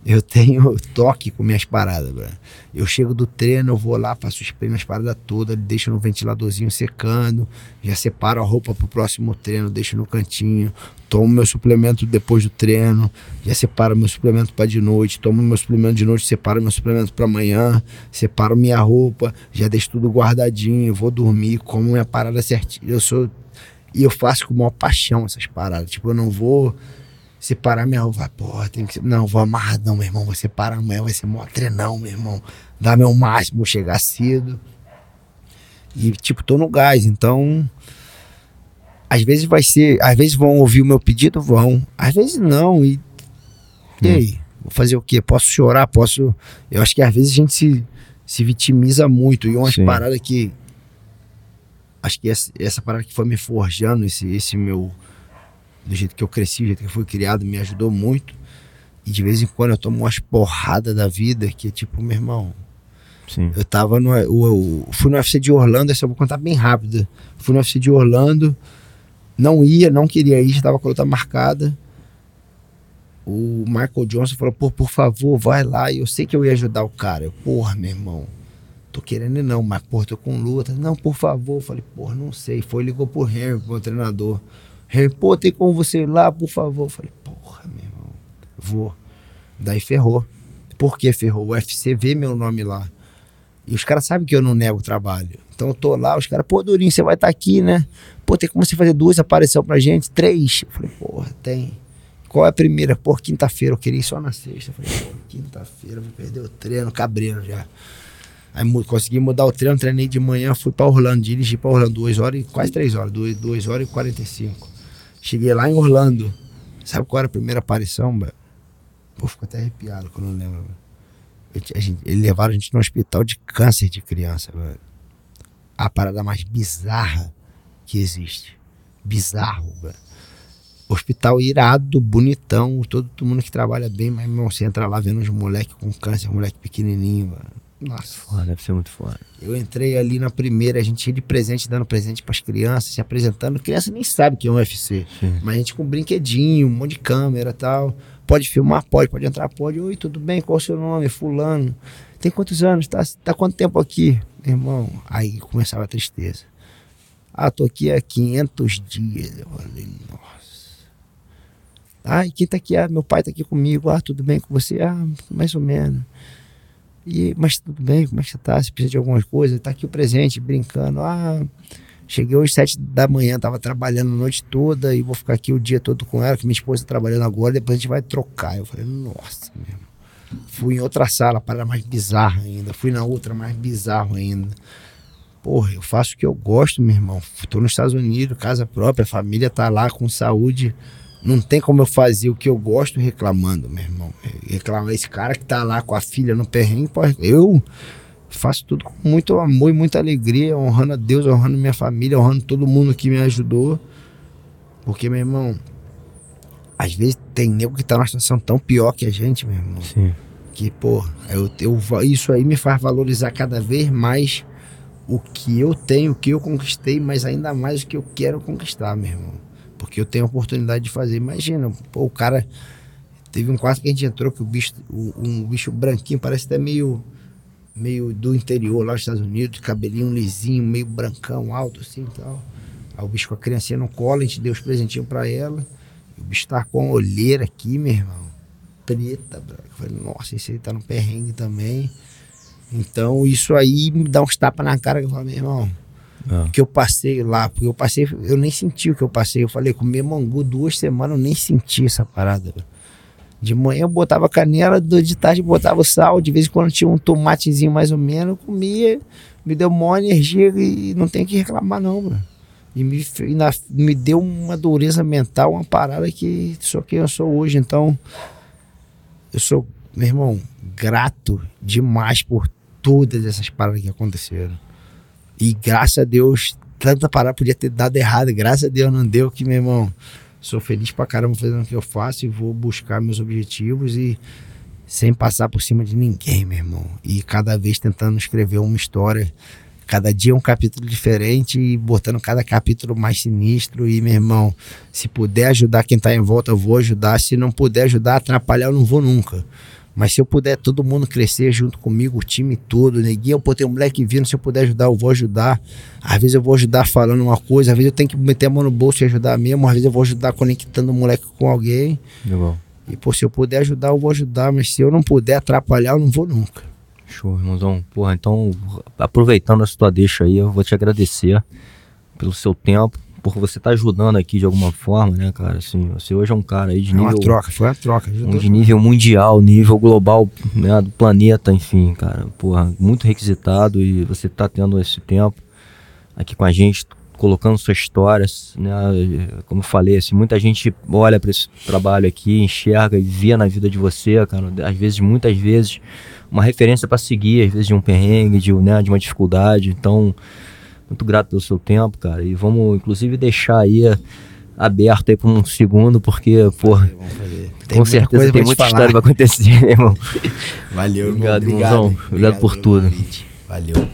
Eu tenho toque com minhas paradas, velho. Eu chego do treino, eu vou lá, faço spray nas paradas todas, deixo no ventiladorzinho secando, já separo a roupa pro próximo treino, deixo no cantinho, tomo meu suplemento depois do treino, já separo meu suplemento para de noite, tomo meu suplemento de noite, separo meu suplemento para amanhã, separo minha roupa, já deixo tudo guardadinho, vou dormir, como minha parada certinha. Eu sou e eu faço com maior paixão essas paradas. Tipo, eu não vou separar minha roupa. Porra, tem que ser. Não, vou amarradão, meu irmão. Vou separar amanhã, vai ser mó treinão, meu irmão. Dar meu máximo, chegar cedo. E, tipo, tô no gás, então. Às vezes vai ser. Às vezes vão ouvir o meu pedido, vão. Às vezes não. E. E aí? Vou fazer o quê? Posso chorar? Posso. Eu acho que às vezes a gente se, se vitimiza muito. E umas Sim. paradas que. Acho que essa, essa parada que foi me forjando, esse, esse meu. Do jeito que eu cresci, do jeito que eu fui criado, me ajudou muito. E de vez em quando eu tomo umas porradas da vida que é tipo, meu irmão, Sim. eu tava no. Eu, eu fui no UFC de Orlando, essa eu vou contar bem rápido. Fui no UFC de Orlando, não ia, não queria ir, já tava com a luta marcada. O Michael Johnson falou, pô, por favor, vai lá. E eu sei que eu ia ajudar o cara. Eu, porra, meu irmão, tô querendo não, mas, porra, tô com luta. Não, por favor. Eu falei, porra, não sei. Foi, ligou pro Henry, pro meu treinador. Pô, tem como você ir lá, por favor? Eu falei, porra, meu irmão, vou. Daí ferrou. Por que ferrou? O UFC vê meu nome lá. E os caras sabem que eu não nego o trabalho. Então eu tô lá, os caras, pô, Durinho, você vai estar aqui, né? Pô, tem como você fazer duas aparições pra gente? Três. Eu falei, porra, tem. Qual é a primeira? Pô, quinta-feira. Eu queria ir só na sexta. Eu falei, pô, quinta-feira, vou perder o treino, cabreiro já. Aí consegui mudar o treino, treinei de manhã, fui pra Orlando, dirigi pra Orlando duas horas, e quase três horas, duas, duas horas e quarenta e cinco. Cheguei lá em Orlando. Sabe qual era a primeira aparição, velho? Pô, fico até arrepiado quando eu lembro. eles levaram a gente no hospital de câncer de criança, velho. A parada mais bizarra que existe. Bizarro, velho. Hospital irado, bonitão, todo, mundo que trabalha bem, mas irmão, você entra lá vendo os moleques com câncer, moleque pequenininho, velho. Nossa. Foda, deve ser muito foda. Eu entrei ali na primeira, a gente ia de presente, dando presente pras crianças, se apresentando. Criança nem sabe que é um UFC. Sim. Mas a gente com brinquedinho, um monte de câmera e tal. Pode filmar? Pode. Pode entrar? Pode. Oi, tudo bem? Qual é o seu nome? Fulano. Tem quantos anos? Tá, tá quanto tempo aqui? Irmão, aí começava a tristeza. Ah, tô aqui há 500 dias. Eu falei, nossa. Ah, e quem tá aqui? Ah, meu pai tá aqui comigo. Ah, tudo bem com você? Ah, mais ou menos. E, mas tudo bem, como é que você tá? Você precisa de algumas coisas? Tá aqui o presente, brincando. Ah, cheguei hoje sete da manhã, tava trabalhando a noite toda e vou ficar aqui o dia todo com ela, que minha esposa tá trabalhando agora, depois a gente vai trocar. Eu falei, nossa, mesmo. Fui em outra sala, para mais bizarra ainda. Fui na outra, mais bizarro ainda. Porra, eu faço o que eu gosto, meu irmão. Tô nos Estados Unidos, casa própria, família tá lá com saúde. Não tem como eu fazer o que eu gosto reclamando, meu irmão. Reclamar esse cara que tá lá com a filha no perrengue, eu faço tudo com muito amor e muita alegria, honrando a Deus, honrando minha família, honrando todo mundo que me ajudou. Porque, meu irmão, às vezes tem nego que tá numa situação tão pior que a gente, meu irmão. Sim. Que, pô, eu, eu, isso aí me faz valorizar cada vez mais o que eu tenho, o que eu conquistei, mas ainda mais o que eu quero conquistar, meu irmão. Porque eu tenho a oportunidade de fazer. Imagina, pô, o cara. Teve um quarto que a gente entrou que o bicho, um bicho branquinho, parece até meio, meio do interior, lá nos Estados Unidos, cabelinho lisinho, meio brancão, alto assim e tal. Aí o bicho com a criancinha no colo, a gente deu os presentinhos pra ela. O bicho tá com a olheira aqui, meu irmão. Preta, bro. Eu falei, nossa, esse aí tá no perrengue também. Então, isso aí me dá uns tapas na cara que eu falo, meu irmão, É. que eu passei lá, porque eu passei, eu nem senti o que eu passei. Eu falei, comer mangu duas semanas, eu nem senti essa parada. De manhã eu botava canela, de tarde botava sal, de vez em quando tinha um tomatezinho mais ou menos, comia, me deu maior energia e não tem que reclamar não. E me, fe- ainda me deu uma dureza mental, uma parada que sou quem eu sou hoje. Então, eu sou, meu irmão, grato demais por todas essas paradas que aconteceram. E graças a Deus, tanta parada podia ter dado errado. Graças a Deus não deu, que, meu irmão, sou feliz pra caramba fazendo o que eu faço e vou buscar meus objetivos e sem passar por cima de ninguém, meu irmão. E cada vez tentando escrever uma história, cada dia um capítulo diferente e botando cada capítulo mais sinistro. E, meu irmão, se puder ajudar quem tá em volta, eu vou ajudar. Se não puder ajudar, atrapalhar, eu não vou nunca. Mas se eu puder todo mundo crescer junto comigo, o time todo, neguinho, pô, tem um moleque vindo, se eu puder ajudar, eu vou ajudar. Às vezes eu vou ajudar falando uma coisa, às vezes eu tenho que meter a mão no bolso e ajudar mesmo, às vezes eu vou ajudar conectando o moleque com alguém. Legal. E, pô, se eu puder ajudar, eu vou ajudar, mas se eu não puder atrapalhar, eu não vou nunca. Show, irmãozão. Porra, então, aproveitando essa tua deixa aí, eu vou te agradecer pelo seu tempo, por você estar ajudando aqui de alguma forma, né, cara? Assim, você hoje é um cara aí de É uma nível. troca, foi uma troca. um de nível mundial, nível global, né, do planeta, enfim, cara. Porra, muito requisitado e você tá tendo esse tempo aqui com a gente, colocando suas histórias, né? Como eu falei, assim, muita gente olha para esse trabalho aqui, enxerga e vê na vida de você, cara, às vezes, muitas vezes, uma referência para seguir, às vezes de um perrengue, de, né, de uma dificuldade. Então, muito grato pelo seu tempo, cara. E vamos, inclusive, deixar aí aberto aí por um segundo, porque, porra, com certeza tem te muita falar. história pra acontecer, [LAUGHS] irmão. Valeu, irmão. Obrigado, irmãozão. Obrigado por pelo tudo. Valeu.